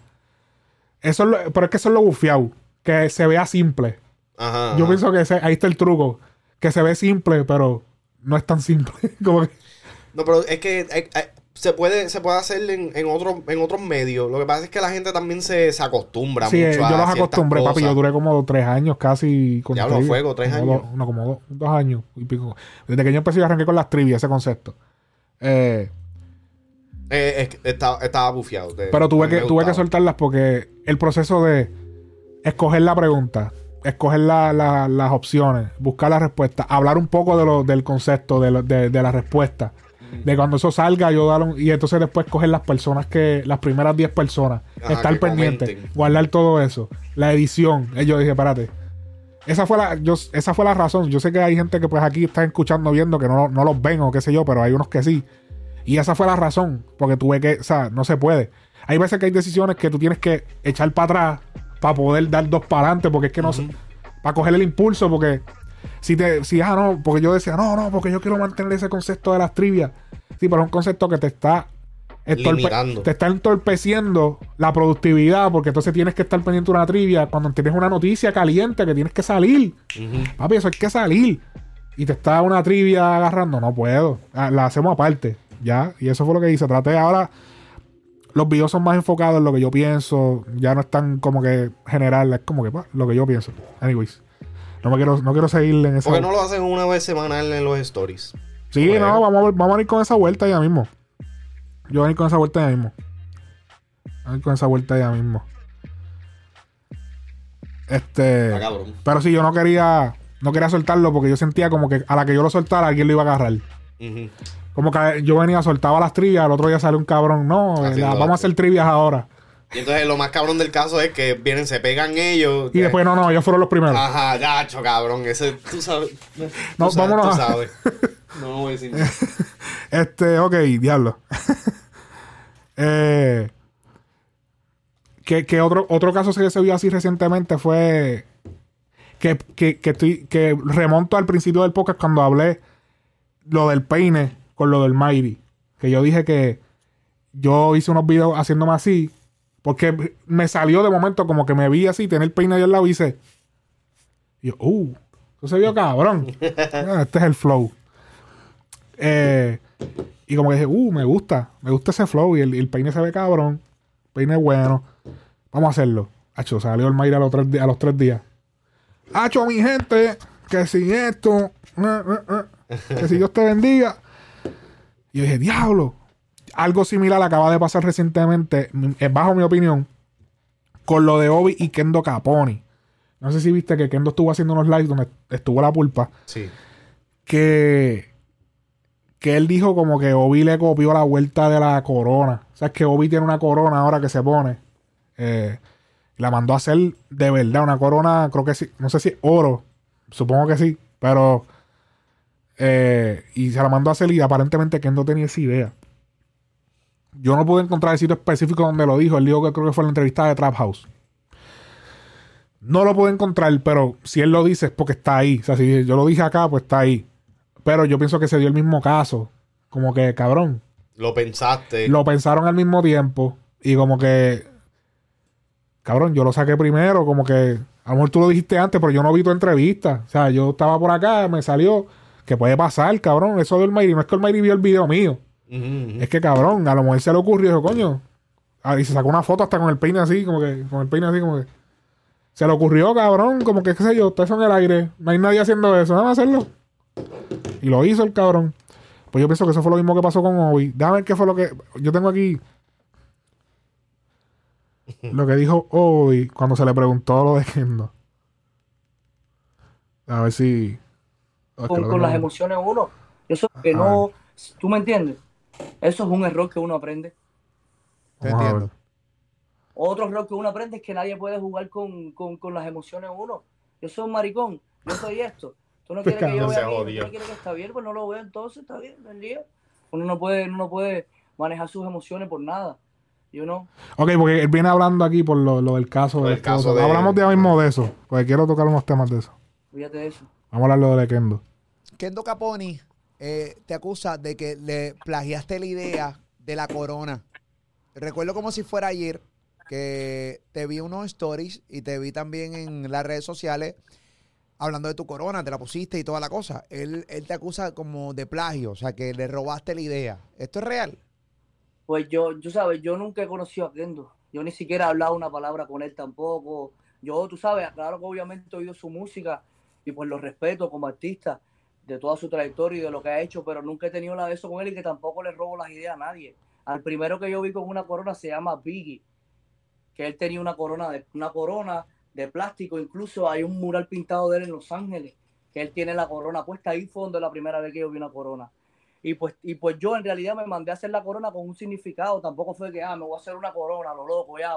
Eso es lo- pero es que eso es lo bufiado. Que se vea simple. Ajá, Yo ajá. pienso que ese- ahí está el truco. Que se ve simple, pero no es tan simple. [LAUGHS] como que- No, pero es que eh, eh, se puede, se puede hacer en, en, otros en otros medios. Lo que pasa es que la gente también se, se acostumbra sí, mucho eh, yo a los acostumbré, papi. Yo duré como tres años casi con Diablo, trivia. fuego, tres Como años. dos- no, como dos, dos años y pico. Desde que yo empecé, yo arranqué con las trivias, ese concepto. Eh, Eh, estaba, estaba bufiado. de- Pero tuve que, tuve que soltarlas porque el proceso de escoger la pregunta, escoger la- la- las opciones, buscar la respuesta, hablar un poco de lo, del concepto, de, lo- de- de la respuesta. De cuando eso salga, yo dar un- y entonces después coger las personas que, las primeras 10 personas, Ajá, estar pendiente, comenten. guardar todo eso, la edición. Y yo dije, espérate. Esa fue la, yo, esa fue la razón. Yo sé que hay gente que pues aquí está escuchando, viendo, que no, no los ven o qué sé yo, pero hay unos que sí. Y esa fue la razón, porque tuve que, o sea, no se puede. Hay veces que hay decisiones que tú tienes que echar para atrás para poder dar dos para adelante, porque es que no se- para coger el impulso, porque si te, si, ah, no, porque yo decía, no, no, porque yo quiero mantener ese concepto de las trivias. Sí, pero es un concepto que te está te está entorpeciendo la productividad, porque entonces tienes que estar pendiente de una trivia cuando tienes una noticia caliente que tienes que salir. Papi, eso hay que salir. Y te está una trivia agarrando. No puedo. Ah, La hacemos aparte. Ya. Y eso fue lo que hice. Traté ahora. los videos son más enfocados en lo que yo pienso. Ya no están como que general, es como que pues, lo que yo pienso. Anyways. No me quiero, no quiero seguir en esa. ¿Por qué no lo hacen una vez semanal en los stories? Sí, Bueno. no, vamos a, vamos a ir con esa vuelta ya mismo. Yo voy a ir con esa vuelta ya mismo. Voy a ir con esa vuelta ya mismo. Este. Cabrón. Pero sí, yo no quería. No quería soltarlo porque yo sentía como que a la que yo lo soltara, alguien lo iba a agarrar. Como que yo venía, soltaba las trivias, al otro día sale un cabrón. No, la- vamos a hacer trivias ahora. Y entonces lo más cabrón del caso es que vienen, se pegan ellos. Y después, no, no, ellos fueron los primeros. Ajá, gacho, cabrón. Ese, tú sabes. tú No, sabes, vámonos Tú a- sabes. [LAUGHS] No voy a decir nada. Este, ok, diablo. [LAUGHS] eh, que, que otro, otro caso que se vio así recientemente fue que, que, que, estoy, que remonto al principio del podcast cuando hablé lo del peine con lo del Mighty. Que yo dije que yo hice unos videos haciéndome así porque me salió de momento como que me vi así, tener el peine ahí al lado y hice. Y yo, uh, eso se vio cabrón. [LAUGHS] Ah, este es el flow. Eh, y como que dije, uh, me gusta, me gusta ese flow y el, el peine se ve cabrón, peine bueno, vamos a hacerlo. Hacho, salió el Mayra a los tres, di- a los tres días. Hacho, mi gente, que sin esto, eh, eh, [LAUGHS] que si Dios te bendiga. Y yo dije, diablo, algo similar acaba de pasar recientemente, eh, bajo mi opinión, con lo de Obi y Kendo Caponi. No sé si viste que Kendo estuvo haciendo unos lives donde estuvo la pulpa Sí. que que él dijo como que Obi le copió la vuelta de la corona. O sea, es que Obi tiene una corona ahora que se pone. Eh, la mandó a hacer de verdad, una corona, creo que sí, no sé si es oro, supongo que sí, pero eh, y se la mandó a hacer y aparentemente que no tenía esa idea. Yo no pude encontrar el sitio específico donde lo dijo. Él dijo que creo que fue en la entrevista de Trap House. No lo pude encontrar, pero si él lo dice es porque está ahí. O sea, si yo lo dije acá, pues está ahí. Pero yo pienso que se dio el mismo caso. Como que, cabrón, Lo pensaste. lo pensaron al mismo tiempo. Y como que, cabrón, yo lo saqué primero. Como que, a lo mejor tú lo dijiste antes, pero yo no vi tu entrevista. O sea, yo estaba por acá, me salió. Que puede pasar, cabrón. Eso del Mayri. No es que el Mayri vio el video mío. Es que, cabrón, a lo mejor se le ocurrió. Dijo, coño. Ah, y se sacó una foto hasta con el peine así, como que, con el peine así, como que. Se le ocurrió, cabrón, como que, qué sé yo, eso en el aire. No hay nadie haciendo eso. Déjame hacerlo. Y lo hizo el cabrón. Pues yo pienso que eso fue lo mismo que pasó con Obi. Déjame ver qué fue lo que. Yo tengo aquí. Lo que dijo Obi cuando se le preguntó lo de Kendo. A ver si. Que con, con las emociones uno. Eso que A no, ¿tú me entiendes? Eso es un error que uno aprende. Te entiendo. Otro error que uno aprende es que nadie puede jugar con, con, con las emociones uno. Yo soy un maricón, yo soy esto. Tú no Este [LAUGHS] quieres que yo vea aquí, tú no quieres que está bien, pues no lo veo entonces, está bien, el día. Uno no puede, uno no puede manejar sus emociones por nada. You know? Ok, porque él viene hablando aquí por lo, lo del caso. Por de el caso todo. de- Hablamos ya mismo de eso. Porque quiero tocar unos temas de eso. Fíjate de eso. Vamos a hablar lo de Kendo. Kendo Caponi eh, te acusa de que le plagiaste la idea de la corona. Recuerdo como si fuera ayer que te vi unos stories y te vi también en las redes sociales hablando de tu corona, te la pusiste y toda la cosa. Él, él te acusa como de plagio, o sea, que le robaste la idea. ¿Esto es real? Pues yo, yo sabes, yo nunca he conocido a Kendo. Yo ni siquiera he hablado una palabra con él tampoco. Yo, tú sabes, claro que obviamente he oído su música y pues lo respeto como artista de toda su trayectoria y de lo que ha hecho, pero nunca he tenido nada de eso con él y que tampoco le robo las ideas a nadie. Al primero que yo vi con una corona se llama Biggie, que él tenía una corona de, una corona de plástico, incluso hay un mural pintado de él en Los Ángeles, que él tiene la corona puesta ahí fue donde la primera vez que yo vi una corona. Y pues, y pues yo en realidad me mandé a hacer la corona con un significado. Tampoco fue que, ah, me voy a hacer una corona, lo loco, ya.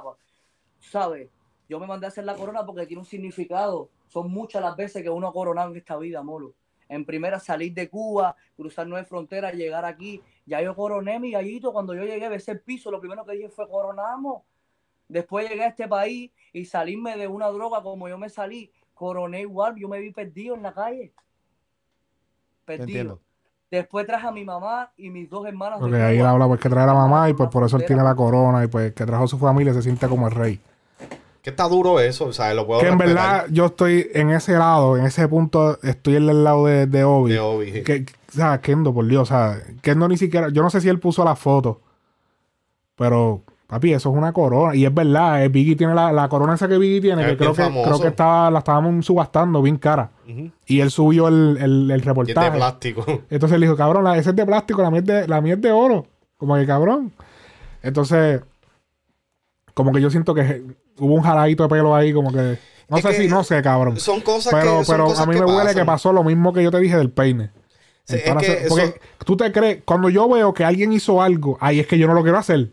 ¿sabes? Yo me mandé a hacer la corona porque tiene un significado. Son muchas las veces que uno ha coronado en esta vida, molo. En primera, salir de Cuba, cruzar nueve fronteras, llegar aquí. Ya yo coroné mi gallito. Cuando yo llegué, besé el piso, lo primero que dije fue coronamos. Después llegué a este país y salirme de una droga como yo me salí, coroné igual, yo me vi perdido en la calle. Perdido. entiendo. Después traje a mi mamá y mis dos hermanas. de Porque ahí él habla pues que trae a la mamá y pues por eso él tiene la corona y pues que trajo a su familia se siente como el rey. Que está duro eso, o sea, lo puedo Que en verdad yo estoy en ese lado, en ese punto, estoy en el lado de, de Obi. De Obi, sí. Que, o sea, Kendo, por Dios, o sea, Kendo ni siquiera, yo no sé si él puso la foto, pero Papi, eso es una corona. Y es verdad, eh, Biggie tiene la, la corona esa que Biggie tiene, Es que creo que, famoso. creo que estaba, la estábamos subastando bien cara. Y él subió el, el, el Y es de reportaje. plástico. [LAUGHS] Entonces él dijo, cabrón, la, ese es de plástico, la mía es de, la mía es de oro. Como que cabrón. Entonces, como que yo siento que hubo un jaladito de pelo ahí, como que. No Es sé si, no sé, cabrón. Son cosas Pero, que. pero cosas a mí me huele pasan. que pasó lo mismo que yo te dije del peine. Sí, es que porque eso- tú te crees, cuando yo veo que alguien hizo algo, ay, es que yo no lo quiero hacer.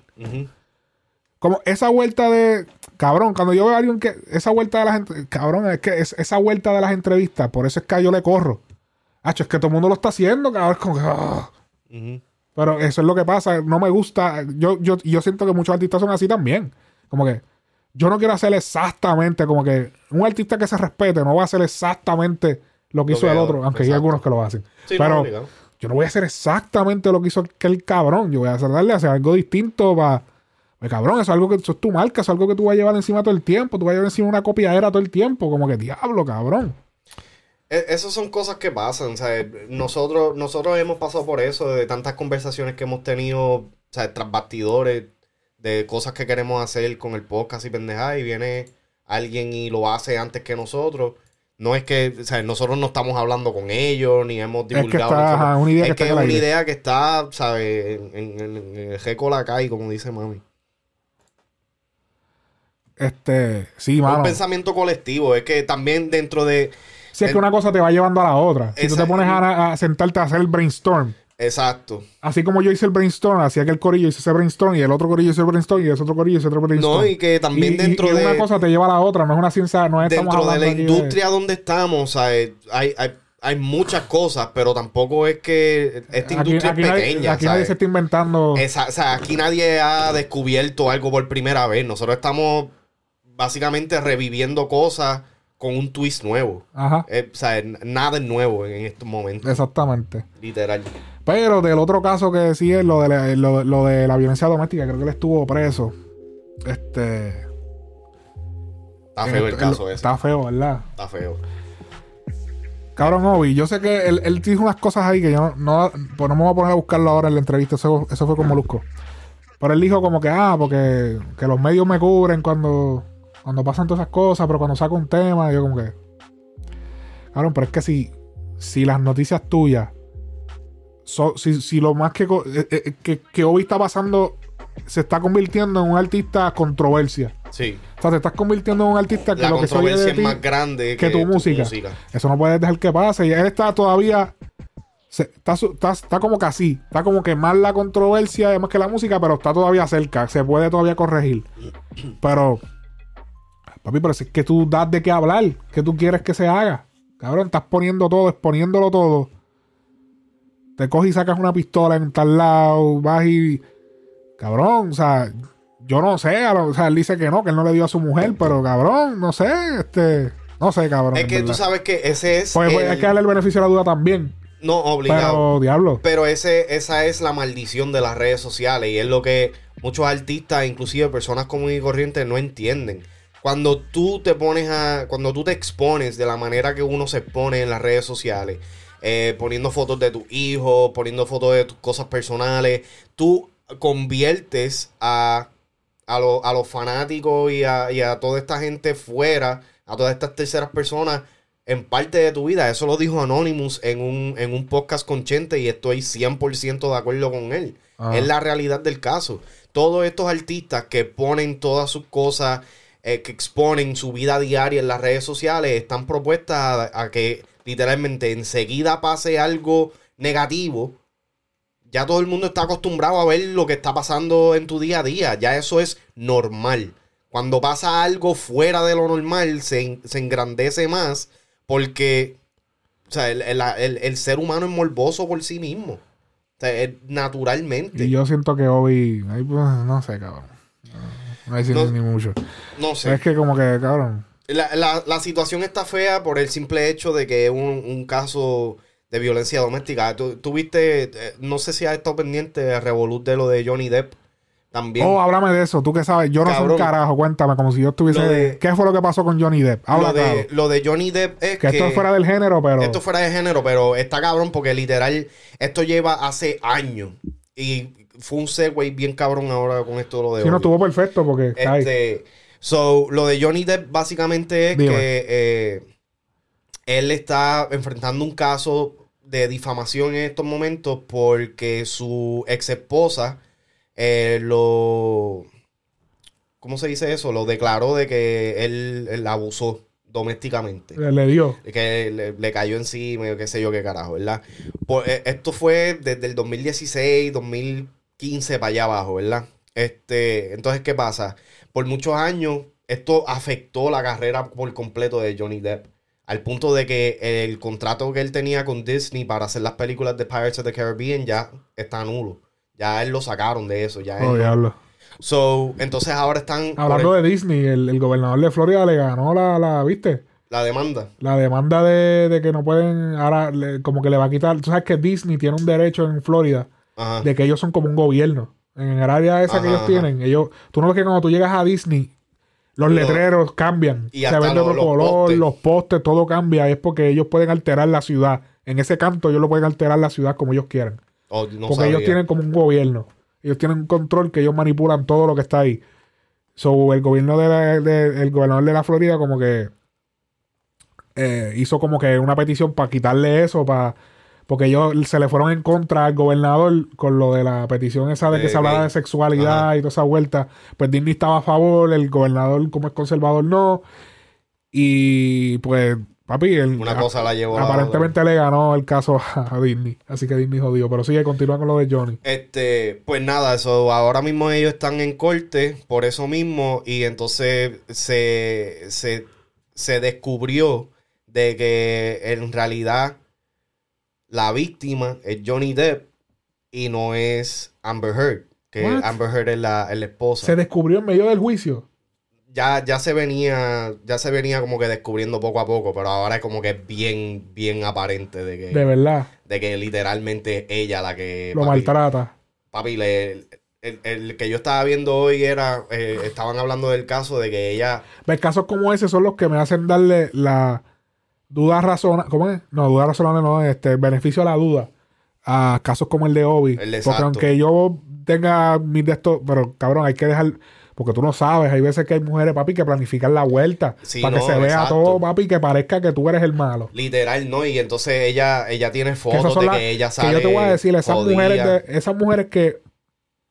Como esa vuelta de. Cabrón, cuando yo veo a alguien que. Esa vuelta de las Cabrón, es que es- esa vuelta de las entrevistas, por eso es que yo le corro. Hacho, es que todo el mundo lo está haciendo, cabrón. Como que, ah. Pero eso es lo que pasa. No me gusta. Yo, yo, yo siento que muchos artistas son así también. Como que yo no quiero hacer exactamente como que un artista que se respete no va a hacer exactamente lo que Lo hizo el otro, aunque hay algunos que lo hacen. Sí, Pero yo no voy a hacer exactamente lo que hizo aquel cabrón. Yo voy a hacer darle a hacer algo distinto para. cabrón, eso es algo que eso es tu marca, eso es algo que tú vas a llevar encima todo el tiempo. Tú vas a llevar encima una copiadera todo el tiempo. Como que diablo, cabrón. E- Esas son cosas que pasan, ¿sabes? Nosotros, nosotros hemos pasado por eso, de tantas conversaciones que hemos tenido, ¿sabes? Tras bastidores, de cosas que queremos hacer con el podcast y pendejadas, y viene alguien y lo hace antes que nosotros. No es que, ¿sabes? Nosotros no estamos hablando con ellos, ni hemos que divulgado. informa- ajá, una idea que es que es una idea que está, ¿sabes? En, en- en- en el jeco la cae, como dice mami. Este, sí, Es un mano. pensamiento colectivo, es que también dentro de... Si es que una cosa te va llevando a la otra. Si tú te pones a, a sentarte a hacer el brainstorm, Exacto. así como yo hice el brainstorm, hacía que el corillo hizo ese brainstorm y el otro corillo hizo el brainstorm y ese otro corillo hizo otro brainstorm. No, y que también Y- dentro y de... una cosa te lleva a la otra, no es una ciencia, no es dentro de la industria donde estamos, ¿sabes? Hay, hay, hay muchas cosas, pero tampoco es que esta Aquí, industria aquí es nadie, pequeña. aquí nadie se está inventando. Esa- o sea, aquí nadie ha descubierto algo por primera vez. Nosotros estamos básicamente reviviendo cosas con un twist nuevo. Ajá, Eh, o sea, nada es nuevo en estos momentos. exactamente. Literal. Pero del otro caso que decía es lo de la, lo, lo de la violencia doméstica, creo que él estuvo preso. Este. Está feo el caso ese. Está feo, ¿verdad? Está feo. Cabrón, Obi, yo sé que él, él dijo unas cosas ahí que yo no, pues no me voy a poner a buscarlo ahora en la entrevista, eso, eso fue con Molusco. Pero él dijo como que, ah, porque que los medios me cubren cuando, cuando pasan todas esas cosas, pero cuando saco un tema, yo como que... Cabrón, pero es que si, si las noticias tuyas, so- si, si lo más que, co- eh, eh, que, que Obi está pasando se está convirtiendo en un artista controversia. Sí. O sea, te estás convirtiendo en un artista que La lo que se oye es más grande que tu música. Eso no puedes dejar que pase. Y él está todavía. se- está, está, está como que así. Está como que más la controversia, además que la música, pero está todavía cerca. Se puede todavía corregir. Pero. Papi, pero si es que tú das de qué hablar. ¿Qué tú quieres que se haga? Cabrón, estás poniendo todo, exponiéndolo todo. Te coges y sacas una pistola en tal lado. Vas y. Cabrón, o sea. Yo no sé, o sea, él dice que no, que él no le dio a su mujer, pero cabrón, no sé, este, no sé, cabrón. Es que tú sabes que ese es. Pues, pues, el- hay que darle el beneficio de la duda también. No, obligado. Pero, diablo. Pero ese, esa es la maldición de las redes sociales y es lo que muchos artistas, inclusive personas comunes y corrientes, no entienden. Cuando tú te pones a, cuando tú te expones de la manera que uno se expone en las redes sociales, eh, poniendo fotos de tu hijo, poniendo fotos de tus cosas personales, tú conviertes a, a, lo- a los fanáticos y a, y a toda esta gente fuera, a todas estas terceras personas, en parte de tu vida. Eso lo dijo Anonymous en un, en un podcast con Chente y estoy 100% de acuerdo con él. Ah. Es la realidad del caso. Todos estos artistas que ponen todas sus cosas, eh, que exponen su vida diaria en las redes sociales, están propuestas a, que literalmente enseguida pase algo negativo. Ya todo el mundo está acostumbrado a ver lo que está pasando en tu día a día. Ya eso es normal. Cuando pasa algo fuera de lo normal, se, se engrandece más porque o sea, el, el- el- el ser humano es morboso por sí mismo. O sea, naturalmente. Y yo siento que Obi, pues, no sé, cabrón. No, hay No- ni mucho. no sé. Es que como que, cabrón. La, la- la situación está fea por el simple hecho de que es un, un caso de violencia doméstica. Tú, tú viste, eh, no sé si has estado pendiente de Revolut de lo de Johnny Depp también. Oh, háblame de eso. Tú que sabes, yo no sé Cabrón. un carajo. Cuéntame, como si yo estuviese. De- ¿Qué fue lo que pasó con Johnny Depp? Habla lo, de, claro. lo de Johnny Depp es Que que, esto es fuera del género, pero. esto fuera de género, pero está cabrón porque literal esto lleva hace años y fue un segue bien cabrón ahora con esto de lo de Sí, no estuvo perfecto porque. Este, so, lo de Johnny Depp básicamente es Dime. que eh, él está enfrentando un caso de difamación en estos momentos porque su ex esposa eh, lo. ¿Cómo se dice eso? Lo declaró de que él, él la abusó domésticamente. le, le dio. Que le, le cayó encima, qué sé yo qué carajo, ¿verdad? Pues, eh, esto fue desde el 2016, 2015 para allá abajo, ¿verdad? Este, entonces, ¿qué pasa? Por muchos años, esto afectó la carrera por completo de Johnny Depp. Al punto de que el contrato que él tenía con Disney para hacer las películas de Pirates of the Caribbean ya está nulo. Ya él lo sacaron de eso. Ya él Oh, no- diablo. So, entonces ahora están Hablando el- de Disney, el, el gobernador de Florida le ganó la, la ¿viste? la demanda. La demanda de, de que no pueden, ahora le- como que le va a quitar, tú sabes que Disney tiene un derecho en Florida Ajá. de que ellos son como un gobierno. En el área esa que ellos ajá. tienen, ellos, tú no ves que cuando tú llegas a Disney, los Lo- letreros cambian, y se ven de otro color, postes. los postes, todo cambia, es porque ellos pueden alterar la ciudad. En ese canto ellos lo pueden alterar la ciudad como ellos quieran. Oh, no porque ellos tienen como un gobierno. Ellos tienen un control que ellos manipulan todo lo que está ahí. So, el gobierno de la- de- el gobernador de la Florida como que eh, hizo como que una petición para quitarle eso, para porque ellos se le fueron en contra al gobernador con lo de la petición esa de que De se hablara gay. de sexualidad Ajá. y toda esa vuelta. Pues Disney estaba a favor, el gobernador como es conservador no. Y pues, papi, el, Una cosa la llevó a la aparentemente le ganó el caso [LAUGHS] a, a Disney. Así que Disney jodió. Pero sigue, continúa con lo de Johnny. Este, pues nada, eso ahora mismo ellos están en corte por eso mismo y entonces se, se, se descubrió de que en realidad la víctima es Johnny Depp y no es Amber Heard, que What? Amber Heard es la, es la esposa. Se descubrió en medio del juicio. ya, ya se venía, ya se venía como que descubriendo poco a poco, pero ahora es como que es bien, bien aparente de que, De verdad. de que literalmente es ella la que Lo papi, maltrata. Papi, le- el, el que yo estaba viendo hoy era, eh, estaban hablando del caso de que ella, Ves, casos como ese son los que me hacen darle la duda razonable. ¿Cómo es? No, duda razonable no, este, beneficio a la duda. A casos como el de Obi. El de porque exacto. aunque yo tenga mis de estos, pero cabrón, hay que dejar. Porque tú no sabes, hay veces que hay mujeres, papi, que planifican la vuelta. Sí, para no, que se vea exacto. todo, papi, que parezca que tú eres el malo. literal, ¿no? Y entonces ella, ella tiene Que fotos son de las- que ella que sale. yo te voy a decir, esas jodida. mujeres, de- esas mujeres que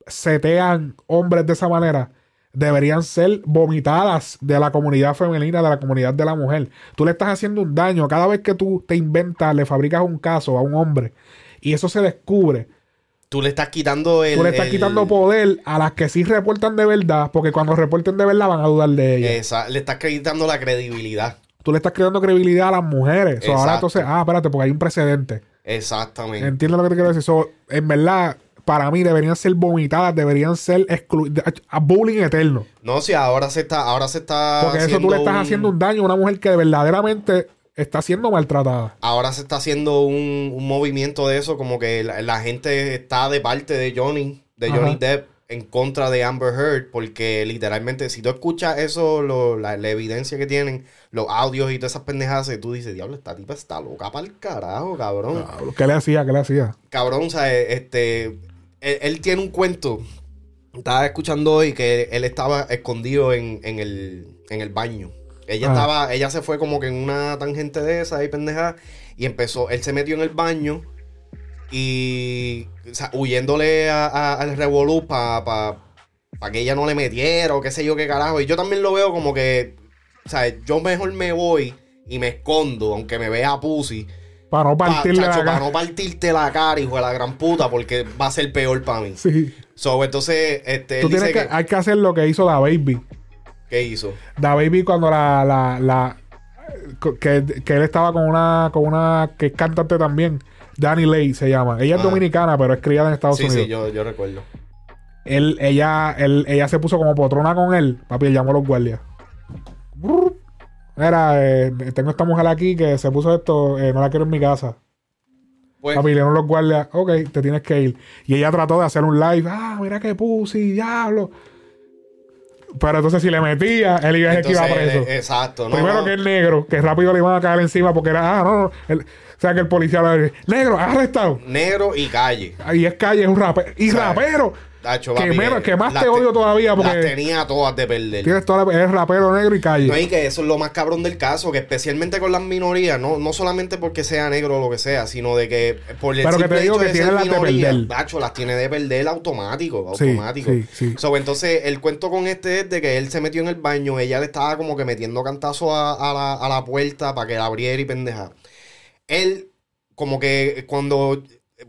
setean hombres de esa manera deberían ser vomitadas de la comunidad femenina, de la comunidad de la mujer. Tú le estás haciendo un daño cada vez que tú te inventas, le fabricas un caso a un hombre y eso se descubre. Tú le estás quitando el. tú le estás el- quitando poder a las que sí reportan de verdad, porque cuando reporten de verdad van a dudar de ella. esa- le estás quitando la credibilidad. Tú le estás creando credibilidad a las mujeres. So, ahora Exacto. entonces, ah, espérate, porque hay un precedente. Exactamente. Entiendo lo que te quiero decir. So, en verdad, para mí deberían ser vomitadas, deberían ser excluidas. A bullying eterno. No, si ahora se está, ahora se está. Porque eso tú le estás haciendo un daño a una mujer que verdaderamente está siendo maltratada. Ahora se está haciendo un, un movimiento de eso, como que la, la gente está de parte de Johnny, de Ajá. Johnny Depp, en contra de Amber Heard, porque literalmente, si tú escuchas eso, lo- la, la evidencia que tienen, los audios y todas esas pendejadas, tú dices, diablo, esta tipa está loca para el carajo, cabrón. ¿Qué le hacía? ¿Qué le hacía? Cabrón, o sea, este, él, él tiene un cuento. Estaba escuchando hoy que él estaba escondido en, en el, en el baño. Ella Ah. estaba, ella se fue como que en una tangente de esa y pendeja. Y empezó, él se metió en el baño y o sea, huyéndole a- a- al revolú para pa, pa que ella no le metiera o qué sé yo qué carajo. Y yo también lo veo como que, o sea, yo mejor me voy y me escondo, aunque me vea pussy. Para no Pa- partirle la chacho, cara. para no partirte la cara, hijo de la gran puta, porque va a ser peor para mí. Sí. So, entonces, este, Tú él dice tienes que, que, hay que hacer lo que hizo Da Baby. ¿qué hizo? Da Baby cuando la, la, la que, que él estaba con una, con una que es cantante también. Danny Lay se llama. Ella es Ajá. dominicana, pero es criada en Estados Sí, Unidos. sí, yo, yo recuerdo. él, ella, él, ella se puso como potrona con él. Papi, él llamó a los guardias. Brr. Mira, eh, tengo esta mujer aquí que se puso esto, eh, no la quiero en mi casa. Pues, Papi, le dieron los guardias, ok, te tienes que ir. Y ella trató de hacer un live. Ah, mira qué pussy, diablo. Pero entonces si le metía, él iba a ser que iba preso. exacto. No, Primero no. que el negro, que rápido le iban a caer encima porque era, ah, no, no. el- o sea que el policía le dice, negro, has arrestado. Negro y calle. Ahí es calle, es un rapero. Y rapero. Tacho, que, menos, que más te odio todavía porque Las tenía todas de perder. tienes toda la, es rapero negro y calle. No, y que eso es lo más cabrón del caso, que especialmente con las minorías, no, no solamente porque sea negro o lo que sea, sino de que por el Pero que simple te digo hecho que tiene las de perder. tacho, las tiene de perder automático, Sí, automático. sí, sí. So, entonces, el cuento con este es de que él se metió en el baño, ella le estaba como que metiendo cantazo a, a la, a la puerta para que la abriera y pendeja. Él, como que cuando,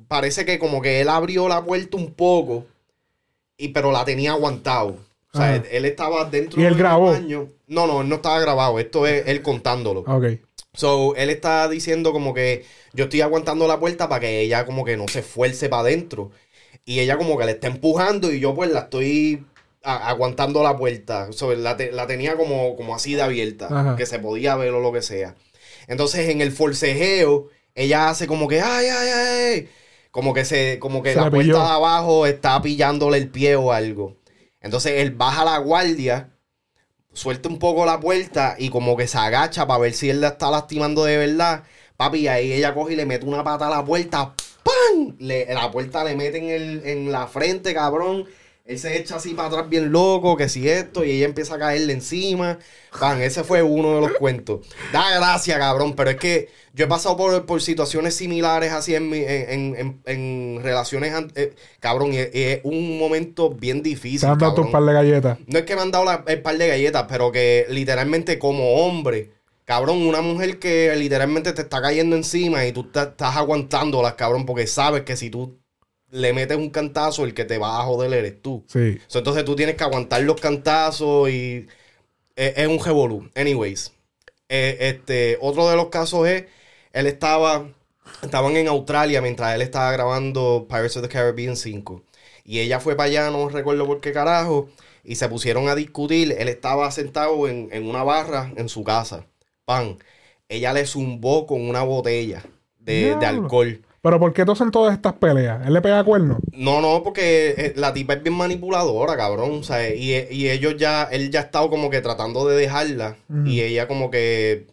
parece que como que él abrió la puerta un poco, y pero la tenía aguantado. O sea, él, él estaba dentro ¿Y él del grabó? baño. No, no, él no estaba grabado. Esto es él contándolo. Ok. So, él está diciendo como que yo estoy aguantando la puerta para que ella como que no se esfuerce para adentro. Y ella como que le está empujando y yo pues la estoy aguantando la puerta. So, la, te- la tenía como, como así de abierta, Ajá. que se podía ver o lo que sea. Entonces en el forcejeo, ella hace como que, ay, ay, ay, como que se, como que Se la la puerta de abajo está pillándole el pie o algo. Entonces él baja la guardia, suelta un poco la puerta y como que se agacha para ver si él la está lastimando de verdad. Papi, y ahí ella coge y le mete una pata a la puerta. ¡Pam! Le- la puerta le mete en, el, en la frente, cabrón. Él se echa así para atrás bien loco, que si esto, y ella empieza a caerle encima. Pan, ese fue uno de los cuentos. Da gracia, cabrón, pero es que yo he pasado por, por situaciones similares así en, mi- en, en- en- en relaciones, eh, cabrón, y, es- y es un momento bien difícil. Se han dado un par de galletas. No es que me han dado la- el par de galletas, pero que literalmente como hombre, cabrón, una mujer que literalmente te está cayendo encima y tú ta- estás aguantándolas, cabrón, porque sabes que si tú le metes un cantazo, el que te va a joder eres tú. Sí. So, entonces tú tienes que aguantar los cantazos y es, es un revolú. Anyways, eh, este, otro de los casos es, él estaba, estaban en Australia mientras él estaba grabando Pirates of the Caribbean 5. Y ella fue para allá, no recuerdo por qué carajo, y se pusieron a discutir. Él estaba sentado en, en una barra en su casa. Pan. Ella le zumbó con una botella de, de alcohol. Pero ¿por qué todos son todas estas peleas? ¿Él le pega cuernos? No, no, porque eh, la tipa es bien manipuladora, cabrón. O sea, y, y ellos ya, él ya ha estado como que tratando de dejarla. Y ella como que,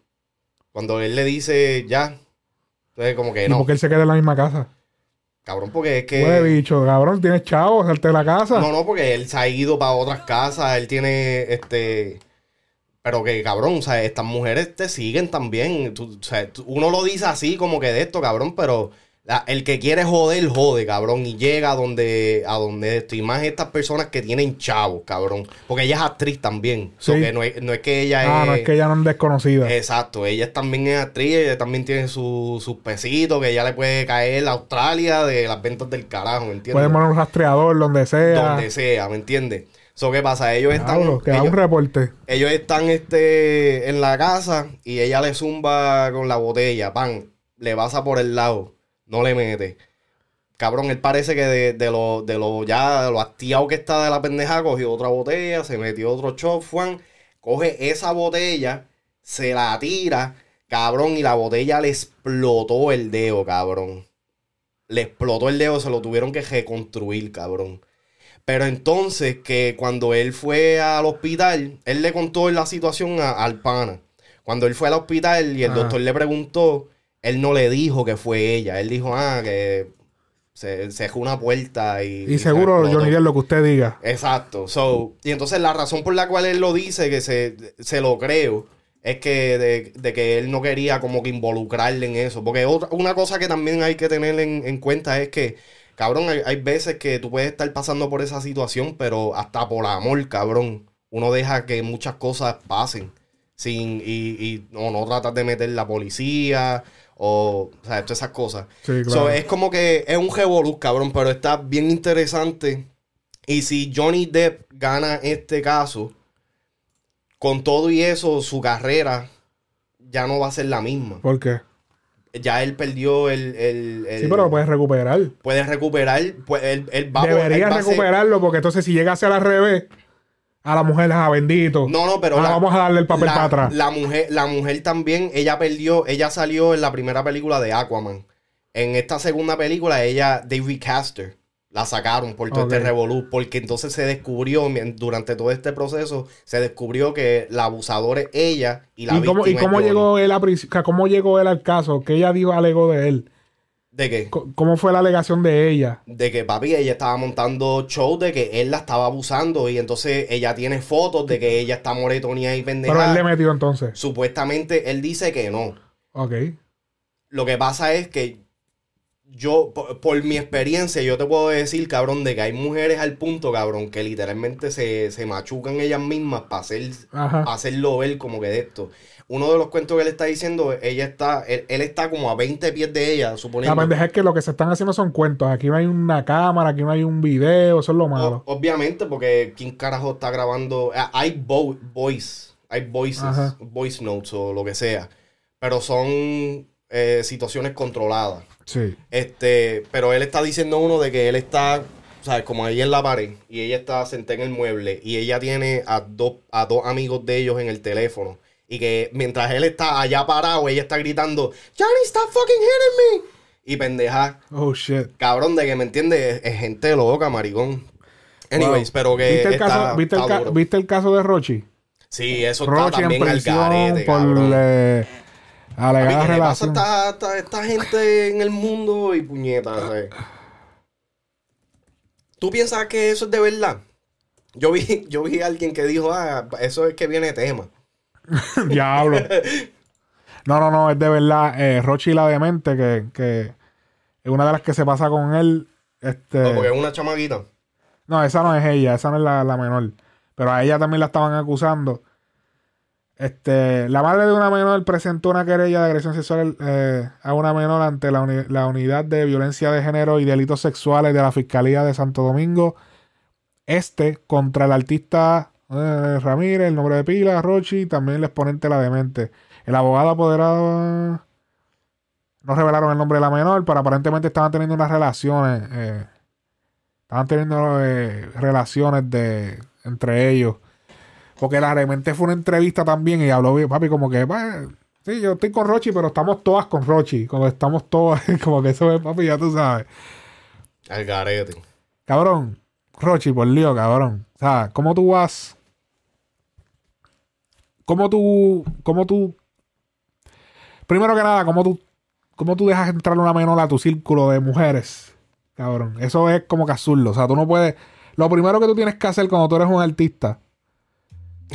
cuando él le dice ya, entonces como que ¿Y no, por qué él se queda en la misma casa? cabrón, porque es que... Huele bicho, cabrón, tienes chavo, salte de la casa. No, no, porque él se ha ido para otras casas, él tiene, este... Pero que, cabrón, o sea, estas mujeres te siguen también. Tú- o sea, tú- uno lo dice así como que de esto, cabrón, pero la- el que quiere joder, jode, cabrón, y llega a donde, a donde esto. Y más estas personas que tienen chavos, cabrón. Porque ella es actriz también. So Sí. que no, es, no es que ella ah, es... no, es que ella no es desconocida. Exacto, ella también es actriz, ella también tiene su- sus pesitos, que ella le puede caer a Australia de las ventas del carajo, ¿me entiendes? Puede poner un rastreador donde sea. Donde sea, ¿me entiendes? So, ¿qué pasa? Ellos están... Diablo, que da ellos- un reporte. ellos están este, en la casa y ella le zumba con la botella, pan, le pasa por el lado, no le mete. Cabrón, él parece que de, de lo, de lo ya, de lo hastiado que está de la pendeja, cogió otra botella, se metió otro shot, Juan, coge esa botella, se la tira, cabrón, y la botella le explotó el dedo, cabrón. Le explotó el dedo, se lo tuvieron que reconstruir, cabrón. Pero entonces que cuando él fue al hospital, él le contó la situación a- al pana. Cuando él fue al hospital y el doctor le preguntó, él no le dijo que fue ella. Él dijo, ah, que se, dejó una puerta y... Y se seguro. Johnny Depp, lo que usted diga. Exacto. So, y entonces la razón por la cual él lo dice, que se, se lo creo, es que de, de que él no quería como que involucrarle en eso. Porque otra, una cosa que también hay que tener en, en cuenta es que, cabrón, hay, hay veces que tú puedes estar pasando por esa situación, pero hasta por amor, cabrón, uno deja que muchas cosas pasen. Sin, y, y no, no tratas de meter la policía o, o sea, todas esas cosas. Sí, So, claro. es como que es un revolú, cabrón, pero está bien interesante. Y si Johnny Depp gana este caso, con todo y eso, su carrera ya no va a ser la misma. ¿Por qué? Ya él perdió el... el- el- Sí, pero lo puedes recuperar. Puede recuperar, pues él, él va a- Debería él va a ser- recuperarlo porque entonces si llegase al revés, a la mujer, ah, bendito. No, no, pero Ahora la- vamos a darle el papel la, para atrás. La mujer, la mujer también, ella perdió, ella salió en la primera película de Aquaman. En esta segunda película, ella, David Caster, La sacaron por todo este revolú, porque entonces se descubrió, durante todo este proceso, se descubrió que la abusadora es ella y la ¿Y cómo, ¿Y víctima cómo llegó él a cómo llegó él al caso? ¿Qué ella dijo, alegó de él? ¿De qué? ¿Cómo fue la alegación de ella? De que papi, ella estaba montando show de que él la estaba abusando y entonces ella tiene fotos de que ella está moretonía y pendeja. Pero él le metió entonces. Supuestamente él dice que no. Ok. Lo que pasa es que yo, por, por mi experiencia, yo te puedo decir, cabrón, de que hay mujeres al punto, cabrón, que literalmente se, se machucan ellas mismas para hacer, hacerlo ver como que de esto. Uno de los cuentos que él está diciendo, ella está, él, él está como a 20 pies de ella, La suponiendo. pendeja es que lo que se están haciendo son cuentos. Aquí no hay una cámara, aquí no hay un video, eso es lo O- malo. obviamente, porque ¿quién carajo está grabando? Ah, Hay vo- voice, hay voices, Ajá. voice notes o lo que sea, pero son eh, situaciones controladas. Sí. Este, pero él está diciendo uno de que él está, ¿sabes? Como ahí en la pared y ella está sentada en el mueble y ella tiene a dos, a dos amigos de ellos en el teléfono. Y que mientras él está allá parado, ella está gritando, Johnny, stop fucking hitting me. Y pendeja, Oh, shit. cabrón, de que me entiende, es, gente loca, maricón. Anyways, Wow. pero que ¿Viste el, está- caso, ¿viste, el está ca- duro. ¿Viste el caso de Rochi? Sí, eso Rochi está en también al prisión garete, por eh, alegada ¿qué le pasa a relación. esta, esta- esta gente en el mundo y puñetas? ¿sabes? ¿Tú piensas que eso es de verdad? Yo vi, [LAUGHS] yo vi a alguien que dijo, ah, eso es que viene tema. [LAUGHS] Diablo. No, no, no, es de verdad. Eh, Rochi la demente, que, que es una de las que se pasa con él. Este, No, porque es una chamaquita. No, esa no es ella, esa no es la, la menor. Pero a ella también la estaban acusando. Este, la madre de una menor presentó una querella de agresión sexual eh, a una menor ante la, uni- la unidad de violencia de género y delitos sexuales de la Fiscalía de Santo Domingo Este contra el artista eh, Ramírez, el nombre de pila, Rochi, también el exponente La Demente. El abogado apoderado no revelaron el nombre de la menor, pero aparentemente estaban teniendo unas relaciones. eh, estaban teniendo eh, relaciones de entre ellos. Porque la Demente fue una entrevista también y habló bien, papi, como que, pues, sí, yo estoy con Rochi, pero estamos todas con Rochi. Como estamos todas, [LAUGHS] como que eso es, papi, ya tú sabes. Al garete. Cabrón, Rochi, por lío, cabrón. O sea, ¿cómo tú vas? ¿Cómo tú, cómo tú, primero que nada, cómo tú, cómo tú dejas entrar una menor a tu círculo de mujeres? Cabrón, eso es como que absurdo. O sea, tú no puedes, lo primero que tú tienes que hacer cuando tú eres un artista,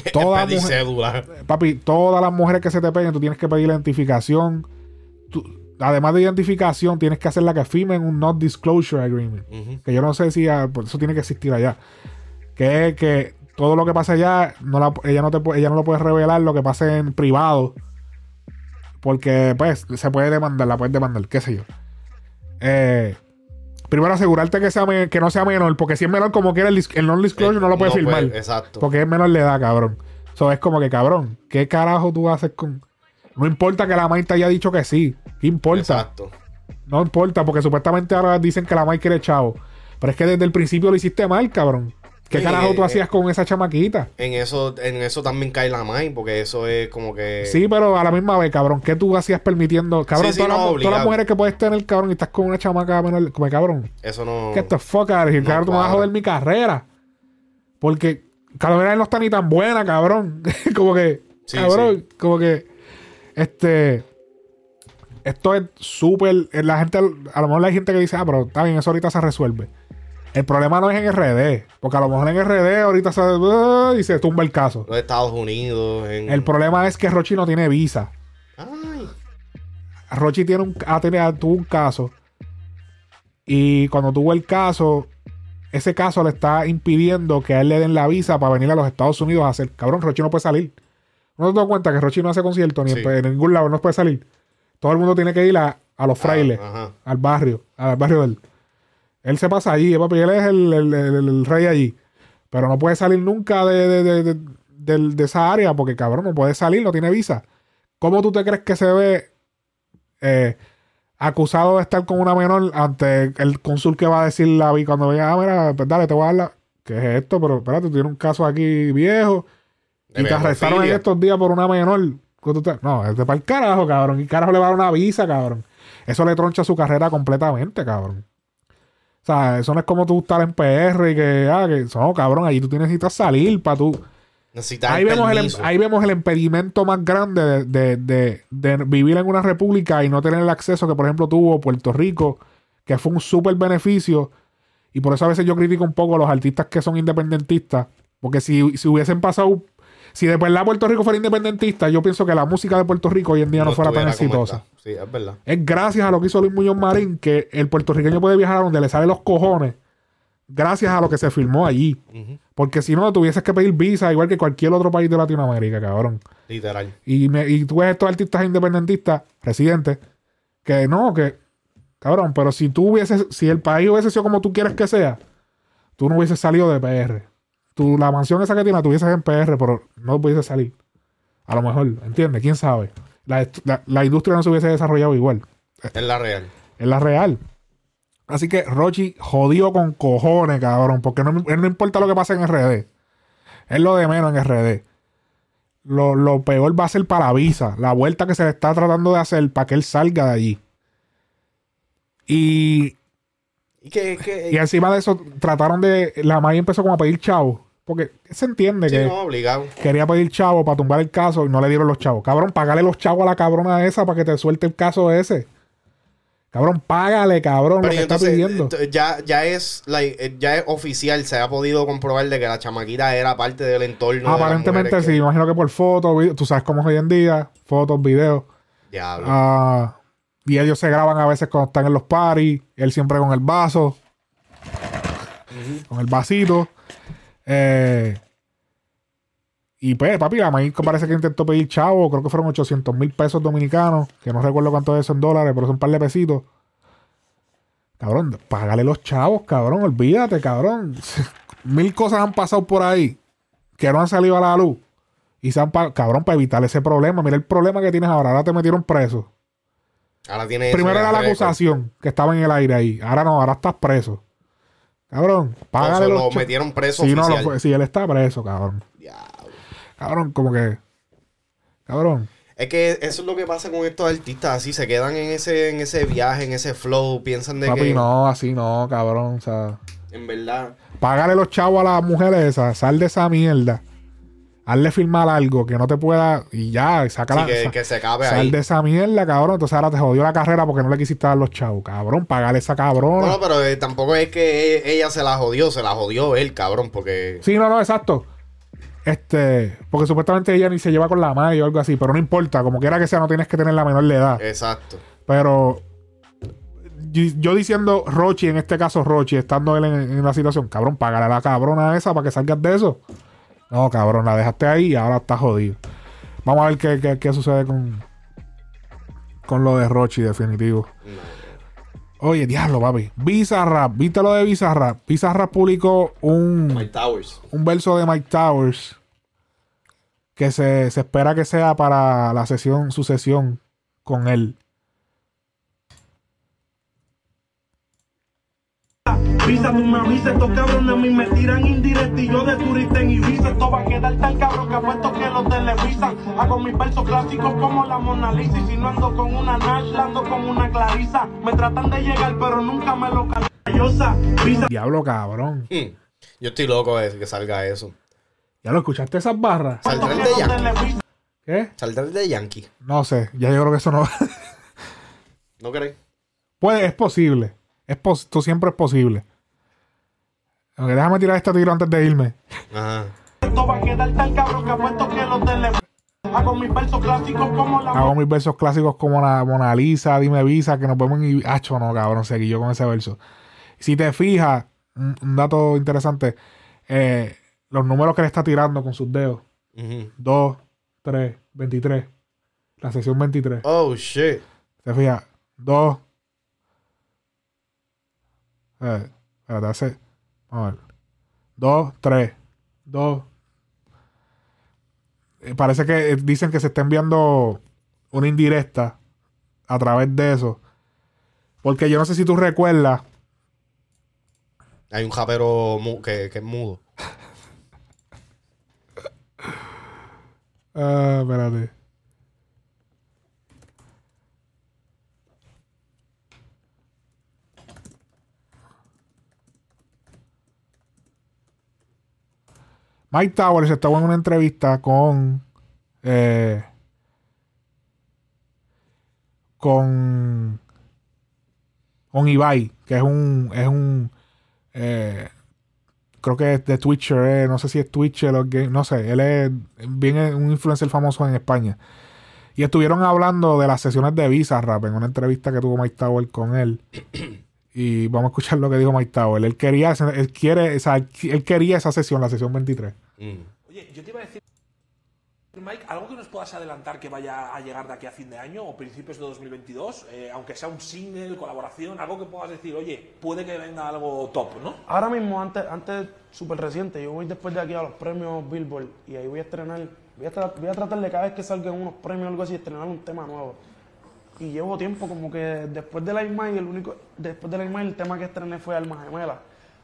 [LAUGHS] toda Pedí mujer, cédula. papi, todas las mujeres que se te peguen, tú tienes que pedir la identificación. Tú- además de identificación, tienes que hacer la que firmen un not disclosure agreement. Que yo no sé si ah, por eso tiene que existir allá. Que es que todo lo que pasa allá, no la- ella, no te, ella no lo puede revelar lo que pase en privado. Porque, pues, se puede demandar, la puedes demandar, qué sé yo. Eh, primero asegurarte que, sea que no sea menor, porque si es menor, como quiera, el, el non-disclosure no lo puedes firmar. exacto. Porque es menor de edad, cabrón. Eso es como que, cabrón, ¿qué carajo tú haces con.? No importa que la Mike te haya dicho que sí. ¿Qué importa? Exacto. No importa, porque supuestamente ahora dicen que la Mike quiere chavo. Pero es que desde el principio lo hiciste mal, cabrón. ¿Qué carajo tú eh, hacías con esa chamaquita? En eso, en eso también cae la main, porque eso es como que. Sí, pero a la misma vez, cabrón, ¿qué tú hacías permitiendo? Cabrón, Sí, sí, todas, no, las, todas las mujeres que puedes tener, cabrón, y estás con una chamaca menor, como cabrón. Eso no. Get the fuck out No cabrón, tú me vas a joder mi carrera. Porque Calavera no está ni tan buena, cabrón. [LAUGHS] como que, Sí, cabrón, como que, este, esto es súper, eh, la gente, a lo mejor hay gente que dice, ah, pero está bien, eso ahorita se resuelve. El problema no es en RD, porque a lo mejor en RD ahorita se, uh, y se tumba el caso. Los Estados Unidos. En... El problema es que Rochi no tiene visa. Ay. Rochi tiene un, ha tenido, tuvo un caso. Y cuando tuvo el caso, ese caso le está impidiendo que a él le den la visa para venir a los Estados Unidos a hacer. Cabrón, Rochi no puede salir. ¿No te das cuenta que Rochi no hace concierto ni en- Sí. en, ningún lado, no puede salir? Todo el mundo tiene que ir a, a los frailes, Ah, ajá. al barrio, al barrio de él. Se pasa allí, papi, él es el, el- el- el rey allí. Pero no puede salir nunca de, de- de- de- esa área porque, cabrón, no puede salir, no tiene visa. ¿Cómo tú te crees que se ve eh, acusado de estar con una menor ante el cónsul que va a decir la vi cuando venga, ah, mira, pues dale, te voy a dar la... ¿Qué es esto? Pero espérate, tú tienes un caso aquí viejo y te arrestaron en estos días por una menor. ¿Qué tú te- No, es de para el carajo, cabrón. ¿Y carajo le va a dar una visa, cabrón? Eso le troncha su carrera completamente, cabrón. O sea, eso no es como tú estar en PR y que, ah, que, no, cabrón, allí tú necesitas salir para tú. Necesitas Ahí vemos, el, permiso. ahí vemos el impedimento más grande de, de- de- de vivir en una república y no tener el acceso que, por ejemplo, tuvo Puerto Rico, que fue un súper beneficio. Y por eso a veces yo critico un poco a los artistas que son independentistas. Porque si, si hubiesen pasado, si de verdad Puerto Rico fuera independentista, yo pienso que la música de Puerto Rico hoy en día no, fuera tan exitosa. Sí, es verdad. Es gracias a lo que hizo Luis Muñoz Marín que el puertorriqueño puede viajar a donde le salen los cojones. Gracias a lo que se filmó allí. Porque si no, tuvieses que pedir visa igual que cualquier otro país de Latinoamérica, cabrón. Literal. Y, me- y tú ves estos artistas independentistas, residentes, que no, que, cabrón, pero si tú hubieses, si el país hubiese sido como tú quieres que sea, tú no hubieses salido de PR. Tú, la mansión esa que tienes, tú hubieses en PR, pero no pudieses salir. A lo mejor, ¿entiendes? ¿Quién sabe? La, la- la industria no se hubiese desarrollado igual. Es la real. Es la real. Así que Rochi jodió con cojones, cabrón. Porque no, él no importa lo que pase en RD. Es lo de menos en RD. Lo, lo peor va a ser para la visa. La vuelta que se le está tratando de hacer para que él salga de allí. Y, Y que, que y encima de eso, trataron de. La May empezó como a pedir chavo. Porque se entiende sí, que no, obligado. quería pedir chavo para tumbar el caso y no le dieron los chavos. Cabrón, págale los chavos a la cabrona esa para que te suelte el caso ese. Cabrón, págale, cabrón, Pero lo que está entonces, pidiendo. ent- ya, ya es like, eh, ya es oficial, se ha podido comprobar de que la chamaquita era parte del entorno. Aparentemente sí, que- imagino que por fotos, tú sabes cómo es hoy en día, fotos, videos. Diablo. Ah, y ellos se graban a veces cuando están en los parties, él siempre con el vaso, con el vasito. Eh, y pues, papi, la maíz parece que intentó pedir chavo, creo que fueron 800 mil pesos dominicanos, que no recuerdo cuánto es eso en dólares, pero son un par de pesitos. Cabrón, págale los chavos, cabrón, olvídate, cabrón. [LAUGHS] Mil cosas han pasado por ahí que no han salido a la luz. Y se han cabrón, para evitar ese problema. Mira el problema que tienes ahora. Ahora te metieron preso. Ahora tiene eso Primero era la acusación que estaba en el aire ahí. Ahora no, ahora estás preso. Cabrón, págale los lo metieron preso no, oficial. lo fue- sí, él está preso, cabrón. Diablo. Cabrón, como que. Cabrón. Es que eso es lo que pasa con estos artistas, así se quedan en ese, en ese viaje, en ese flow, piensan de Papi, que no, así no, cabrón. O sea, en verdad págale los chavos a las mujeres esas. Sal de esa mierda. Hazle firmar algo que no te pueda. Y ya, saca sí, la- que, sa- que se Sal ahí. de esa mierda, cabrón. Entonces ahora te jodió la carrera porque no le quisiste dar los chavos. Cabrón, pagale esa cabrona. No, pero eh, tampoco es que e- ella se la jodió, se la jodió él, cabrón, porque Sí, no, no, exacto. Este, porque supuestamente ella ni se lleva con la madre o algo así, pero no importa, como quiera que sea, no tienes que tener la menor de edad. exacto. Pero yo, yo diciendo Rochi, en este caso Rochi, estando él en, en la situación, cabrón, págale a la cabrona esa para que salgas de eso. No, cabrón, la dejaste ahí y ahora está jodido. Vamos a ver qué, qué- qué sucede con, con lo de Rochi, definitivo. Oye, diablo, papi. Bizarrap, ¿viste lo de Bizarrap? Bizarrap publicó un Mike Towers. un verso de Mike Towers que se, se espera que sea para la sesión, su sesión con él. Visa, tú me avisas, estos cabrones a mí me tiran indirecto y yo de turista en Ibiza. Esto va a quedar tan cabrón que apuesto que lo televisan. Hago mis versos clásicos como la Mona Lisa y si no ando con una Nash, ando con una Clarisa. Me tratan de llegar pero nunca me lo callosa. Diablo, cabrón. Hmm. Yo estoy loco de que salga eso. ¿Ya lo escuchaste esas barras? Saldrá de Yankee. ¿Qué? Saldrá el de Yankee. No sé, ya yo creo que eso no. ¿No crees? Puede, es posible. Es pos- esto siempre es posible. Aunque déjame tirar este tiro antes de irme. Ajá. Esto va a quedar tan cabrón que apuesto. Hago mis versos clásicos como la Hago mis versos clásicos como la Mona Lisa, Dime Visa, que nos vemos en... Hacho, no, cabrón, seguí yo con ese verso. Si te fijas, un, dato interesante, eh, los números que le está tirando con sus dedos, Ujú. 2, 3, 23, la sesión 23. Oh, shit. ¿Te fijas? 2, eh, espérate, hace, a ver, 2, 3, 2. Eh, Parece que eh, dicen que se está enviando una indirecta a través de eso. Porque yo no sé si tú recuerdas. Hay un japero mu- que, que es mudo. [LAUGHS] Ah, espérate. Mike Towers estuvo en una entrevista con. eh, con. Con Ibai, que es un. Es un. eh, creo que es de Twitcher, eh, no sé si es Twitcher no sé. Él es bien un influencer famoso en España. Y estuvieron hablando de las sesiones de Visa Rap en una entrevista que tuvo Mike Tower con él. Y vamos a escuchar lo que dijo Mike Tower. Él quería, él quiere, o sea, él quería esa sesión, la sesión 23. Mm. Oye, yo te iba a decir, Mike, algo que nos puedas adelantar que vaya a llegar de aquí a fin de año o principios de 2022, eh, aunque sea un single, colaboración, algo que puedas decir, oye, puede que venga algo top, ¿no? Ahora mismo, antes, antes súper reciente, yo voy después de aquí a los premios Billboard y ahí voy a estrenar, voy a, tra- voy a tratar de cada vez que salgan unos premios o algo así, estrenar un tema nuevo. Y llevo tiempo como que después de la Mile, el único, después de la Mile, el tema que estrené fue Alma Gemela.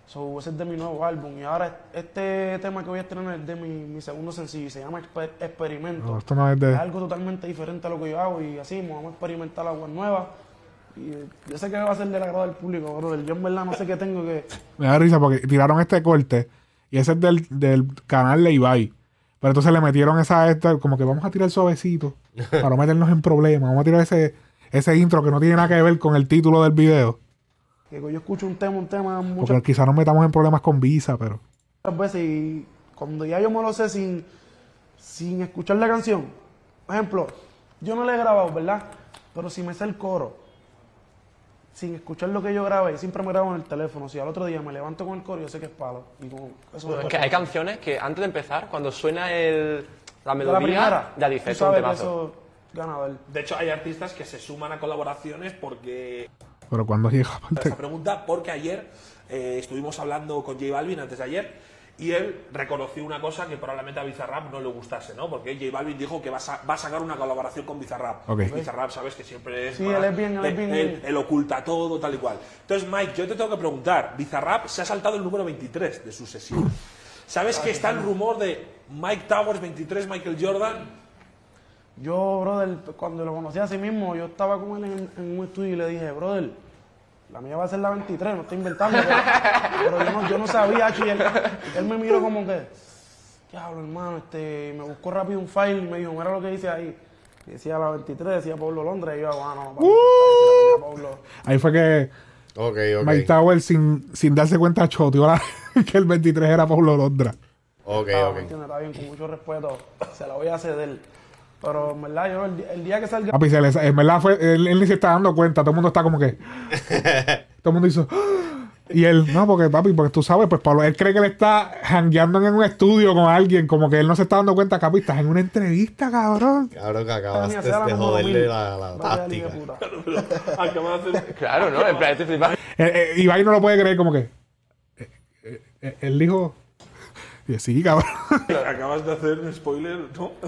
So, ese es de mi nuevo álbum. Y ahora este tema que voy a estrenar es de mi, mi segundo sencillo y se llama Exper- Experimento. No, esto no es de- Es algo totalmente diferente a lo que yo hago y así vamos a experimentar aguas nuevas. Y yo sé que va a ser del agrado del público, brother. Yo en verdad no sé qué tengo que... [LAUGHS] Me da risa porque tiraron este corte y ese es del, del canal de Ibai. Pero entonces le metieron esa, esta, como que vamos a tirar suavecito para no meternos en problemas. Vamos a tirar ese, ese intro que no tiene nada que ver con el título del video. que yo escucho un tema, un tema Porque muchas quizás nos metamos en problemas con Visa, pero. veces y cuando ya yo me lo sé sin, sin escuchar la canción, por ejemplo, yo no le he grabado, ¿verdad? Pero si me sé el coro, sin escuchar lo que yo grabé, siempre me grabo en el teléfono. Si al otro día me levanto con el coro, yo sé que es palo. Y como, eso Bueno, me es que hay canciones que antes de empezar, cuando suena el, la melodía, la ya dices, es un temazo. ganador. De hecho, hay artistas que se suman a colaboraciones porque Pero cuando llega esta aparte. pregunta, porque ayer eh, estuvimos hablando con J Balvin antes de ayer y él reconoció una cosa que probablemente a Bizarrap no le gustase, ¿no? Porque J Balvin dijo que va a, sa- va a sacar una colaboración con Bizarrap. Bizarrap, sabes que siempre es. Sí, más- él es bien- él es bien- él- él oculta todo, tal y cual. Entonces, Mike, yo te tengo que preguntar: Bizarrap se ha saltado el número 23 de su sesión. ¿Sabes que está el rumor de Mike Towers 23, Michael Jordan? Yo, brother, cuando lo conocí a sí mismo, yo estaba con él en, en un estudio y le dije, brother, la mía va a ser la 23, no estoy inventando. pero pero yo, no, yo no sabía, y él, él me miró como que, diablo, hermano, este, me buscó rápido un file y me dijo, mira lo que dice ahí. Y decía la 23, decía Pablo Londres, y yo, ah, no, Pablo. Ahí fue que Ok, ok. Mike Tower, sin, sin darse cuenta, choteó la- [LAUGHS] que el 23 era Pablo Londra. Ok, Ah, ok. Está bien, con mucho respeto, se la voy a ceder. Pero en verdad, yo el, el día que salga... Papi, se le- en verdad fue, él, él ni se está dando cuenta, todo el mundo está como que. [LAUGHS] todo el mundo hizo. Y él, no, porque papi, porque tú sabes, pues Pablo, él cree que él está jangueando en un estudio con alguien, como que él no se está dando cuenta, capi, estás en una entrevista, cabrón. Cabrón, que acabaste de joderle la, la táctica. [LAUGHS] de de- Claro, ¿no? En plan, estoy flipando. Eh, eh, Ibai no lo puede creer, como que. Eh, él dijo. [LAUGHS] Y yo, sí, cabrón. Acabas de hacer un spoiler, ¿no? [LAUGHS]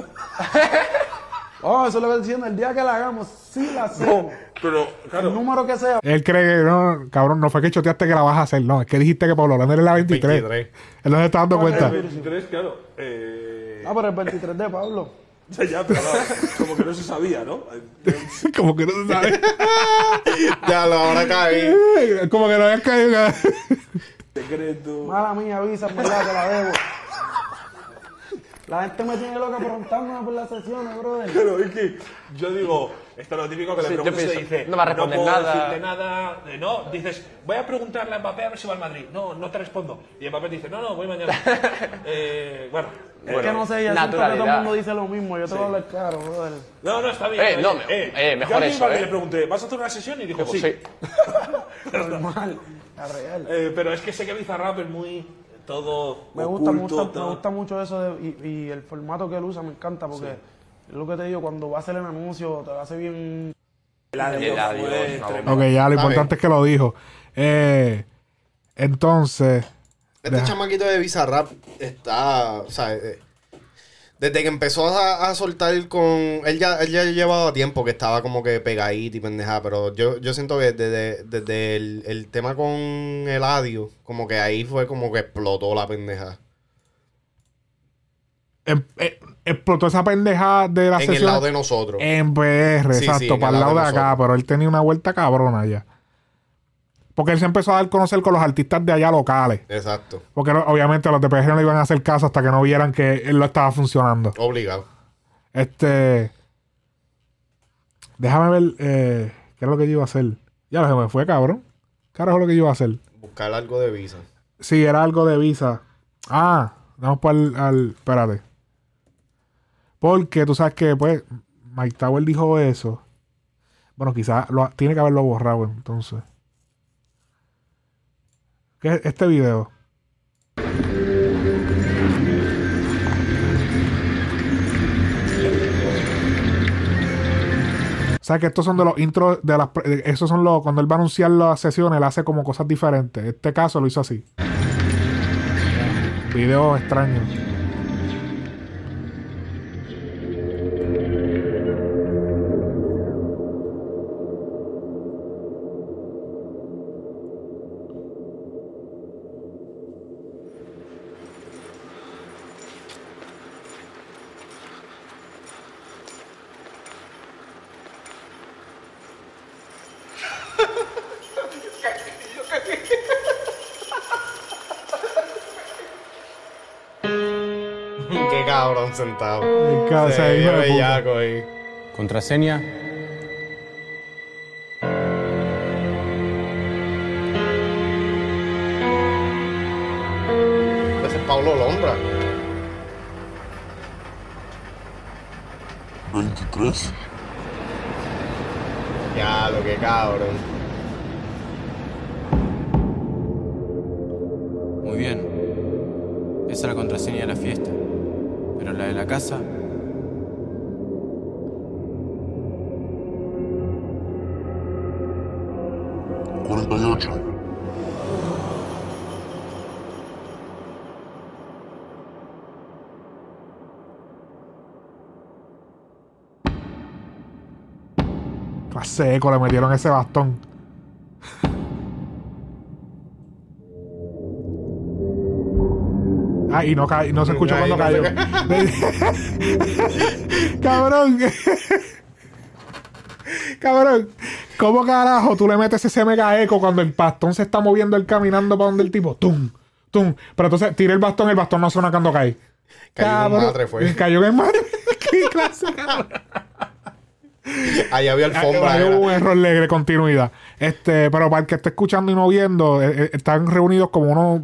Oh, eso lo voy diciendo, el día que la hagamos, sí la hacemos. Pero, claro. El número que sea. Él cree que no, cabrón, no fue que choteaste que la vas a hacer, no, es que dijiste que Pablo Londra es la 23. 23. Él no se está dando cuenta. El 23, claro. Eh... Ah, pero el 23 de Pablo. [LAUGHS] Ya, ya, pero no, como que no se sabía, ¿no? como que no se sabe. ya lo ahora caí. como que no había caído. Secreto. Mala mía, avisa, en verdad, te la debo. La gente me tiene loca preguntándome por las sesiones, brother. Pero es que yo digo, esto es lo típico que le Sí, preguntas y dice, no va a responder puedo nada". decirte nada, eh, no, dices, voy a preguntarle a Mbappé a ver si va al Madrid. No, no te respondo. Y Mbappé dice, no, no, voy mañana. [LAUGHS] eh, bueno, Es que no sé, ya siento que todo el mundo dice lo mismo. Yo te voy a hablar claro, brother. no, no, está bien. Eh, no, me- eh, mejor yo a eso, eh. le pregunté, ¿vas a hacer una sesión? Y dijo, Pues sí. sí. [LAUGHS] Normal, la real. Eh, pero es que sé que Bizarrap es muy todo Me gusta, me oculto, me gusta mucho eso de- y, y el formato que él usa me encanta porque es lo que te digo, cuando va a hacer el anuncio, te lo hace bien. El adiós El adiós, ok, ya, lo importante es que lo dijo. Eh, entonces. Este deja- chamaquito de Bizarrap está, o sea, eh, desde que empezó a, a soltar con, él ya, él ya llevaba tiempo que estaba como que pegadito y pendejada, pero yo, yo siento que desde, desde el, el tema con Eladio, como que ahí fue como que explotó la pendeja. em- eh, explotó esa pendeja de la En sesión. el lado de nosotros. En PR, Sí, sí, exacto, en para el el lado de de acá, pero él tenía una vuelta cabrona ya. Porque él se empezó a dar conocer con los artistas de allá locales. Exacto. Porque obviamente los de PG no le iban a hacer caso hasta que no vieran que él lo estaba funcionando. Obligado. Este. Déjame ver eh, qué es lo que yo iba a hacer. Ya se me fue, cabrón. ¿Qué es lo que yo iba a hacer? Buscar algo de visa. Sí, era algo de visa. Ah, vamos para el, al. Espérate. Porque tú sabes que, pues, Mike Tower dijo eso. Bueno, quizás lo, tiene que haberlo borrado entonces. ¿Qué es este video? O sea que estos son de los intros de las esos son los cuando él va a anunciar las sesiones, él hace como cosas diferentes. Este caso lo hizo así. Video extraño. Sentado. El ca- Se ese hijo de puta. bellaco ahí. Contraseña. Ese es Pablo Londra. 23. Ya, lo que cabrón. Muy bien. Esa es la contraseña de la fiesta. Pero la de la casa. Cuarenta y ocho. Clase de eco, le metieron ese bastón. Ah, y no, ca- no se escuchó cuando cayó. [LAUGHS] Cabrón. Cabrón. ¿Cómo carajo tú le metes ese mega eco cuando el bastón se está moviendo él caminando para donde el tipo? ¡Tum! ¡Tum! Pero entonces tira el bastón, el bastón no suena cuando cae. Cayó en madre, fue. Cayó en madre. [LAUGHS] ¿Qué clase, cabrón? Ahí había alfombra. Ahí hubo un error de continuidad. Este, pero para el que esté escuchando y no viendo, eh, eh, están reunidos como unos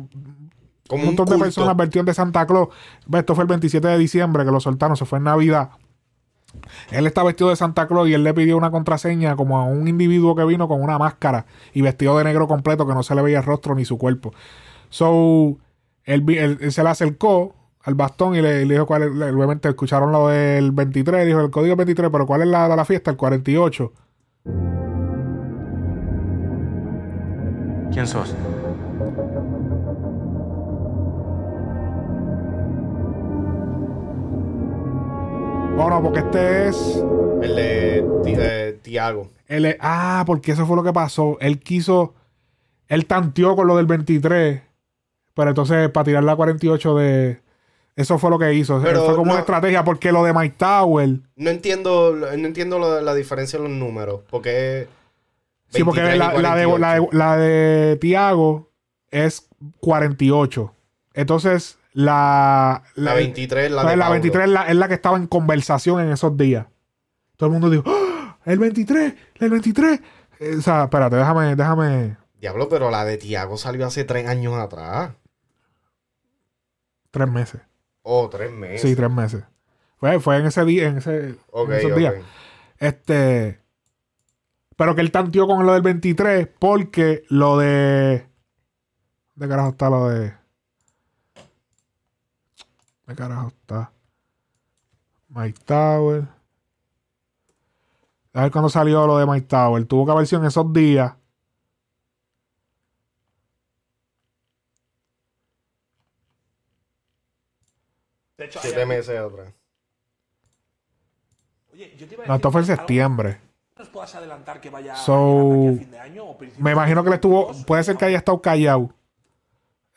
Como un un montón de personas versión de Santa Claus. Esto fue el 27 de diciembre que lo soltaron, se fue en Navidad. Él está vestido de Santa Claus y él le pidió una contraseña como a un individuo que vino con una máscara y vestido de negro completo que no se le veía el rostro ni su cuerpo. So, él, vi- él- él se le acercó al bastón y le, le dijo cuál es, obviamente escucharon lo del 23, dijo el código 23, pero ¿cuál es la de la fiesta? El 48. ¿Quién sos? Bueno, porque este es El de eh, Tiago. Él, ah, porque eso fue lo que pasó. Él quiso. Él tanteó con lo del 23. Pero entonces, para tirar la 48 de. Eso fue lo que hizo. Pero fue como no- una estrategia. Porque lo de Mike Tower. No entiendo, no entiendo la, la diferencia en los números. Porque. Sí, porque 23 y la, la de, 48. la, de, la de Tiago es 48. Entonces, la. La 23 es la pues de la Pablo. 23 es la, es la que estaba en conversación en esos días. Todo el mundo dijo: ¡Ah! El 23, el 23. Eh, O sea, espérate, déjame, déjame. Diablo, pero la de Tiago salió hace tres años atrás. Tres meses. Oh, tres meses. Sí, tres meses. Fue, fue en ese día, en, ese, Ok, en esos ok. días. Este. Pero que él tanteó con lo del 23 porque lo de. ¿De carajo está lo de.? ¿De carajo está? Mike Tower. A ver cuándo salió lo de Mike Tower. Tuvo que haber sido en esos días. Hecho, Siete meses atrás. Oye, yo te iba a No, decir, esto fue en ¿algo septiembre. ¿Nos puedas adelantar que vaya So, a fin de año o principios Me imagino que él estuvo. Puede ser que haya estado callado.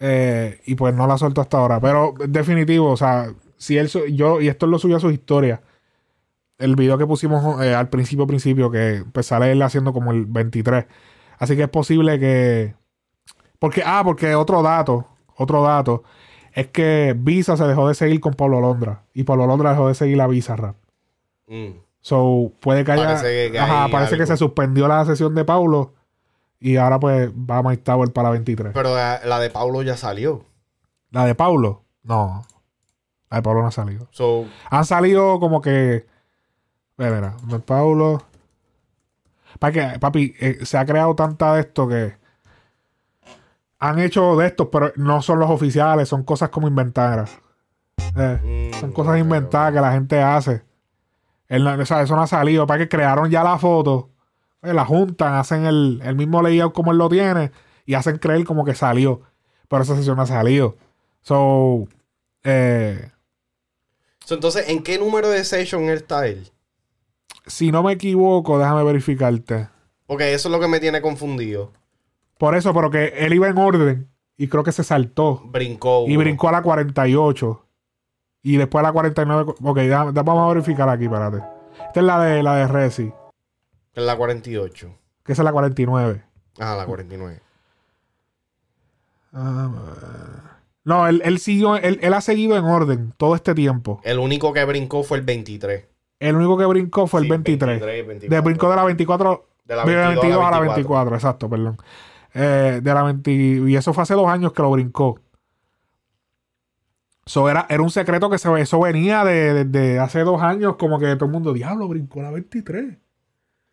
Eh, y pues no la suelto hasta ahora. Pero definitivo, o sea, si él. Yo, y esto lo subió a su historia. El video que pusimos eh, al principio, principio, que pues sale él haciendo como el 23. Así que es posible que. Porque, ah, porque otro dato, otro dato, es que Visa se dejó de seguir con Pablo Londra. Y Pablo Londra dejó de seguir a Visa Rap. Mm. So, puede que haya. Parece que- que ajá, parece que se suspendió la sesión de Paulo. Y ahora pues va a Mike Tower para la 23. Pero la, la de Paulo ya salió. La de Paulo, no. La de Paulo no ha salido. So, Han salido como que. Ve, Mira, de Paulo. Para que, papi, eh, se ha creado tanta de esto que. Han hecho de estos, pero no son los oficiales, son cosas como inventadas. Eh, son cosas inventadas que la gente hace. O sea, eso no ha salido. Para que crearon ya la foto, eh, la juntan, hacen el, el mismo layout como él lo tiene y hacen creer como que salió. Pero esa sesión no ha salido. So, eh, so, entonces, ¿en qué número de session está él? si no me equivoco, déjame verificarte. Porque eso es lo que me tiene confundido. Por eso, pero que él iba en orden y creo que se saltó. Brincó. Y uno. brincó a la 48. Y después a la 49. Ok, da- da- vamos a verificar aquí, espérate. Esta es la de la de Resi, En la 48. que esa es la 49. Ajá, la 49. Ah, no, él, él siguió, él, él ha seguido en orden todo este tiempo. El único que brincó fue el 23. El único que brincó fue el Sí, 23. 23, 24. De brincó de la 24. De la de 22 22 a la 24, exacto, perdón. Eh, de la 20, y eso fue hace dos años que lo brincó. Eso era, era un secreto que se, eso venía de, de- de hace dos años, como que todo el mundo, diablo, brincó la 23.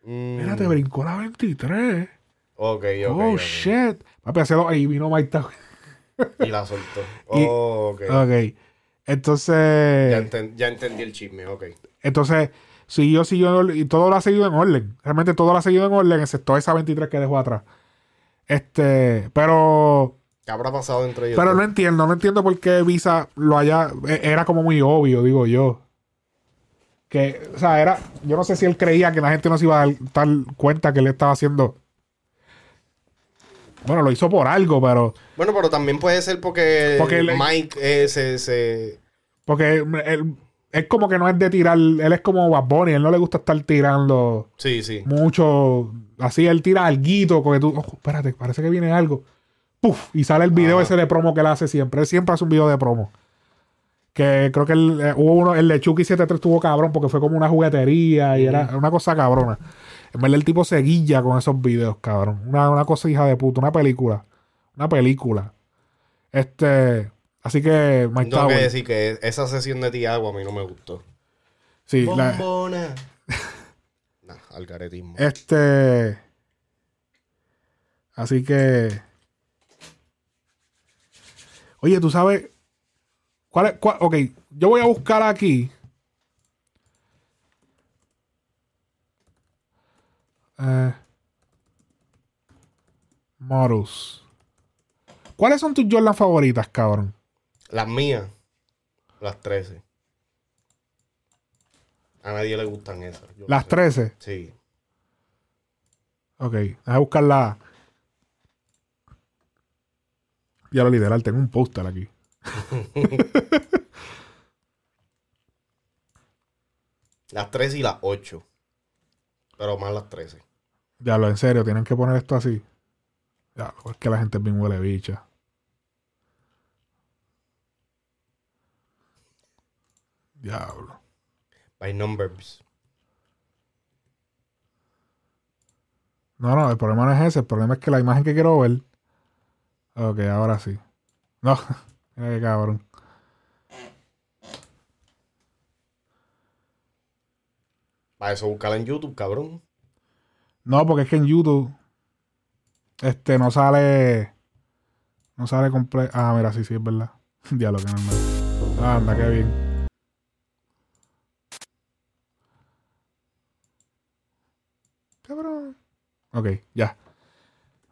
Mm, Espérate, brincó la 23. Ok, ok. oh, ok. shit. Papi, hace dos, ahí vino Mike Tower. Y la soltó. [LAUGHS] Y- Oh, ok. Ok. Entonces. Ya, enten- ya entendí el chisme, ok. Entonces, siguió, siguió, y todo lo ha seguido en orden. Realmente todo lo ha seguido en orden, excepto esa 23 que dejó atrás. Este, pero. ¿Qué habrá pasado entre ellos? Pero no entiendo, no entiendo por qué Visa lo haya. e- Era como muy obvio, digo yo. Que, o sea, era. Yo no sé si él creía que la gente no se iba a dar, cuenta que él estaba haciendo. Bueno, lo hizo por algo, pero. Bueno, pero también puede ser porque, Mike eh, se, se- Porque él- es como que no es de tirar. Él es como Bad Bunny, él no le gusta estar tirando. Sí, sí. mucho. Así él tira alguito, porque tú, ojo, espérate, parece que viene algo. Puf, y sale el video ese de promo que él hace siempre. Él siempre hace un video de promo. Que creo que el, eh, hubo uno, el de Chucky 73 estuvo cabrón porque fue como una juguetería y era una cosa cabrona. En verdad el tipo se guilla con esos videos, cabrón. Una, una cosa hija de puta, una película. Una película. Este. Así que Mike Tengo que Tower. decir que esa sesión de Tiago a mí no me gustó. Sí, la- Bombona. [LAUGHS] nah, algaretismo. Este. Así que. Oye, tú sabes. ¿Cuál es? cuál- ok, yo voy a buscar aquí. Eh, models. ¿Cuáles son tus Jordan favoritas, cabrón? Las mías, las 13. A nadie le gustan esas. yo Las sé. 13. Sí. Ok, déjame buscarla. Ya lo literal, tengo un póster aquí. [LAUGHS] Las 13 y las 8. Pero más las 13. Ya lo, en serio, tienen que poner esto así. Ya, es que la gente es bien huele bicha. Diablo. By numbers. No, no, el problema no es ese. El problema es que la imagen que quiero ver. Ok, ahora sí. No, [LAUGHS] mira qué cabrón. Para eso buscarla en YouTube, cabrón. No, porque es que en YouTube. Este no sale. No sale completo. Ah, mira, sí, sí, es verdad. [LAUGHS] Diablo, que normal. Ah, anda, qué bien. Cabrón. Ok, ya.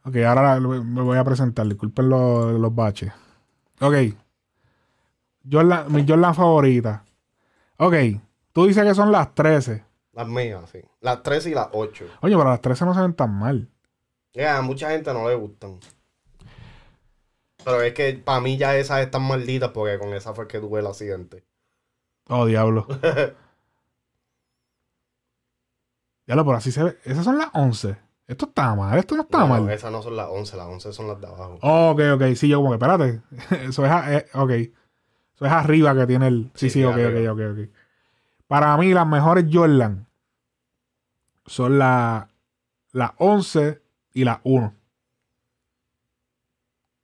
Ok, ahora me voy a presentar. Disculpen los, los baches. Ok. Jordan, mi Jordan favorita. Ok. Tú dices que son las 13. Las mías, sí. Las 13 y las 8. Oye, pero las 13 no se ven tan mal. Ya, a mucha gente no le gustan. Pero es que para mí ya esas están malditas porque con esa fue que tuve el accidente. Oh, diablo. [LAUGHS] Diablo, pero así se ve. Esas son las 11. Esto está mal, esto no está No, mal. esas no son las 11, las 11 son las de abajo. Ok, ok, sí, yo como que, espérate. [LAUGHS] Eso es, a- eh, ok. Eso es arriba que tiene el... Sí, sí, Sí, ok, ok, arriba. ok, ok. Para mí, las mejores Jordan son la- las 11 y las 1.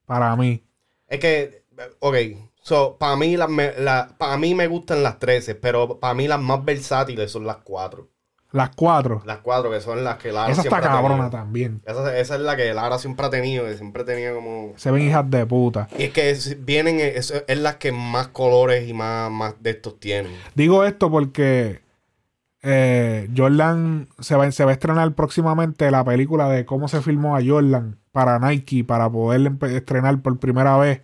Para mí. Es que, ok, so, para mí, las la- para mí me gustan las 13, pero para mí las más versátiles son las 4. Las 4. Las 4 que son las que Lara Esa está cabrona también. Esa, esa es la que Lara siempre ha tenido, que siempre tenía como... Se ven hijas de puta. Y es que es- vienen, es, es las que más colores y más, más de estos tienen. Digo esto porque eh, Jordan se va, se va a estrenar próximamente la película de cómo se filmó a Jordan para Nike para poder estrenar por primera vez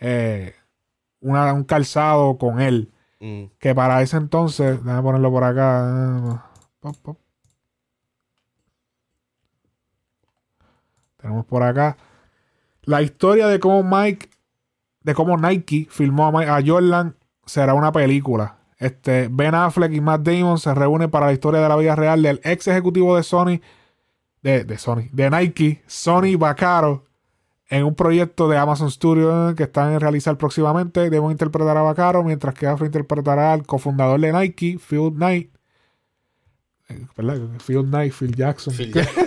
eh, una- un calzado con él. Mm. Que para ese entonces, déjame ponerlo por acá. Pop, pop. Tenemos por acá la historia de cómo Mike, de cómo Nike filmó a, Jordan será una película. Este, Ben Affleck y Matt Damon se reúnen para la historia de la vida real del ex ejecutivo de Sony, de, de Sony, de Nike, Sony Vaccaro, en un proyecto de Amazon Studios que están en realizar próximamente. Debo interpretar a Vaccaro, mientras que Affleck interpretará al cofundador de Nike, Phil Knight. ¿Verdad? Phil Knight, Phil Jackson. Phil [LAUGHS] Jackson.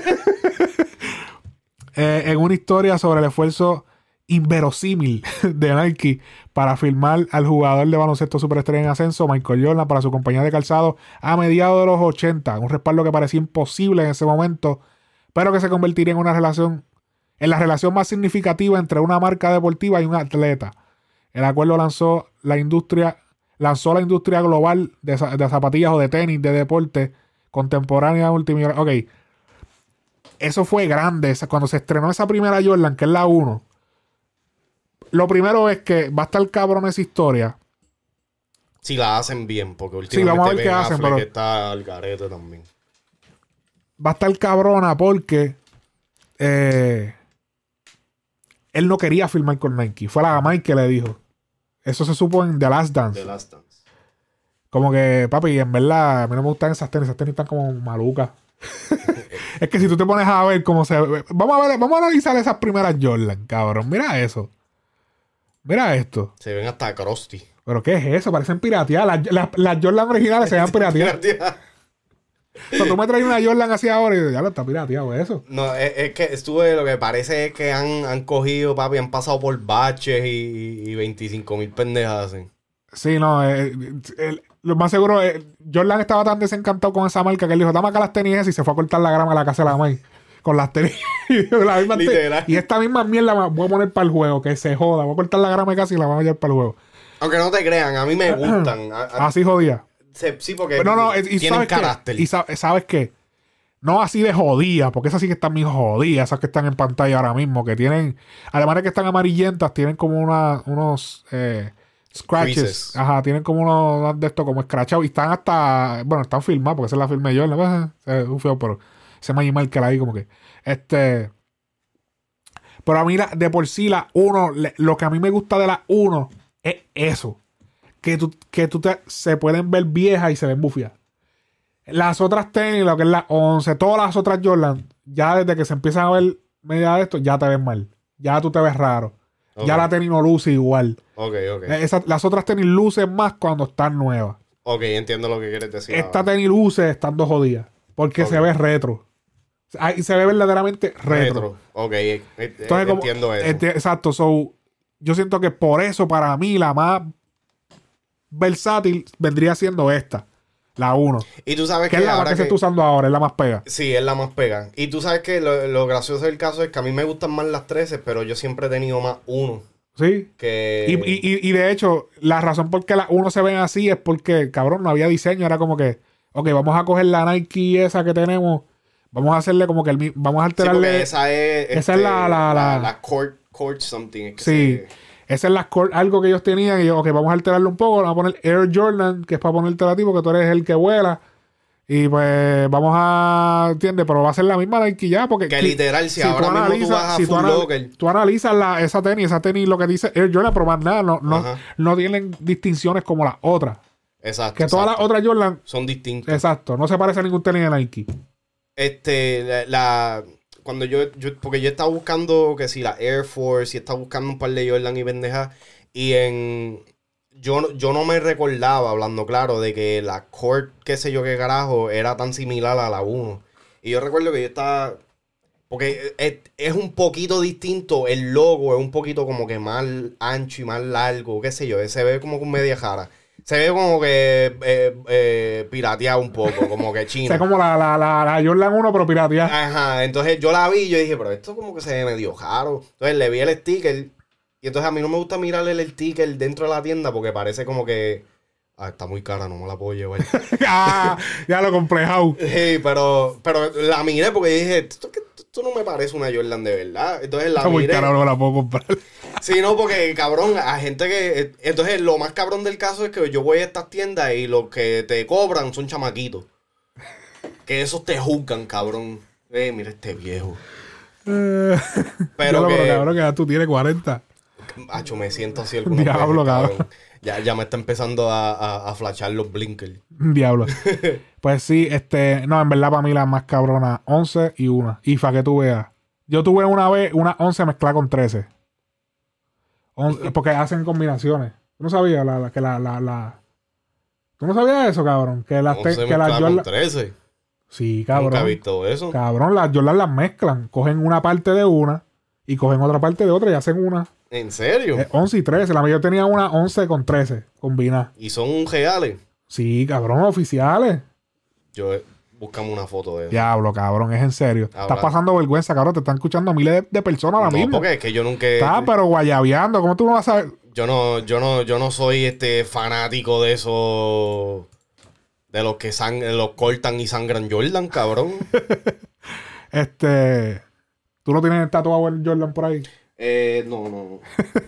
Eh, en una historia sobre el esfuerzo inverosímil [LAUGHS] de Nike para filmar al jugador de baloncesto superestrella en ascenso, Michael Jordan, para su compañía de calzado a mediados de los 80. Un respaldo que parecía imposible en ese momento, pero que se convertiría en una relación, en la relación más significativa entre una marca deportiva y un atleta. El acuerdo lanzó la industria, lanzó la industria global de, de zapatillas o de tenis de deporte contemporánea multimillonaria. Ok. Eso fue grande. esa- Cuando se estrenó esa primera Jordan, que es la 1. Lo primero es que va a estar cabrón esa historia. Si la hacen bien, porque Sí, vamos a ver últimamente qué hacen, pero- está al garete también. Va a estar cabrona porque eh, él no quería filmar con Nike. Fue la Mike que le dijo. Eso se supo en The Last Dance. The Last Dance. Como que, papi, en verdad, a mí no me gustan esas tenis. Esas tenis están como malucas. [LAUGHS] es que si tú te pones a ver cómo se. Vamos a ver, vamos a analizar esas primeras Jordan, cabrón. Mira eso. Mira esto. Se ven hasta crusty. ¿Pero qué es eso? Parecen pirateadas. Las, las, las Jordan originales se ven pirateadas. [LAUGHS] Tú me traes una Jordan así ahora y ya lo está pirateado eso. No, es, es que estuve, lo que parece es que han, han cogido, papi, han pasado por baches y, y 25 mil pendejas hacen. Sí, no, eh, el- lo más seguro, eh, Jordan estaba tan desencantado con esa marca que él dijo, dame acá las tenis esas", y se fue a cortar la grama de la casa de la May. Con las tenis. [LAUGHS] y, la misma y esta misma mierda la voy a poner para el juego, que se joda. Voy a cortar la grama de casa y la voy a llevar para el juego. Aunque no te crean, a mí me [CLEARS THROAT] gustan. A- a- Así jodía. se- sí, porque Pero no, no, y tienen sabes qué? carácter. Y sa- sabes qué? No así de jodida, porque esas sí que están bien jodidas, esas que están en pantalla ahora mismo, que tienen, además de que están amarillentas, tienen como una, unos eh, scratches. Creases. Ajá, tienen como unos de estos como escrachados y están hasta, bueno, están filmados, porque esa es la filmé yo, ¿no? es un feo, pero ese Magic Marker ahí como que, este... Pero a mí la- de por sí la 1, lo que a mí me gusta de la 1 es eso. Que tú, que tú te, se pueden ver viejas y se ven bufias. Las otras tenis, lo que es la 11, todas las otras Jordan, ya desde que se empiezan a ver media de esto, ya te ven mal. Ya tú te ves raro. Ya la tenis no luce igual. Ok, ok. Eh, esa- las otras tenis lucen más cuando están nuevas. Ok, entiendo lo que quieres decir. Esta ahora. tenis luce estando jodida. Porque se ve retro. Ahí se ve verdaderamente retro. Retro. Ok, eh, eh, Entonces, como- entiendo eso. exacto. So, yo siento que por eso, para mí, la más versátil vendría siendo esta. La 1. y tú sabes Que que, es la ahora que, se que- está usando ahora, es la más pega. Sí, es la más pega. Y tú sabes que lo, lo gracioso del caso es que a mí me gustan más las 13, pero yo siempre he tenido más uno. Sí. Que... Y, y- y- de hecho, la razón por qué las 1 se ven así es porque, cabrón, no había diseño. Era como que, ok, vamos a coger la Nike esa que tenemos. Vamos a hacerle como que el Vamos a Sí, alterarle. esa es... esa este, es la- la- la- la court, court something. es que Sí. se- Esa es la algo que ellos tenían. Y yo, ok, vamos a alterarlo un poco. Vamos a poner Air Jordan, que es para ponerte a ti porque tú eres el que vuela. Y pues vamos a. ¿Entiendes? Pero va a ser la misma Nike ya. Porque Que literal, si ahora mismo tú vas a si tú, anal- Locker- tú analizas la, esa tenis, esa tenis, lo que dice Air Jordan, pero más nada, no, no, no tienen distinciones como las otras. Exacto. Que todas las otras Jordan, Son distintas. exacto, no se parece a ningún tenis de Nike. Este, la, la- cuando yo, yo, porque yo estaba buscando que si la Air Force y estaba buscando un par de Jordan y pendejas y en yo, yo no me recordaba, hablando claro, de que la Court, qué sé yo qué carajo, era tan similar a la 1. Y yo recuerdo que yo estaba, porque es, es un poquito distinto, el logo es un poquito como que más ancho y más largo, qué sé yo, se ve como con media jara. Se ve como que eh, eh, pirateado un poco, como que [LAUGHS] O chino. sea, como la, la, la, la Jordan 1, pero pirateada. Ajá, entonces yo la vi y yo dije, pero esto como que se ve medio raro. Entonces le vi el sticker y entonces a mí no me gusta mirarle el sticker dentro de la tienda porque parece como que, ah, está muy cara, no me la puedo llevar. [LAUGHS] ah, ya lo complejado. Sí, pero, pero la miré porque dije, esto, no me parece una Jordan de verdad. Entonces la Está muy cara, no la puedo comprar. [LAUGHS] Sí, no, porque cabrón, a gente que. Entonces, lo más cabrón del caso es que yo voy a estas tiendas y los que te cobran son chamaquitos. Que esos te juzgan, cabrón. Eh, mira este viejo. Eh, [LAUGHS] Pero que- cabrón, que ya tú tienes 40. Hacho, me siento así algunas Diablo, veces, cabrón. Ya, ya me está empezando a, a, a flashar los blinkers. [LAUGHS] Diablo. [LAUGHS] Pues sí, este, no, en verdad para mí la más cabrona, 11 y una. Y fa que tú veas. Yo tuve una vez una 11 mezclada con 13. On- [LAUGHS] porque hacen combinaciones. ¿Tú no sabías la, la- que la, la, la- ¿Tú no sabías eso, cabrón? Que las, te- 11 que las con Jordan- 13. Sí, cabrón. Nunca he visto eso. Cabrón, las Jordan las mezclan. Cogen una parte de una y cogen otra parte de otra y hacen una. ¿En serio? Es 11 y 13. La mayor tenía una 11 con 13 combinadas. ¿Y son reales? Sí, cabrón, oficiales. Yo, eh, buscamos una foto de eso. Diablo, cabrón, es en serio. Ahora- Estás pasando vergüenza, cabrón. Te están escuchando miles de, de personas ahora No, mismo. porque es que yo nunca... Está, pero guayabeando. ¿Cómo tú no vas a saber? Yo no, yo no, yo no soy este fanático de esos de los que sang los cortan y sangran Jordan, cabrón. [LAUGHS] Este. ¿Tú no tienes tatuado el Jordan por ahí? Eh, no, no, no.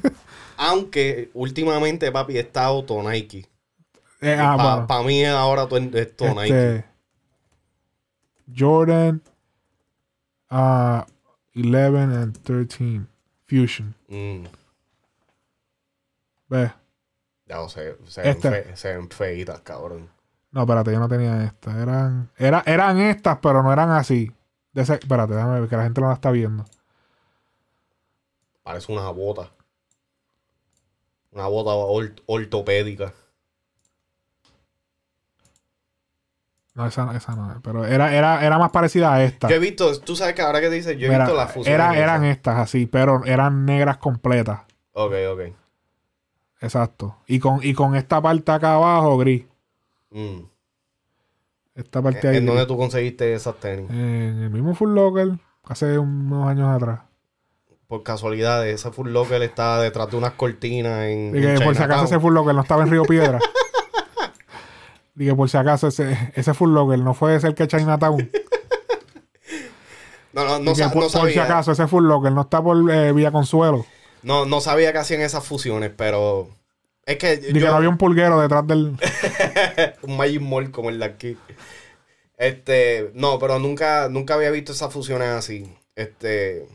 [LAUGHS] Aunque últimamente, papi, he estado todo Nike. Eh, ah, Para bueno. mí ahora todo es todo Nike. Este, Jordan ah, 11 and 13 Fusion. Mm, fe- se ven feitas, cabrón. No, espérate, yo no tenía estas. Eran, era, eran estas, pero no eran así. De ese- espérate, déjame ver que la gente no la está viendo. Parece una bota. Una bota or- ortopédica. No, esa, esa no es. Pero era, era, era más parecida a esta. Yo he visto, tú sabes que ahora que te dices, yo he Mira, visto la fusión. era- eran estas así, pero eran negras completas. Ok, ok. Exacto. Y con, y con esta parte acá abajo, gris. Mm. Esta parte ahí. ¿En dónde tú conseguiste esas tenis? En el mismo Full Locker, hace unos años atrás. Por casualidad, ese Full Locker está detrás de unas cortinas en. Que en por si acaso ese Full Locker no estaba en Río Piedra. [LAUGHS] que por si acaso ese, ese Full Locker no fue cerca de Chinatown. No, no, no, que sa- por, no por si sabía. acaso ese Full Locker no está por eh, Villa Consuelo. No, no sabía que hacían esas fusiones, pero. Es que. Que yo- no había un pulguero detrás del. [LAUGHS] un Magic Mall como el de aquí. Este. No, pero nunca, nunca había visto esas fusiones así. Este.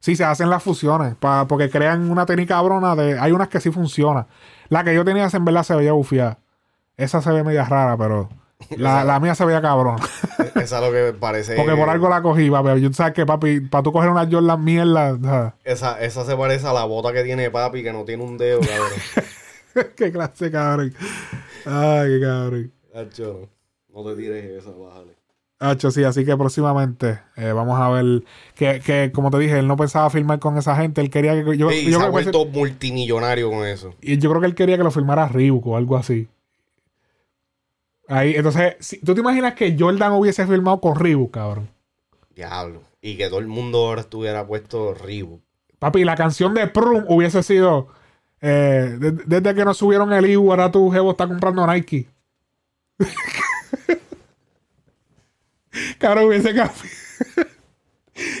Sí, se hacen las fusiones. pa- porque crean una técnica cabrona de. Hay unas que sí funcionan. La que yo tenía en verdad se veía bufiada. Esa se ve media rara, pero. [LAUGHS] La, la mía se veía cabrón. Esa es lo que parece. Porque por algo la cogí, papi. Yo sabes que, papi, para tú coger una Jordan mierda. Esa, esa se parece a la bota que tiene papi, que no tiene un dedo, cabrón. [LAUGHS] qué clase, cabrón. Ay, qué cabrón. No te tires esa, bájale. Hacho, sí, así que próximamente eh, vamos a ver que, que, como te dije, él no pensaba filmar con esa gente. Él quería que yo, Sí, yo se ha creo que vuelto multimillonario con eso. y yo creo que él quería que lo filmara Reebok o algo así. Ahí, entonces, si- ¿tú te imaginas que Jordan hubiese filmado con Reebok, cabrón? Diablo. Y que todo el mundo ahora estuviera puesto Reebok. Papi, la canción de Prum hubiese sido eh, de- desde que nos subieron el IBU, ahora tu jevo está comprando Nike. [LAUGHS] cabrón, hubiese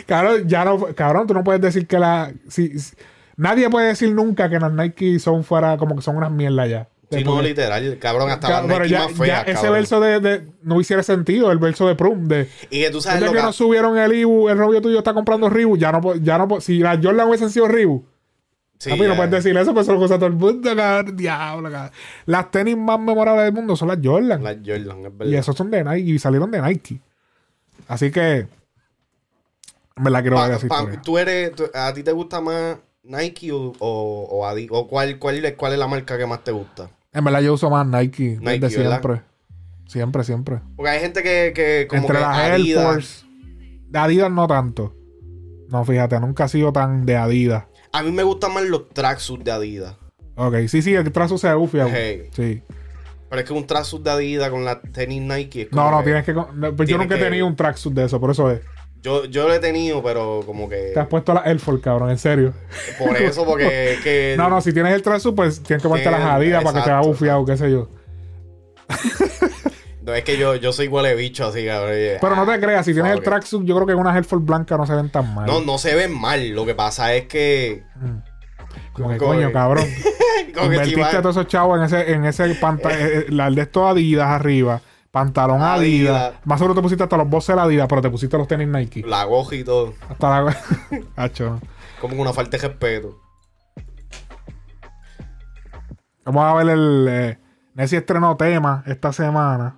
cabrón, ya no, cabrón, tú no puedes decir que la. Si, si- nadie puede decir nunca que las Nike son fuera, como que son unas mierdas ya. Si no, literal, cabrón, hasta Ca- las pero Nike ya, más feas, ya ese cabrón. verso de, de- no hiciera sentido, el verso de Prum. De, Y que tú sabes lo que que... nos subieron el Ibu, el novio tuyo está comprando Reebok, ya no, ya no, si las Jordan hubiesen sido Reebok, Sí, papi, no ya. puedes decir eso, pues eso lo usa todo el mundo, cabrón, diablo, cabrón. Las tenis más memorables del mundo son las Jordan. Las Jordan, es y verdad. esos son de Nike, y salieron de Nike. Así que. En verdad quiero Pa- ver esa pa- tú eres, tú- ¿A ti te gusta más Nike o, o, o Adi- o cuál, cuál, es- cuál es la marca que más te gusta? En verdad yo uso más Nike, Nike, desde ¿verdad? siempre. Siempre, siempre. Porque hay gente que, que como Entre que las Air Force. De Adidas no tanto. No, fíjate, nunca he sido tan de Adidas. A mí me gustan más los tracksuits de Adidas. Ok, sí, sí, el trazo se ufia. Hey. Sí. Pero es que un tracksuit de Adidas con la tenis Nike es No, no, que- tienes que. no, pues yo nunca he tenido un tracksuit de eso, por eso es. Yo, yo lo he tenido, pero como que... Te has puesto la Force, cabrón, en serio. Por eso, porque... que- [LAUGHS] No, no, si tienes el tracksuit, pues tienes que ponerte las Adidas para que te haga bufiado, qué sé yo. [LAUGHS] No, es que yo, yo soy igual de bicho, así, cabrón. Pero no te creas, si tienes el Ok. tracksuit, yo creo que unas Air Force blancas no se ven tan mal. No, no se ven mal. Lo que pasa es que... Como que, coño, que- cabrón. [LAUGHS] como que Invertiste va- a todos esos chavos en ese, en ese pantalón, el de estos Adidas arriba, pantalón Adidas. Adidas. Más seguro te pusiste hasta los bosses Adidas, pero te pusiste los tenis Nike. La goja y todo. Hasta la. [LAUGHS] Hacho. Como una falta de respeto. Vamos a ver el. Eh, Nessie estrenó tema esta semana.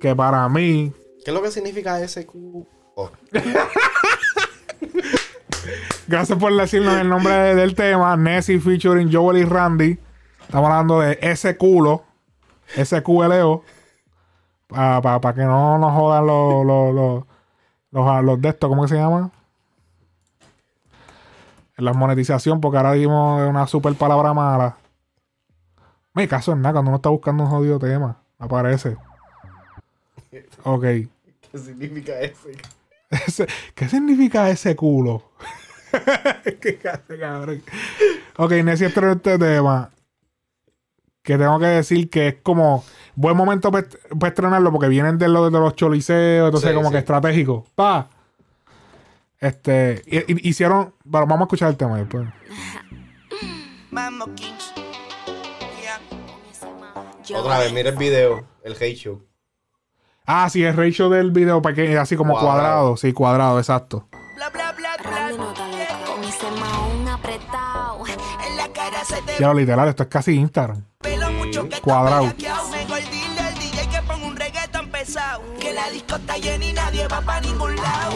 Que para mí. ¿Qué es lo que significa SQ? Oh. [LAUGHS] Gracias por decirnos el nombre de- del tema. Nessie featuring Joel y Randy. Estamos hablando de ese culo. SQLO. Para que no nos jodan los, los, los, los, los de estos, ¿cómo que se llama? La monetización, porque ahora dimos una super palabra mala. Me caso en nada cuando uno está buscando un jodido tema. Aparece. Ok. [LAUGHS] ¿Qué significa ese? Ese- ¿Qué significa ese culo? [LAUGHS] ¿Qué clase, cabrón? Ok, Nessie estrenó este tema. Que tengo que decir que es como buen momento para estrenarlo porque vienen de, lo- de los choliseos, entonces Sí, como sí. que estratégico. Pa. Este, hi- hi- hicieron, bueno, vamos a escuchar el tema después. Kings. Otra vez, mira el video. El hate show. Ah, sí, el ratio del video pequeño, así como Cuadrado. cuadrado. Sí, cuadrado, exacto. Con Ya lo literal, esto es casi Instagram. Cuadrado. bellaqueado. Mejor dile al DJ que ponga un reggaeton pesado. Que la disco está llena y nadie va para ningún lado.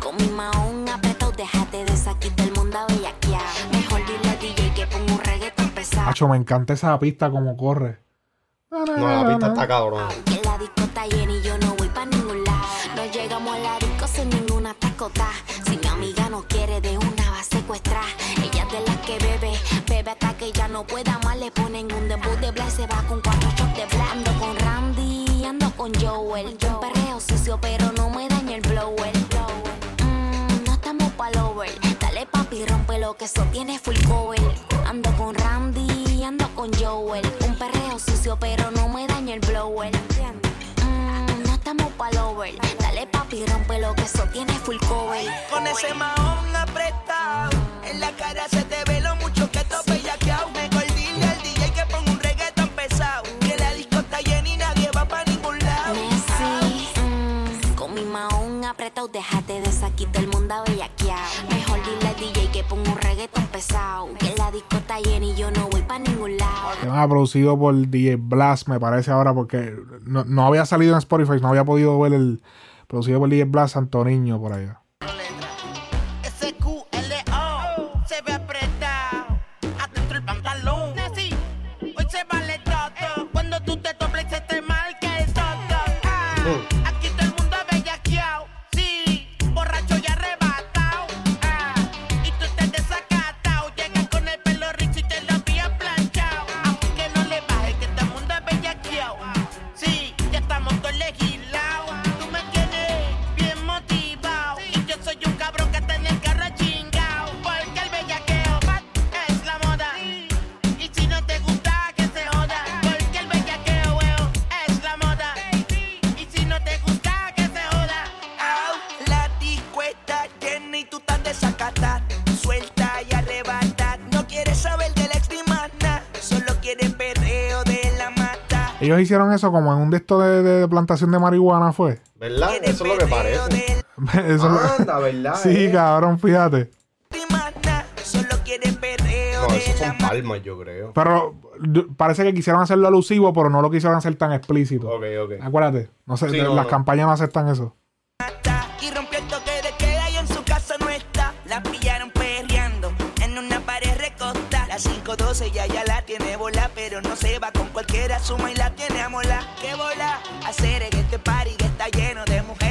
Con mi maón apretado, déjate de saquito el mundo a bellaquear. Mejor dile al DJ que ponga un reggaetón pesado. Hacho, me encanta esa pista como corre. No, la pista está cabrón. Que la disco está llena y yo no voy para ningún lado. No llegamos a la disco sin ninguna tacota. Si mi amiga no quiere, de una va a secuestrar. Ponen un debut de black, se va con cuatro shots de black. Ando con Randy, ando con Joel. Un perreo sucio, pero no me daña el blower. Mm, no estamos pa'l over. Dale papi, rompe lo que eso tiene full cover. Ando con Randy, ando con Joel. Un perreo sucio, pero no me daña el blower. Mm, no estamos pa'l over. Dale papi, rompe lo que eso tiene full cover. Con ese mahón apretado. En la cara se te ve lo mucho apretado, déjate de saquito el mundo a bellaquear. Mejor dile al DJ que ponga un reggaetón pesado. Que la disco está llena y yo no voy para ningún lado. Tema producido por DJ Blast, me parece ahora, porque no, no había salido en Spotify, no había podido ver el producido por DJ Blast Santo Niño por allá. Ellos hicieron eso como en un de estos de, de plantación de marihuana, ¿fue? ¿Verdad? Eso es lo que parece. [LAUGHS] Eso lo- Anda, ¿verdad? [LAUGHS] Sí, eh? cabrón, fíjate. No, esos son palmas, yo creo. Pero parece que quisieron hacerlo alusivo, pero no lo quisieron hacer tan explícito. Ok, ok. Acuérdate, no sé, Sí, de- no, las no. campañas no aceptan eso. y rompió el toque de queda y en su casa no está. La pillaron perreando en una pared recostada. La 512 ya ya la tiene bola, no se va con cualquiera. Suma y la tiene a mola. ¿Qué bola? Hacer en este party que está lleno de mujeres.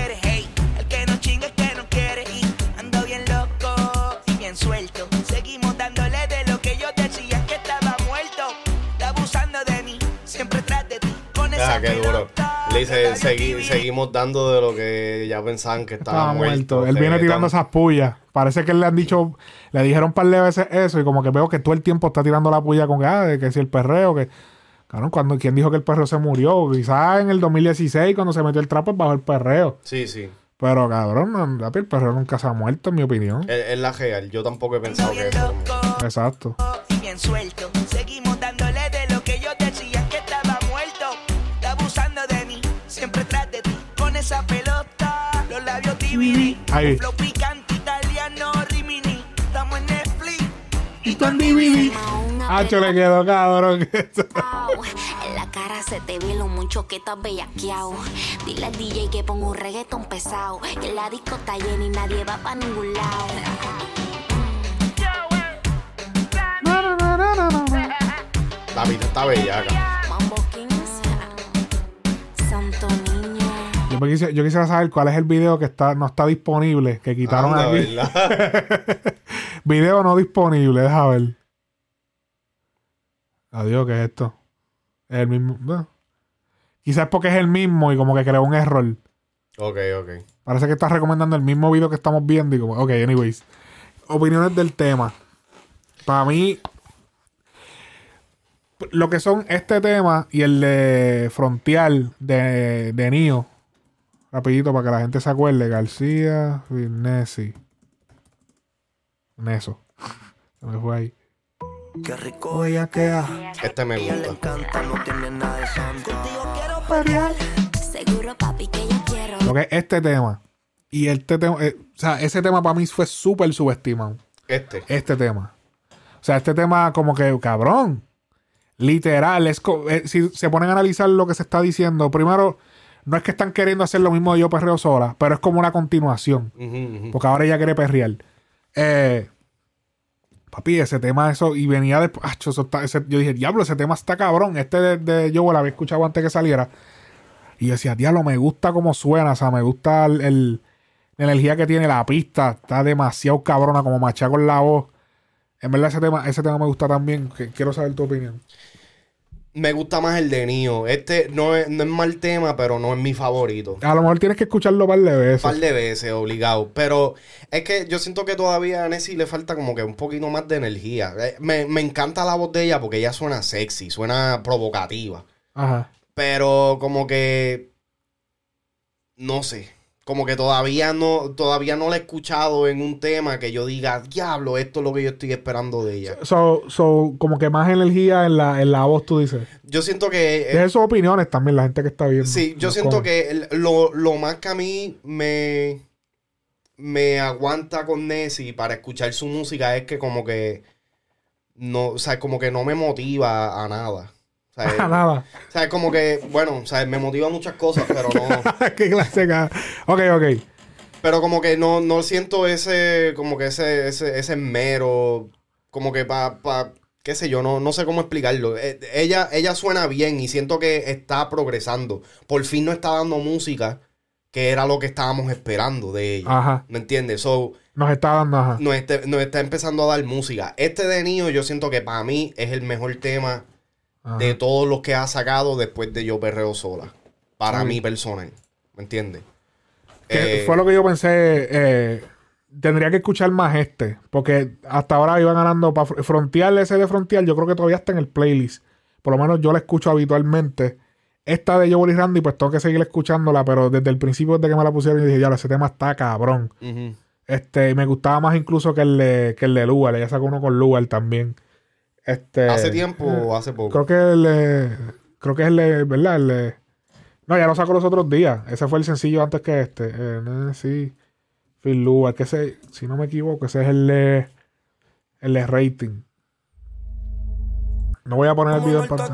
Ah, qué duro. Le dice, segui- seguimos dando de lo que ya pensaban que estaba, Estaba muerto. Él viene tirando esas pullas. Parece que le han dicho, le dijeron un par de veces eso y como que veo que todo el tiempo está tirando la puya con que, ah, de que si el perreo, que... Claro, cuando, ¿quién dijo que el perreo se murió? Quizás en el 2016 cuando se metió el trapo bajo el perreo. Sí, sí. Pero cabrón, el perreo nunca se ha muerto, en mi opinión. Es, es la real. Yo tampoco he pensado que eso. Exacto. y bien suelto. Seguimos dándole esa pelota, los labios DVD. Ahí. Flow picante italiano, rimini. Estamos en Netflix. Y tú en DVD. Hacho, le quedó cabrón. [LAUGHS] En la cara se te ve lo mucho que estás bellaqueado. Dile al DJ que ponga un reggaetón pesado. Que la disco está llena y nadie va para ningún lado. La vida está bellaca. Yo, me quisi- yo quisiera saber cuál es el video que está, no está disponible, que quitaron Anda, aquí. [LAUGHS] video no disponible, deja ver. Adiós, ¿qué es esto? Es el mismo. Quizás porque es el mismo y como que creó un error. Ok, ok. Parece que estás recomendando el mismo video que estamos viendo y como, ok, anyways. Opiniones del tema. Para mí, lo que son este tema y el de Frontier de, de Nio. Rapidito para que la gente se acuerde. García, Nessi. Neso. [LAUGHS] Se me fue ahí. Qué rico ella queda. Este me Ella le gusta. encanta, no tiene nada de santa. Seguro, papi, que yo quiero. Lo que es este tema. Y este tema, eh, o sea, ese tema para mí fue súper subestimado. Este. Este tema. O sea, este tema como que, cabrón. Literal, es eh, si se ponen a analizar lo que se está diciendo, primero, no es que están queriendo hacer lo mismo de Yo Perreo Sola, pero es como una continuación. Porque ahora ella quiere perrear. Eh, papi, ese tema, eso, y venía después. acho, eso está- ese- yo dije, diablo, ese tema está cabrón. Este de, de Yo lo había escuchado antes que saliera. Y yo decía, diablo, me gusta cómo suena, o sea, me gusta el, el- la energía que tiene la pista. Está demasiado cabrona, como macha con la voz. En verdad, ese tema, ese tema me gusta también. que- quiero saber tu opinión. Me gusta más el de Nio. Este no es, no es mal tema, pero no es mi favorito. A lo mejor tienes que escucharlo un par de veces. Un par de veces, obligado. Pero es que yo siento que todavía a Nessie le falta como que un poquito más de energía. Eh, Me, me encanta la voz de ella porque ella suena sexy, suena provocativa. Ajá. Pero como que. No sé. Como que todavía no, todavía no la he escuchado en un tema que yo diga, diablo, esto es lo que yo estoy esperando de ella. So, so, como que más energía en la, en la voz, tú dices. Yo siento que. eh, Deje sus opiniones también, la gente que está viendo. Sí, yo siento que lo, lo más que a mí me, me aguanta con Nessie para escuchar su música es que como que no, o sea, como que no me motiva a nada. Ah, [LAUGHS] Nada. O sea, es como que, bueno, o sea, me motiva muchas cosas, pero no. [LAUGHS] Qué clase Ok, ok. pero como que no, no siento ese, como que ese, ese, ese mero, como que para, pa, qué sé yo, no, no sé cómo explicarlo. Eh, ella, ella suena bien y siento que está progresando. Por fin no está dando música que era lo que estábamos esperando de ella. Ajá. ¿Me entiendes? So, Nos está dando, ajá. nos, este- nos está empezando a dar música. Este de Nio yo siento que para mí es el mejor tema Ajá. de todos los que ha sacado después de Yo Perreo Sola. Para mí personal. ¿Me entiendes? Eh, fue lo que yo pensé. eh, tendría que escuchar más este. Porque hasta ahora iba ganando para Frontier, ese de Frontier. Yo creo que todavía está en el playlist. Por lo menos yo la escucho habitualmente. Esta de Joel y Randy, pues tengo que seguir escuchándola. Pero desde el principio, desde que me la pusieron, yo dije, ya, ese tema está cabrón. Este, me gustaba más incluso que el de, que el de Lugar. Ella sacó uno con Lugar también. Este, ¿Hace tiempo o hace poco? Creo que el de- creo que es el ¿verdad? El no, ya lo sacó los otros días. Ese fue el sencillo antes que este. Eh, no, sí. Phil Lugar, que ese, si no me equivoco, ese es el el rating. No voy a poner el video en pantalla.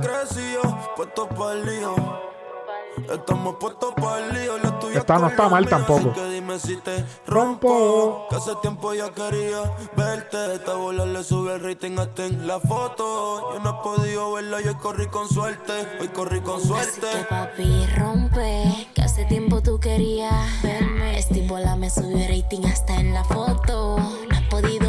Estamos puestos pa'l lío. Lo tuyo Esta no está mal tampoco. Así que dime si te rompo. Que hace tiempo ya quería verte. Esta bola le sube el rating hasta en la foto. Yo no he podido verla y hoy corrí con suerte. Hoy corrí con suerte. Que papi rompe, que hace tiempo tú querías verme. Este bola me subió el rating hasta en la foto. No has podido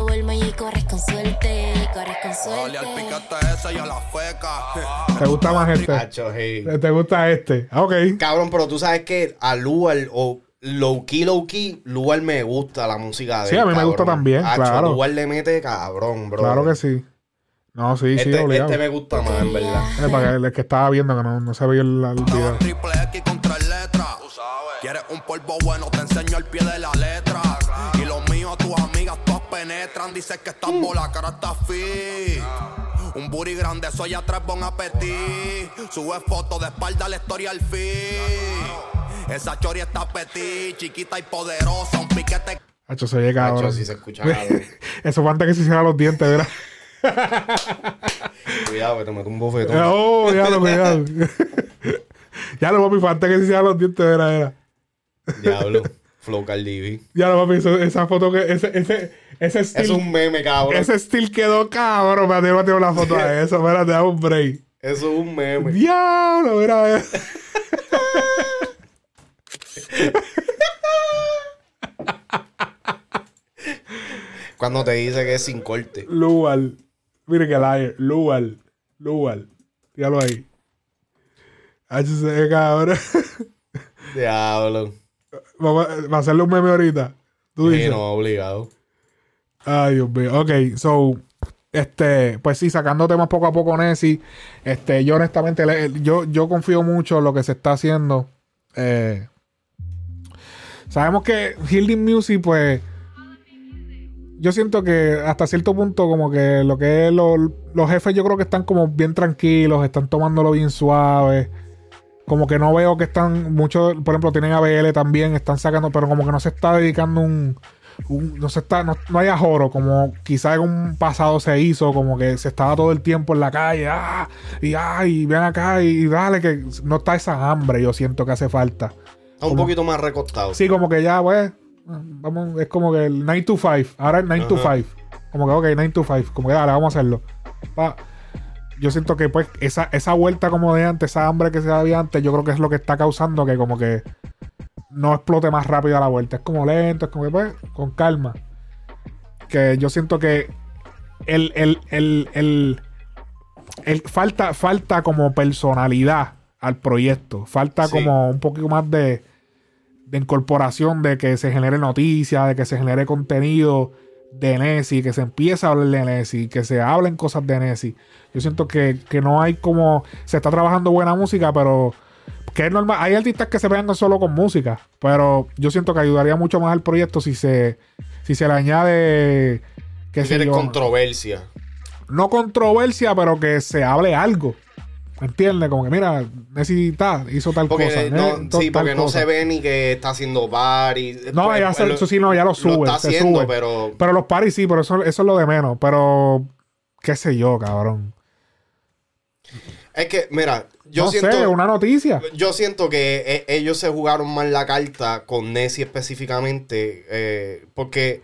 con suerte, corres con Dale al suerte. picate ese y a la feca. ¿Te gusta más este? Hacho, hey. ¿Te gusta este? Ah, Ok. Cabrón, pero tú sabes que a Lual o low key, low key, Lual me gusta la música de Sí, él, a mí me gusta también, claro. Lual le mete cabrón, bro. Claro que sí. No, sí, sí, Este, obligado. este me gusta más, en verdad. Eh, para que el que estaba viendo que no, no se veía el, el video. Triple X con tres letras. Quieres un polvo bueno, te enseño el pie de la letra. Y lo mío todas penetran. Dices que estás bola, cara está fit. Un booty grande, soy atrás, bon apetí. Sube fotos de espalda, la historia al fin. Esa chori está petit, chiquita y poderosa. Un piquete Hacho, se cabrón. Hacho, sí se escucha. [LAUGHS] Eso antes que se hicieran los dientes, ¿verdad? [LAUGHS] Cuidado, que te meto un bofetón. Oh, ya lo cuidado. [LAUGHS] ya lo papi, antes que se hicieran los dientes, ¿verdad? Era. Diablo. Flow Cardi B. Ya lo papi, eso- esa foto que. Ese, ese, ese Es estilo. un meme, cabrón. Ese estilo quedó cabrón. Espérate, yo tengo la foto de [LAUGHS] eso. Espérate, dame un break. Eso es un meme. Diablo, mira. [LAUGHS] Cuando te dice que es sin corte. Lual. Mire que liar. Lual. Lual. Tíralo ahí. HC, cabrón. Diablo. Vamos a, va a hacerle un meme ahorita. Tú Sí, dices. no, obligado. Ay, Dios mío. Ok, so. Este, pues sí, sacando temas poco a poco, Nessie. Este, yo honestamente, yo, yo confío mucho en lo que se está haciendo. Eh, sabemos que Healing Music, pues. Yo siento que hasta cierto punto, como que lo que es lo- los jefes, yo creo que están como bien tranquilos, están tomándolo bien suave. Como que no veo que están muchos, por ejemplo, tienen ABL también, están sacando, pero como que no se está dedicando un, un- no se está, no, no hay ajoro, como quizá en un pasado se hizo, como que se estaba todo el tiempo en la calle, ah, y ay, ven acá y, y dale, que no está esa hambre, yo siento que hace falta. Está un poquito más recostado. Sí, como que ya, pues, vamos, es como que el 9 to 5, ahora el 9 to Ajá. 5, como que, ok, 9 to 5, como que dale, vamos a hacerlo. Pa- yo siento que pues esa, esa vuelta como de antes, esa hambre que se había antes, yo creo que es lo que está causando que como que no explote más rápido la vuelta. Es como lento, es como que pues, con calma. Que yo siento que el, el, el, el, el- falta, falta como personalidad al proyecto. Falta Sí. como un poquito más de, de incorporación, de que se genere noticias, de que se genere contenido de Nessie, que se empiece a hablar de Nessie, que se hablen cosas de Nessie. Yo siento que, que no hay como. Se está trabajando buena música, pero. Que es normal. Hay artistas que se pegan solo con música. Pero yo siento que ayudaría mucho más al proyecto si se. Si se le añade. Que yo, controversia. no controversia, pero que se hable algo. ¿Me entiendes? Como que mira, necesita, hizo tal Porque, cosa. no, eh, sí, porque no cosa. se ve ni que está haciendo party. No, Pues, ya pues, se- lo- eso sí, no, ya lo sube. Lo está se haciendo, sube. pero. Pero los paris sí, pero eso, eso es lo de menos. Pero, qué sé yo, cabrón. Es que, mira, yo no siento. sé, una noticia. Yo siento que eh, ellos se jugaron mal la carta con Nessie específicamente. eh, porque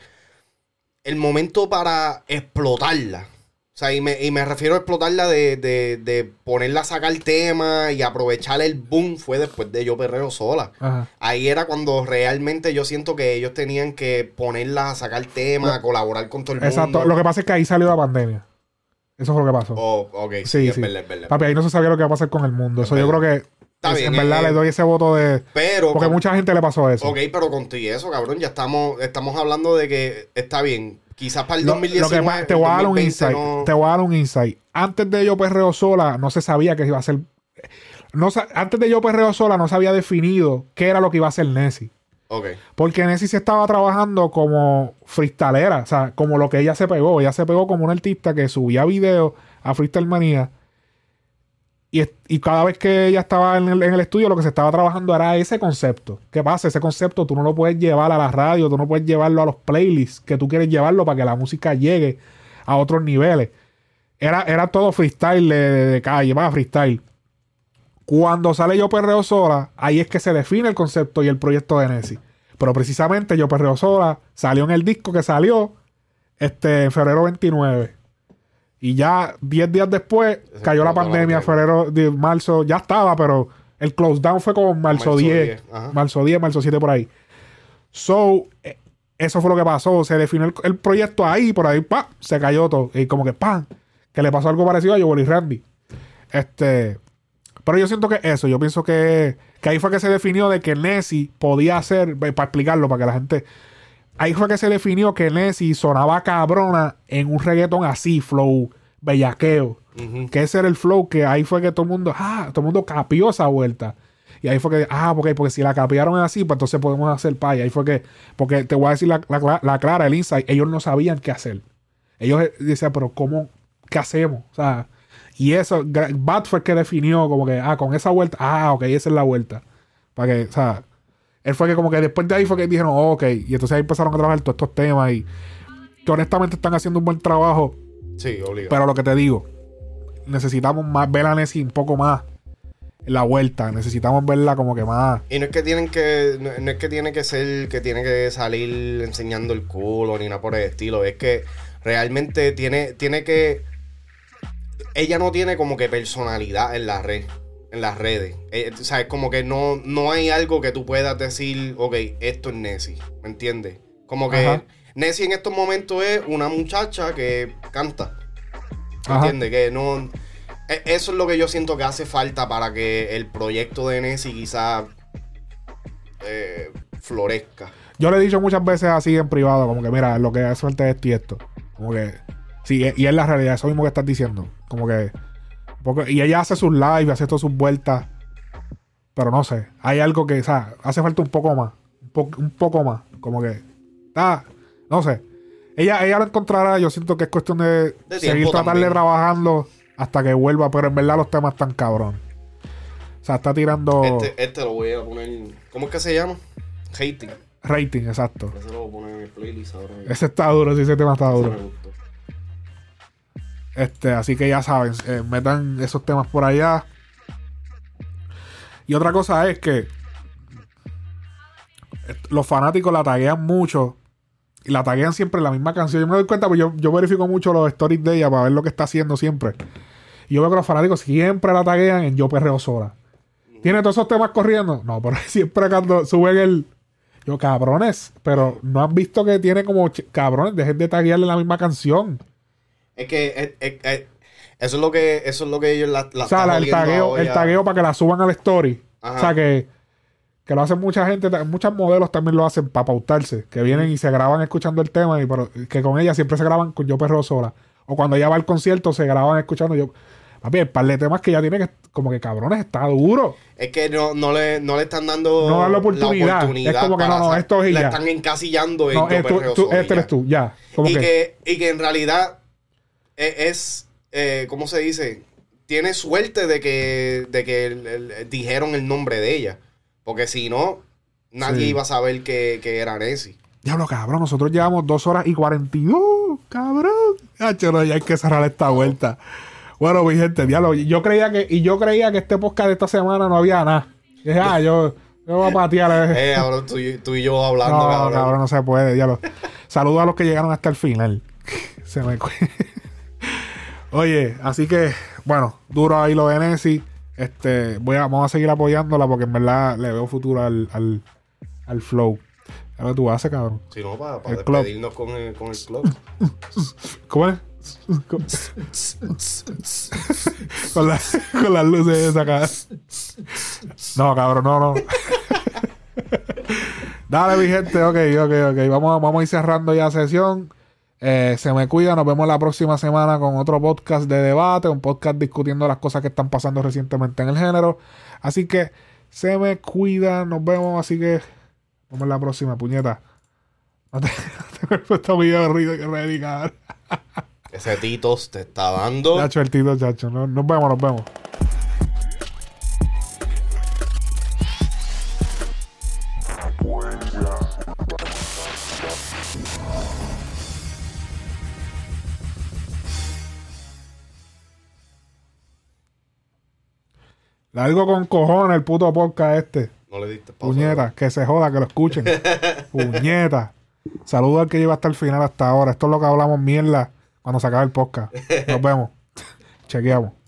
el momento para explotarla. O sea, y me, y me refiero a explotarla de, de, de ponerla a sacar tema y aprovechar el boom fue después de Yo Perreo sola. Ajá. Ahí era cuando realmente yo siento que ellos tenían que ponerla a sacar tema, a colaborar con todo el mundo. Exacto. Lo que pasa es que ahí salió la pandemia. Eso fue lo que pasó. Oh, ok, sí, sí, es sí. verdad, es verdad. Papi, ahí no se sabía lo que iba a pasar con el mundo. Eso yo creo que. Está es- bien, en verdad eh, le doy ese voto de. Pero. Porque con- mucha gente le pasó eso. Ok, pero con todo y eso, cabrón, ya estamos, estamos hablando de que está bien. Quizás para el Lo- 2019. lo que pa- te voy a dar un 2020 insight. no- Te voy a dar un insight. Antes de Yo Perreo Sola, no se sabía que iba a ser. No, antes de Yo Perreo Sola, no se había definido qué era lo que iba a hacer Nessie. Ok. Porque Nessie se estaba trabajando como freestalera, o sea, como lo que ella se pegó. Ella se pegó como una artista que subía videos a Freestyle Manía. Y, y cada vez que ella estaba en el, estudio, lo que se estaba trabajando era ese concepto. ¿Qué pasa? Ese concepto tú no lo puedes llevar a la radio, tú no puedes llevarlo a los playlists que tú quieres llevarlo para que la música llegue a otros niveles. era, era todo freestyle de, de- calle, va freestyle. Cuando sale Yo Perreo Sola, ahí es que se define el concepto y el proyecto de Nessie. Pero precisamente Yo Perreo Sola salió en el disco que salió este, en febrero 29. Y ya 10 días después cayó la pandemia, febrero, de marzo, ya estaba, pero el close down fue como marzo, Marzo 10, 10, ajá. marzo 10, marzo 7 por ahí. So, eh, eso fue lo que pasó. Se definió el, el proyecto ahí, por ahí, pa, se cayó todo. Y como que, ¡pam! Que le pasó algo parecido a Joel y Randy. Este. Pero yo siento que eso, yo pienso que, que ahí fue que se definió de que Nessie podía hacer, para explicarlo, para que la gente. Ahí fue que se definió que Nessie sonaba cabrona en un reggaetón así, flow, bellaqueo. Que ese era el flow que ahí fue que todo el mundo, ah, todo el mundo capió esa vuelta. Y ahí fue que, ah, porque, porque si la capiaron así, pues entonces podemos hacer paya. Ahí fue que, porque te voy a decir la, la, la clara, el insight, ellos no sabían qué hacer. Ellos eh, decían, pero ¿cómo, qué hacemos? O sea, y eso, Bat fue el que definió como que, ah, con esa vuelta, ah, ok, esa es la vuelta. Para que, o sea, él fue que como que después de ahí fue que dijeron, oh, ok, y entonces ahí empezaron a trabajar todos estos temas y que honestamente están haciendo un buen trabajo. Sí, obligado. Pero lo que te digo, necesitamos más ver a Nessie un poco más en la vuelta. Necesitamos verla como que más. Y no es que tienen que, no, no es que tiene que ser, que tiene que salir enseñando el culo ni nada por el estilo. Es que realmente tiene, tiene que. Ella no tiene como que personalidad en la red, en las redes. Eh, o sea, es como que no, no hay algo que tú puedas decir, ok, esto es Nessie. ¿Me entiendes? Como que Ajá. Nessie en estos momentos es una muchacha que canta. ¿Me entiendes? Que no. e- Eso es lo que yo siento que hace falta para que el proyecto de Nessie quizá eh, florezca. Yo le he dicho muchas veces así en privado, como que mira, lo que hace falta es esto y esto. Como que. Sí, y es la realidad, eso mismo que estás diciendo. Como que. porque- y ella hace sus lives, hace todas sus vueltas. Pero no sé, hay algo que, o sea, hace falta un poco más. Un, po- un poco más. Como que. Ah, no sé. Ella, ella lo encontrará, yo siento que es cuestión de, De seguir tratarle trabajando hasta que vuelva, pero en verdad los temas están cabrón. O sea, está tirando Este, este lo voy a poner. ¿Cómo es que se llama? Hating. rating, exacto. Ese lo voy a poner en el playlist ahora. Ese está duro, sí, ese tema está duro. Este, así que ya saben, eh, metan esos temas por allá. Y otra cosa es que los fanáticos la taguean mucho y la taguean siempre en la misma canción. Yo me doy cuenta, pues yo, yo verifico mucho los stories de ella para ver lo que está haciendo siempre. Y yo veo que los fanáticos siempre la taguean en Yo Perreo Sola. ¿Tiene todos esos temas corriendo? No, pero [LAUGHS] siempre cuando suben el. Yo, cabrones, pero no han visto que tiene como. Cabrones, dejen de taguearle la misma canción. Es que eh, eh, eso es lo que eso es lo que ellos la, la o sea, están la- el tagueo, el tagueo para que la suban al story. Ajá. O sea, que, que lo hacen mucha gente, muchos modelos también lo hacen para pautarse, que vienen y se graban escuchando el tema, y pero que con ella siempre se graban con Yo Perro Sola. O cuando ella va al concierto se graban escuchando yo. Papi, el par de temas que ella tiene que, como que cabrones, está duro. Es que no, no, le, no le están dando No la oportunidad. Es como que no, no, esto es La ya. están encasillando No, eh, tú- este ya. eres tú, ya. Como y, que, que, y que en realidad es, eh, ¿cómo se dice? Tiene suerte de que, de que el- el- dijeron el nombre de ella. Porque si no, nadie Sí. iba a saber que, que era Nessie. Diablo, cabrón, nosotros llevamos dos horas y 42, cabrón. Hacho, no, ya hay que cerrar esta vuelta. Bueno, mi gente, diablo, yo creía que, y yo creía que este podcast de esta semana no había nada. Y dije, ah, yo, yo voy a patear. Eh, [LAUGHS] ahora tú, y- tú y yo hablando, no, cabrón. cabrón. no se puede, diablo. Saludos a los que llegaron hasta el final. [LAUGHS] Se me Oye, así que, bueno, duro ahí lo de Nessie. Este, voy a, vamos a seguir apoyándola porque en verdad le veo futuro al, al, al flow. A ver, tú haces, cabrón. Si no, para, El club. despedirnos con el, con el club. [LAUGHS] ¿Cómo es? Con, la- con las luces esas. No, cabrón, no, no. [LAUGHS] Dale, mi gente, ok, ok, ok. Vamos, vamos a ir cerrando ya sesión. Eh, se me cuida, nos vemos la próxima semana con otro podcast de debate, un podcast discutiendo las cosas que están pasando recientemente en el género. Así que se me cuida, nos vemos, así que nos vemos la próxima, puñeta. No te, [LAUGHS] no te puesto video de ruido que ready, cabrón. Ese Titos te está dando. Chacho, el tito, chacho. No- Nos vemos, nos vemos. Largo con cojones el puto podcast este. No le diste pausa. Puñeta, que se joda, que lo escuchen. [LAUGHS] Puñeta. Saludo al que lleva hasta el final hasta ahora. Esto es lo que hablamos mierda cuando se acabe el podcast. Nos vemos. [LAUGHS] Chequeamos.